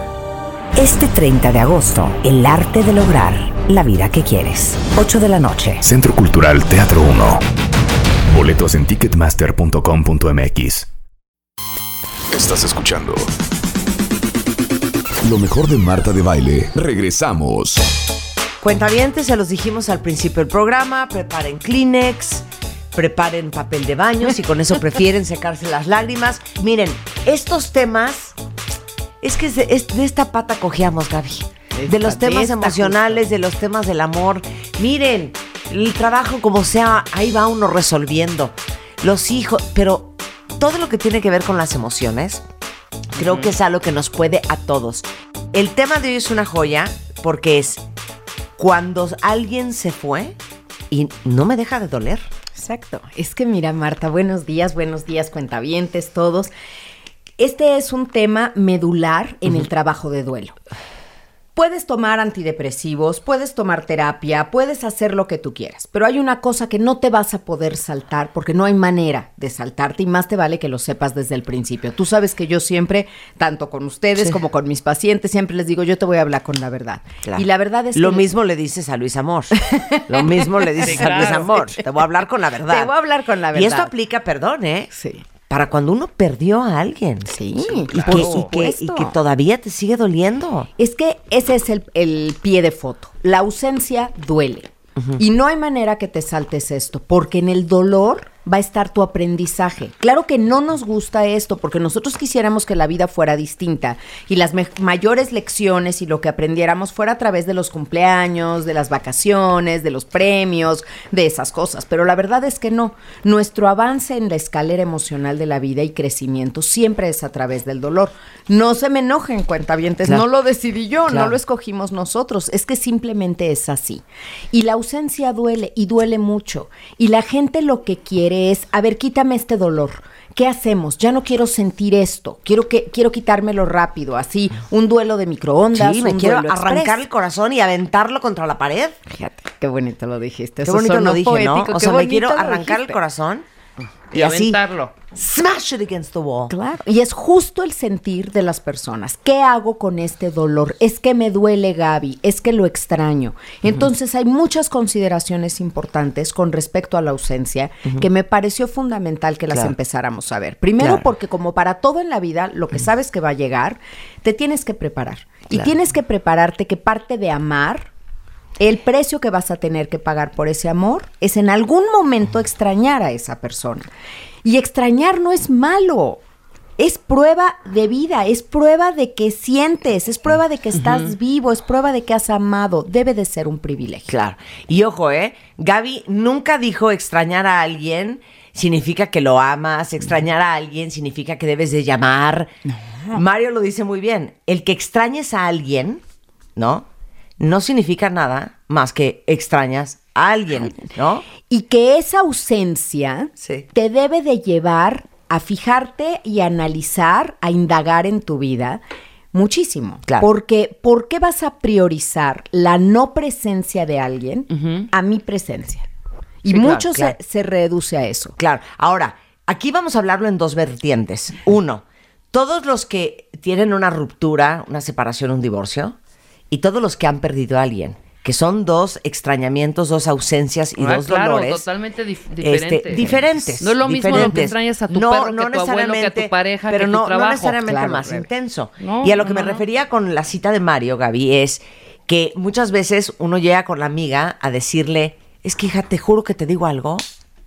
Este 30 de agosto, el arte de lograr la vida que quieres. 8 de la noche. Centro Cultural Teatro 1. Boletos en ticketmaster.com.mx. Estás escuchando lo mejor de Marta de Baile. Regresamos. Cuentavientes, se los dijimos al principio del programa, preparen Kleenex, preparen papel de baño, si con eso prefieren secarse las lágrimas. Miren, estos temas, es que es de, es de esta pata cojeamos, Gaby. De los de temas emocionales, de los temas del amor. Miren, el trabajo como sea, ahí va uno resolviendo. Los hijos, pero todo lo que tiene que ver con las emociones, creo que es algo que nos puede a todos. El tema de hoy es una joya porque es cuando alguien se fue y no me deja de doler. Exacto. Es que mira, Marta, buenos días, buenos días, cuentavientes, todos. Este es un tema medular en el trabajo de duelo. Puedes tomar antidepresivos, puedes tomar terapia, puedes hacer lo que tú quieras, pero hay una cosa que no te vas a poder saltar porque no hay manera de saltarte y más te vale que lo sepas desde el principio. Tú sabes que yo siempre, tanto con ustedes Sí. como con mis pacientes, siempre les digo, yo te voy a hablar con la verdad. Claro. Y la verdad es Lo que... mismo le dices a Luis Amor. Lo mismo le dices a Luis Amor. Te voy a hablar con la verdad. Te voy a hablar con la Y esto verdad. aplica, perdón, ¿eh? Sí. Para cuando uno perdió a alguien. Sí, Y, que, y, que, y supuesto. que todavía te sigue doliendo. Es que ese es el, el pie de foto. La ausencia duele. Y no hay manera que te saltes esto, porque en el dolor va a estar tu aprendizaje. Claro que no nos gusta esto, porque nosotros quisiéramos que la vida fuera distinta y las mayores lecciones y lo que aprendiéramos fuera a través de los cumpleaños, de las vacaciones, de los premios, de esas cosas. Pero la verdad es que no. Nuestro avance en la escalera emocional de la vida y crecimiento siempre es a través del dolor. No se me enojen, cuentavientes, Claro. no lo decidí yo, Claro. no lo escogimos nosotros, es que simplemente es así. Y la ausencia duele y duele mucho. Y la gente lo que quiere es, a ver, quítame este dolor. ¿Qué hacemos? Ya no quiero sentir esto. Quiero que quiero quitármelo rápido, así, un duelo de microondas, Sí, me quiero arrancar express. el corazón y aventarlo contra la pared. Fíjate, qué bonito lo dijiste. Qué eso bonito lo dije, ¿no? O sea, me quiero arrancar el corazón Y aventarlo. Smash it against the wall. Claro. Y es justo el sentir de las personas. ¿Qué hago con este dolor? Es que me duele Gaby, es que lo extraño. Entonces hay muchas consideraciones importantes con respecto a la ausencia que me pareció fundamental que las Claro. empezáramos a ver. Primero Claro. porque como para todo en la vida, lo que sabes que va a llegar, te tienes que preparar. Y tienes que prepararte que parte de amar el precio que vas a tener que pagar por ese amor es en algún momento extrañar a esa persona. Y extrañar no es malo. Es prueba de vida, es prueba de que sientes, es prueba de que estás vivo, es prueba de que has amado. Debe de ser un privilegio. Claro. Y ojo, ¿eh? Gaby nunca dijo extrañar a alguien significa que lo amas, extrañar a alguien significa que debes de llamar. Mario lo dice muy bien. El que extrañes a alguien, ¿no? No significa nada más que extrañas a alguien, ¿no? Y que esa ausencia Sí. te debe de llevar a fijarte y analizar, a indagar en tu vida muchísimo. Claro. Porque, ¿por qué vas a priorizar la no presencia de alguien a mi presencia? Y Sí, claro, mucho se reduce a eso. Claro. Ahora, aquí vamos a hablarlo en dos vertientes. Uno, todos los que tienen una ruptura, una separación, un divorcio, y todos los que han perdido a alguien, que son dos extrañamientos, dos ausencias y Ah, dos claro, dolores. totalmente dif- este, diferentes. No es lo mismo lo que extrañas a tu perro que a tu abuelo, que a tu necesariamente, pareja, que pero tu no, no trabajo. necesariamente Claro, más intenso. No, y a lo no, que me no, no. refería con la cita de Mario, Gaby, es que muchas veces uno llega con la amiga a decirle, es que hija, te juro que te digo algo,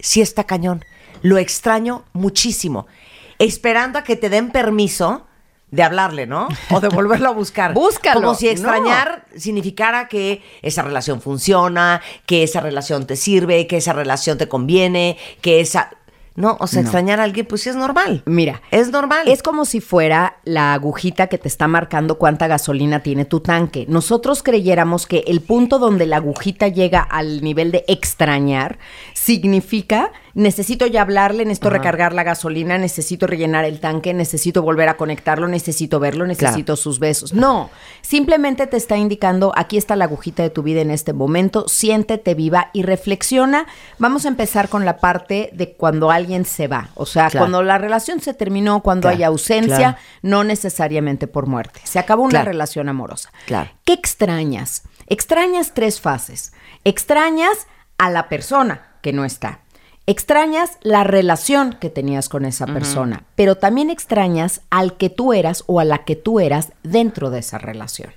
sí está cañón, lo extraño muchísimo, esperando a que te den permiso de hablarle, ¿no? O de volverlo a buscar. Búscalo. Como si No. extrañar significara que esa relación funciona, que esa relación te sirve, que esa relación te conviene, que esa... No, o sea, extrañar a alguien, pues sí es normal. Mira, Es normal. Es como si fuera la agujita que te está marcando cuánta gasolina tiene tu tanque. Nosotros creyéramos que el punto donde la agujita llega al nivel de extrañar significa necesito ya hablarle, necesito recargar la gasolina, necesito rellenar el tanque, necesito volver a conectarlo, necesito verlo, necesito sus besos. No, simplemente te está indicando aquí está la agujita de tu vida en este momento, siéntete viva y reflexiona. Vamos a empezar con la parte de cuando alguien se va, o sea, Claro. cuando la relación se terminó, cuando Claro, hay ausencia, no necesariamente por muerte. Se acabó una relación amorosa. Claro. ¿Qué extrañas? Extrañas tres fases. Extrañas a la persona que no está. Extrañas la relación que tenías con esa persona, pero también extrañas al que tú eras o a la que tú eras dentro de esa relación.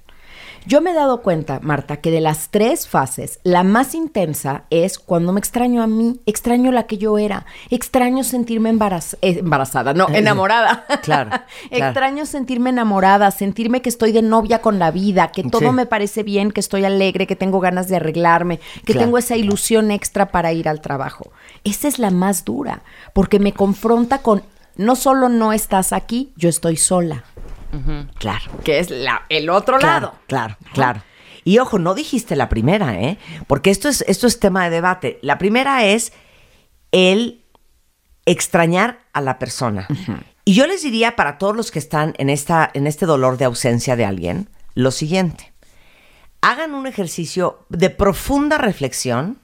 Yo me he dado cuenta, Marta, que de las tres fases, la más intensa es cuando me extraño a mí, extraño la que yo era, extraño sentirme embaraz- eh, embarazada, no, enamorada. Claro, claro. extraño sentirme enamorada, sentirme que estoy de novia con la vida, que todo Sí. me parece bien, que estoy alegre, que tengo ganas de arreglarme, que Claro. tengo esa ilusión extra para ir al trabajo. Esa es la más dura, porque me confronta con, no solo no estás aquí, yo estoy sola. Claro. Que es la, el otro Claro, claro, claro. Y ojo, no dijiste la primera, ¿eh? Porque esto es, esto es tema de debate. La primera es el extrañar a la persona. Y yo les diría para todos los que están en, esta, en este dolor de ausencia de alguien, lo siguiente. Hagan un ejercicio de profunda reflexión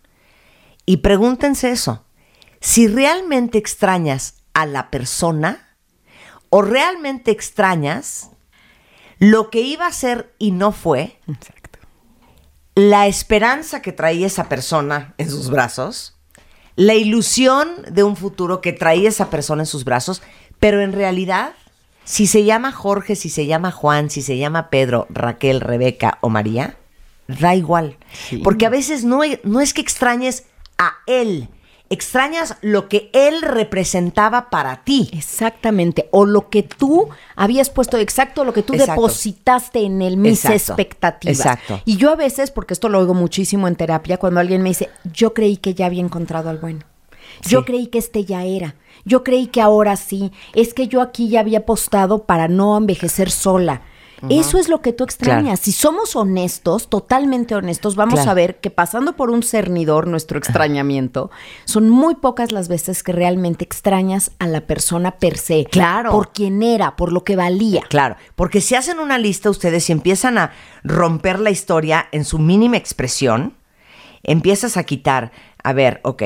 y pregúntense eso. Si realmente extrañas a la persona o realmente extrañas lo que iba a ser y no fue, la esperanza que traía esa persona en sus brazos, la ilusión de un futuro que traía esa persona en sus brazos, pero en realidad, si se llama Jorge, si se llama Juan, si se llama Pedro, Raquel, Rebeca o María, da igual. Porque a veces no, no es que extrañes a él, extrañas lo que él representaba para ti. Exactamente. O lo que tú habías puesto, exacto, lo que tú Exacto. depositaste en él, mis Exacto. expectativas. Exacto. Y yo a veces, porque esto lo oigo muchísimo en terapia, cuando alguien me dice, yo creí que ya había encontrado al bueno. Yo Sí. creí que este ya era. Yo creí que ahora sí. Es que yo aquí ya había apostado para no envejecer sola. Eso es lo que tú extrañas. Si somos honestos, totalmente honestos, vamos Claro. a ver que pasando por un cernidor, nuestro extrañamiento, son muy pocas las veces que realmente extrañas a la persona per se. Claro. Por quien era, por lo que valía. Claro, porque si hacen una lista ustedes y empiezan a romper la historia en su mínima expresión, empiezas a quitar, a ver, ok,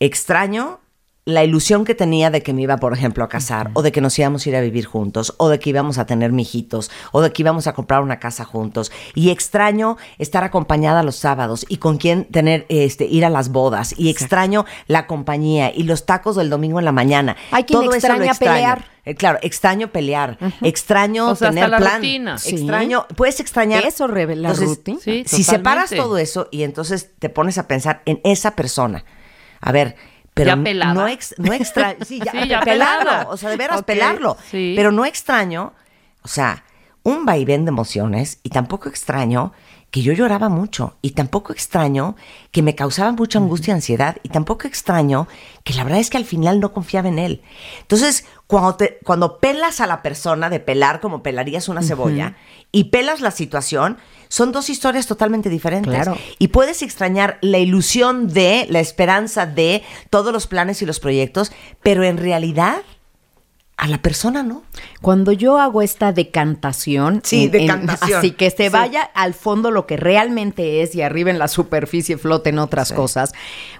extraño la ilusión que tenía de que me iba, por ejemplo, a casar, o de que nos íbamos a ir a vivir juntos, o de que íbamos a tener mijitos, o de que íbamos a comprar una casa juntos. Y extraño estar acompañada los sábados y con quién tener, este, ir a las bodas. Y extraño la compañía y los tacos del domingo en la mañana. Hay quien Todo eso lo extraña extraño. pelear. Eh, claro, extraño pelear, extraño O sea, hasta tener la plan, rutina. Sí. extraño, puedes extrañar Eso revela Entonces, rutina. Sí, si separas todo eso y entonces te pones a pensar en esa persona, a ver, pero Ya pelada. no, ex- no extraño, sí, ya, Sí, ya pelarlo, pelada. o sea, de veras Ok, pelarlo, sí. pero no extraño, o sea, un vaivén de emociones y tampoco extraño que yo lloraba mucho y tampoco extraño que me causaba mucha angustia y ansiedad y tampoco extraño que la verdad es que al final no confiaba en él. Entonces, cuando, te, cuando pelas a la persona de pelar como pelarías una cebolla y pelas la situación, son dos historias totalmente diferentes. Claro. Y puedes extrañar la ilusión de, la esperanza de todos los planes y los proyectos, pero en realidad a la persona no. Cuando yo hago esta decantación, Sí, en- en- decantación. así que se Sí. vaya al fondo lo que realmente es y arriba en la superficie floten otras cosas.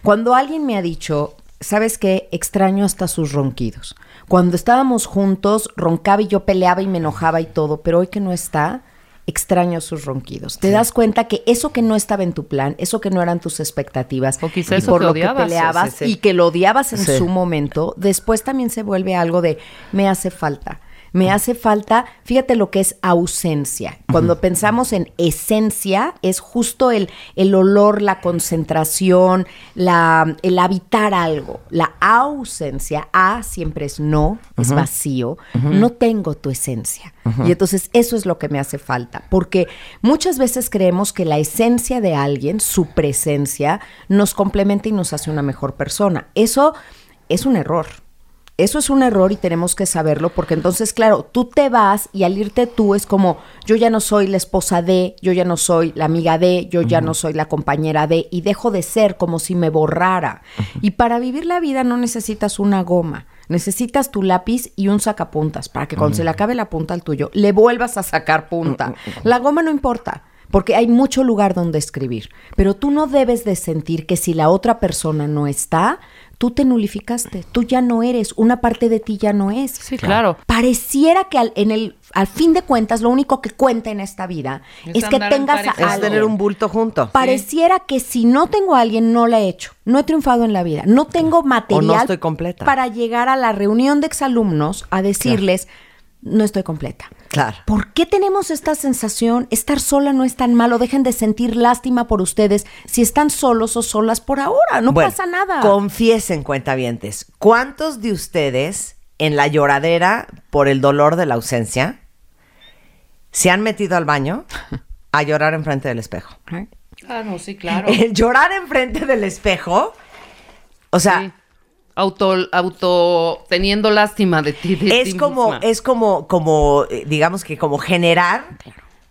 Cuando alguien me ha dicho, ¿sabes qué? Extraño hasta sus ronquidos. Cuando estábamos juntos, roncaba y yo peleaba y me enojaba y todo, pero hoy que no está, extraño sus ronquidos. Te das cuenta que eso que no estaba en tu plan, eso que no eran tus expectativas, O quizá y eso por que lo odiabas. que peleabas Sí, sí, sí. y que lo odiabas en Sí. su momento, después también se vuelve algo de me hace falta. Me hace falta, fíjate lo que es ausencia. Cuando pensamos en esencia, es justo el, el olor, la concentración, la, el habitar algo. La ausencia, A siempre es no, es vacío. No tengo tu esencia. Y entonces eso es lo que me hace falta. Porque muchas veces creemos que la esencia de alguien, su presencia, nos complementa y nos hace una mejor persona. Eso es un error. Eso es un error y tenemos que saberlo porque entonces, claro, tú te vas y al irte tú es como, yo ya no soy la esposa de, yo ya no soy la amiga de, yo ya no soy la compañera de y dejo de ser como si me borrara. Y para vivir la vida no necesitas una goma, necesitas tu lápiz y un sacapuntas para que cuando se le acabe la punta al tuyo, le vuelvas a sacar punta. La goma no importa. Porque hay mucho lugar donde escribir, pero tú no debes de sentir que si la otra persona no está, tú te nulificaste, tú ya no eres, una parte de ti ya no es. Sí, claro. Pareciera que al, en el, al fin de cuentas lo único que cuenta en esta vida Es es, que tengas a pareja. Es alguien. tener un bulto junto. Pareciera que si no tengo a alguien, no la he hecho. No he triunfado en la vida. No tengo material estoy completa. para llegar a la reunión de exalumnos a decirles, no estoy completa. Claro. ¿Por qué tenemos esta sensación? Estar sola no es tan malo. Dejen de sentir lástima por ustedes si están solos o solas por ahora. No Bueno, pasa nada. Confiesen, cuentavientes, ¿cuántos de ustedes en la lloradera por el dolor de la ausencia se han metido al baño a llorar enfrente del espejo? Ah, no, sí, claro. El llorar enfrente del espejo, o sea, Sí. Auto, auto, teniendo lástima de ti. de es ti como, misma. es como, como, eh, digamos que como generar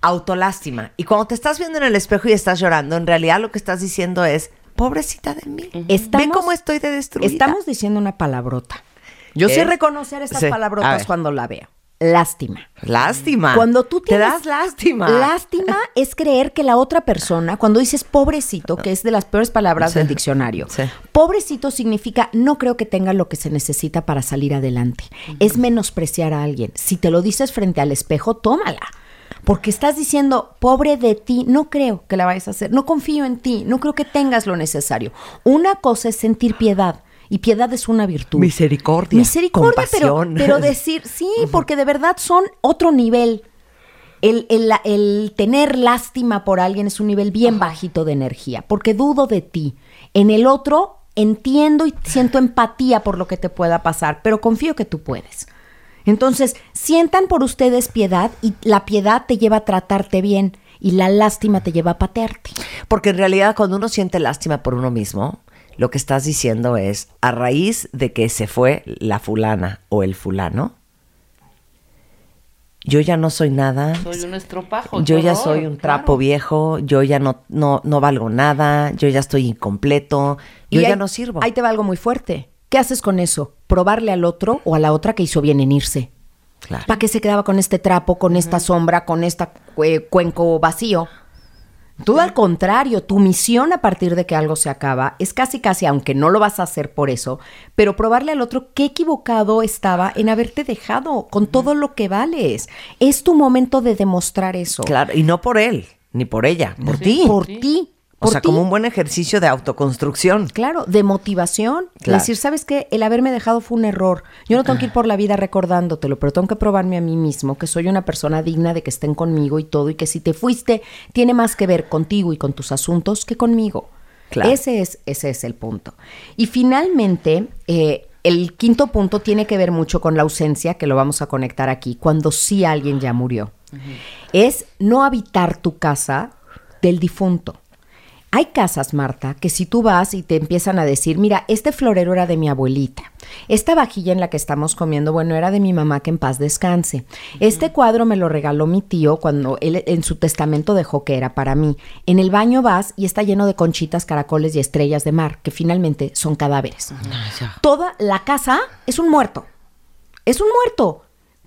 autolástima. Y cuando te estás viendo en el espejo y estás llorando, en realidad lo que estás diciendo es, pobrecita de mí. Ve Estamos- cómo estoy de destruida. Estamos diciendo una palabrota. Yo sé ¿Es? reconocer Sí, a palabrotas cuando la veo. Lástima. Lástima. Cuando tú te tienes das lástima. Lástima es creer que la otra persona, cuando dices pobrecito, que es de las peores palabras Sí. del diccionario, Sí. pobrecito significa no creo que tenga lo que se necesita para salir adelante. Es menospreciar a alguien. Si te lo dices frente al espejo, tómala. Porque estás diciendo, pobre de ti, no creo que la vayas a hacer, no confío en ti, no creo que tengas lo necesario. Una cosa es sentir piedad. Y piedad es una virtud. Misericordia, Misericordia, pero, compasión. pero decir, sí, porque de verdad son otro nivel. El, el- el tener lástima por alguien es un nivel bien bajito de energía, porque dudo de ti. En el otro entiendo y siento empatía por lo que te pueda pasar, pero confío que tú puedes. Entonces, sientan por ustedes piedad y la piedad te lleva a tratarte bien y la lástima te lleva a patearte. Porque en realidad cuando uno siente lástima por uno mismo, lo que estás diciendo es, a raíz de que se fue la fulana o el fulano, yo ya no soy nada. Soy un estropajo. Yo ya soy un trapo claro. viejo, yo ya no, no, no valgo nada, yo ya estoy incompleto, yo Y ya ahí- no sirvo. Ahí te va algo muy fuerte. ¿Qué haces con eso? Probarle al otro o a la otra que hizo bien en irse. Claro. ¿Para qué se quedaba con este trapo, con esta sombra, con este cuenco vacío? Tú al contrario, tu misión a partir de que algo se acaba es casi casi, aunque no lo vas a hacer por eso, pero probarle al otro qué equivocado estaba en haberte dejado con todo lo que vales. Es tu momento de demostrar eso. Claro, y no por él, ni por ella, por ti. Por ti. O sea, ti. como un buen ejercicio de autoconstrucción. Claro, de motivación. Claro. Decir, ¿sabes qué? El haberme dejado fue un error. Yo no tengo que ir por la vida recordándotelo, pero tengo que probarme a mí mismo que soy una persona digna de que estén conmigo y todo, y que si te fuiste, tiene más que ver contigo y con tus asuntos que conmigo. Claro. Ese, es, ese es el punto. Y finalmente, eh, el quinto punto tiene que ver mucho con la ausencia, que lo vamos a conectar aquí, cuando sí alguien ya murió. Es no habitar tu casa del difunto. Hay casas, Marta, que si tú vas y te empiezan a decir, mira, este florero era de mi abuelita, esta vajilla en la que estamos comiendo, bueno, era de mi mamá que en paz descanse. Este cuadro me lo regaló mi tío cuando él en su testamento dejó que era para mí. En el baño vas y está lleno de conchitas, caracoles y estrellas de mar, que finalmente son cadáveres. Toda la casa es un muerto. Es un muerto.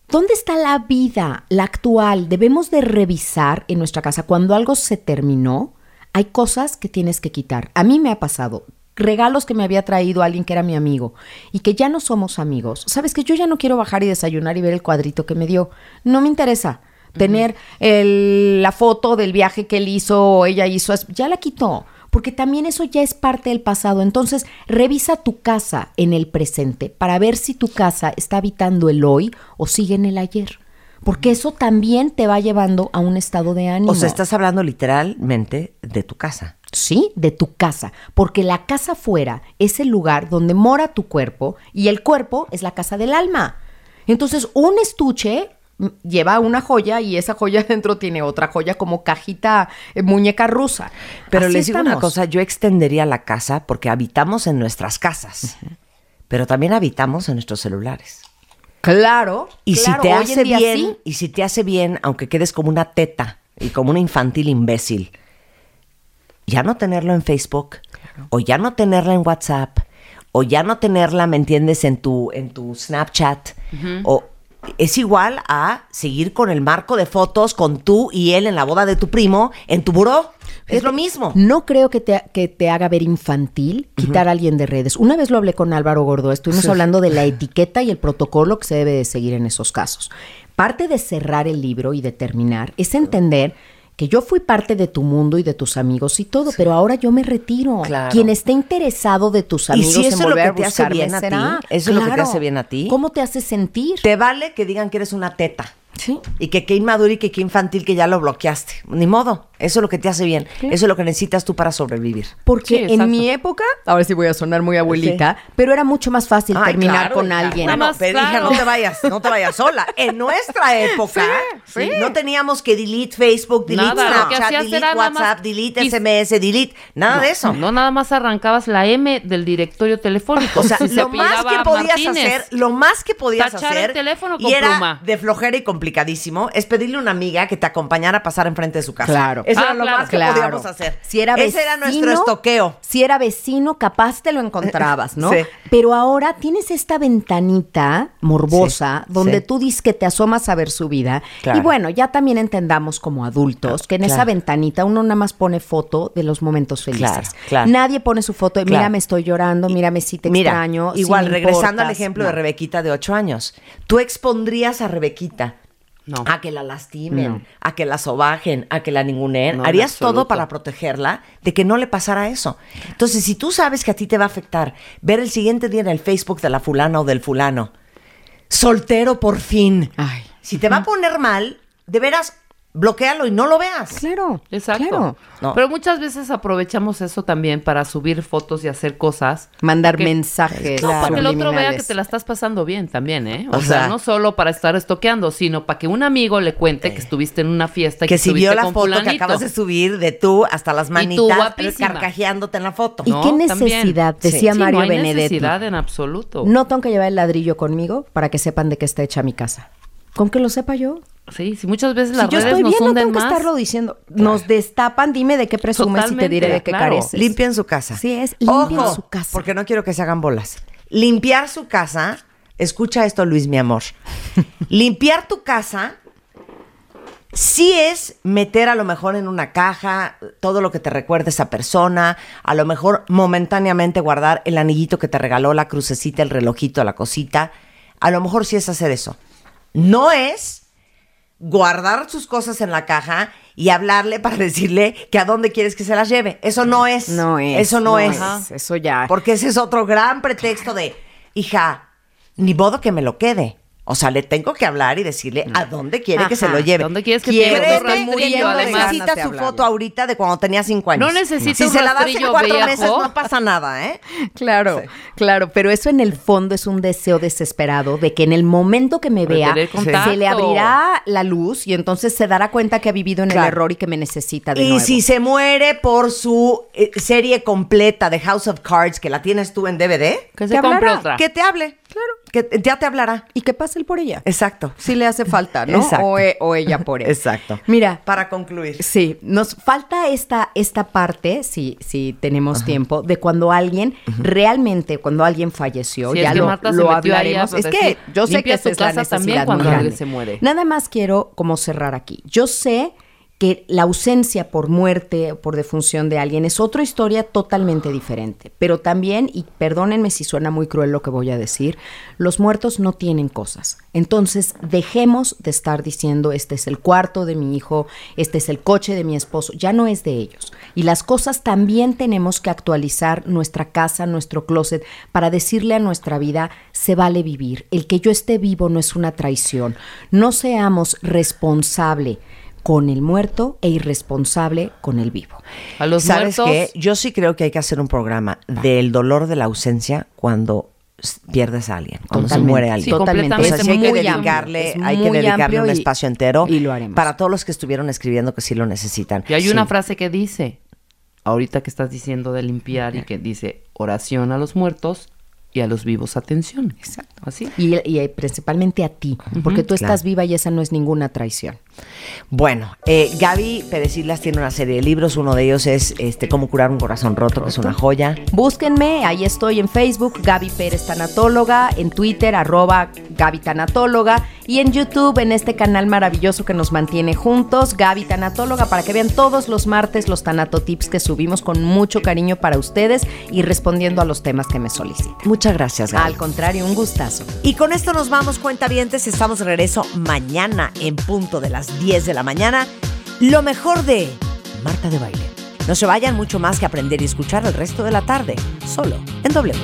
¿Dónde está la vida, la actual? Debemos de revisar en nuestra casa cuando algo se terminó. Hay cosas que tienes que quitar. A mí me ha pasado regalos que me había traído alguien que era mi amigo y que ya no somos amigos. Sabes que yo ya no quiero bajar y desayunar y ver el cuadrito que me dio. No me interesa tener el- la foto del viaje que él hizo o ella hizo. Ya la quitó. Porque también eso ya es parte del pasado. Entonces, revisa tu casa en el presente para ver si tu casa está habitando el hoy o sigue en el ayer. Porque eso también te va llevando a un estado de ánimo. O sea, estás hablando literalmente de tu casa. Sí, de tu casa, porque la casa fuera es el lugar donde mora tu cuerpo y el cuerpo es la casa del alma. Entonces, un estuche lleva una joya y esa joya dentro tiene otra joya como cajita, eh, muñeca rusa. Pero Así les digo una cosa, yo extendería la casa porque habitamos en nuestras casas, pero también habitamos en nuestros celulares. Claro. Y claro, si te hace bien, sí. y si te hace bien, aunque quedes como una teta y como una infantil imbécil, ya no tenerlo en Facebook, o ya no tenerla en WhatsApp, o ya no tenerla, ¿me entiendes?, en tu, en tu Snapchat, o es igual a seguir con el marco de fotos con tú y él en la boda de tu primo en tu buró. Es lo mismo. No creo que te, que te haga ver infantil quitar a alguien de redes. Una vez lo hablé con Álvaro Gordo, estuvimos hablando de la etiqueta y el protocolo que se debe de seguir en esos casos. Parte de cerrar el libro y de terminar es entender que yo fui parte de tu mundo y de tus amigos y todo, pero ahora yo me retiro. Claro. Quien esté interesado de tus Y amigos si eso en es lo que te hace bien a ti, eso es lo que te hace bien a ti. ¿Cómo te hace sentir? Te vale que digan que eres una teta. Sí. Y que qué inmaduro y que qué infantil que ya lo bloqueaste. Ni modo. Eso es lo que te hace bien. Eso es lo que necesitas tú para sobrevivir. Porque Sí, en mi época, ahora sí voy a sonar muy abuelita, pero era mucho más fácil Ay, terminar claro, con hija. alguien. Bueno, pero hija, claro. no te vayas, no te vayas sola. En nuestra época, sí, no teníamos que delete Facebook, delete Nada, Snapchat, delete WhatsApp, delete y- SMS, delete, nada de eso. No, nada más arrancabas la M del directorio telefónico. O sea, Si lo más que podías Martínez. hacer, lo más que podías Tachar el hacer, teléfono y era de flojera y complicadísimo, es pedirle a una amiga que te acompañara a pasar enfrente de su casa. Claro. Eso Ah, era lo claro. más que Claro. podíamos hacer. Si era Ese era vecino, nuestro estoqueo. Si era vecino, capaz te lo encontrabas, ¿no? Sí. Pero ahora tienes esta ventanita morbosa Sí, donde sí. tú dices que te asomas a ver su vida. Claro. Y bueno, ya también entendamos como adultos que en esa ventanita uno nada más pone foto de los momentos felices. Claro, claro. Nadie pone su foto de, Claro. mira, me estoy llorando, mírame si te Mira, extraño. igual, regresando al importas". ejemplo de. Rebequita de 8 años. Tú expondrías a Rebequita No. a que la lastimen, No. a que la sobajen, a que la ninguneen. No, Harías todo para protegerla de que no le pasara eso. Entonces, si tú sabes que a ti te va a afectar ver el siguiente día en el Facebook de la fulana o del fulano, soltero por fin. Ay. Si te va a poner mal, de veras, bloquealo y no lo veas. Claro. Exacto. Claro. No. Pero muchas veces aprovechamos eso también para subir fotos y hacer cosas. Mandar Porque- mensajes. No, para que el otro vea que te la estás pasando bien también, ¿eh? O, O sea, sea- no solo para estar estoqueando, sino para que un amigo le cuente que estuviste en una fiesta y que, Que si vio la foto que acabas de subir de tú hasta las tú manitas guapísima. carcajeándote en la foto. ¿Y No, qué necesidad? Sí. Decía Sí, Mario no hay Benedetti. necesidad en absoluto. No tengo que llevar el ladrillo conmigo para que sepan de qué está hecha mi casa. Con que lo sepa yo. Sí, sí, muchas veces las si yo redes estoy nos bien, no tengo que estarlo diciendo. Nos destapan, dime de qué presumes y te diré de qué Totalmente, careces. Limpien su casa. Sí, es, limpien Ojo, su casa. Porque no quiero que se hagan bolas. Limpiar su casa, escucha esto, Luis, mi amor. Limpiar tu casa sí es meter a lo mejor en una caja todo lo que te recuerde esa persona, a lo mejor momentáneamente guardar el anillito que te regaló, la crucecita, el relojito, la cosita. A lo mejor sí es hacer eso. No es guardar sus cosas en la caja y hablarle para decirle que a dónde quieres que se las lleve. Eso no es. No es. Eso no, no es. es. Eso ya. Porque ese es otro gran pretexto de, hija, ni modo que me lo quede. O sea, le tengo que hablar y decirle a dónde quiere que se lo lleve. ¿Dónde quieres que ¿Quiere te lleve? Muriendo necesita su hablarle. foto ahorita de cuando tenía cinco años. No necesita Si un se la das en cuatro viejo. meses, no pasa nada, ¿eh? Claro, claro, pero eso en el fondo es un deseo desesperado de que en el momento que me vea se le abrirá la luz y entonces se dará cuenta que ha vivido en Claro. el error y que me necesita de Y nuevo. si se muere por su eh, serie completa de House of Cards, que la tienes tú en DVD, Que se compre otra. que te hable. Claro. Que ya te hablará. y que pase él por ella. Exacto. Si le hace falta, ¿no? Exacto. O, e- o ella por él. Exacto. Mira, Para concluir. Sí, nos falta esta, esta parte, si, si tenemos tiempo, de cuando alguien, realmente, cuando alguien falleció, ya que lo, lo hablaremos. Es decir, que yo sé que esa es la casa también necesidad cuando muy alguien grande. se muere. Nada más quiero como cerrar aquí. Yo sé que la ausencia por muerte o por defunción de alguien es otra historia totalmente diferente. Pero también, y perdónenme si suena muy cruel lo que voy a decir, los muertos no tienen cosas. Entonces, dejemos de estar diciendo, este es el cuarto de mi hijo, este es el coche de mi esposo, ya no es de ellos. Y las cosas también tenemos que actualizar nuestra casa, nuestro closet, para decirle a nuestra vida, se vale vivir. El que yo esté vivo no es una traición. No seamos responsable con el muerto e irresponsable con el vivo. A los ¿Sabes muertos. qué? Yo sí creo que hay que hacer un programa del dolor de la ausencia cuando pierdes a alguien, cuando se muere alguien. Sí, Totalmente. O sea, completamente. sí hay que amplio, dedicarle, hay que dedicarle un y- espacio entero y lo haremos. para todos los que estuvieron escribiendo que sí lo necesitan. Y hay Sí. una frase que dice, ahorita que estás diciendo de limpiar y que dice oración a los muertos y a los vivos atención. Exacto. Así. Y, y, eh, principalmente a ti, porque tú estás viva y esa no es ninguna traición. Bueno, eh, Gaby Pérez Islas tiene una serie de libros. Uno de ellos es este Cómo curar un corazón roto, que es una joya. Búsquenme, ahí estoy en Facebook, Gaby Pérez Tanatóloga, en Twitter, arroba Gaby Tanatóloga, y en YouTube, en este canal maravilloso que nos mantiene juntos, Gaby Tanatóloga, para que vean todos los martes los tanatotips que subimos con mucho cariño para ustedes y respondiendo a los temas que me solicitan. Muchas gracias, Gaby. Al contrario, un gustazo. Y con esto nos vamos, cuentavientes. Estamos de regreso mañana en punto de las 10 de la mañana. Lo mejor de Marta de Baile. No se vayan mucho más que aprender y escuchar el resto de la tarde, solo en doble.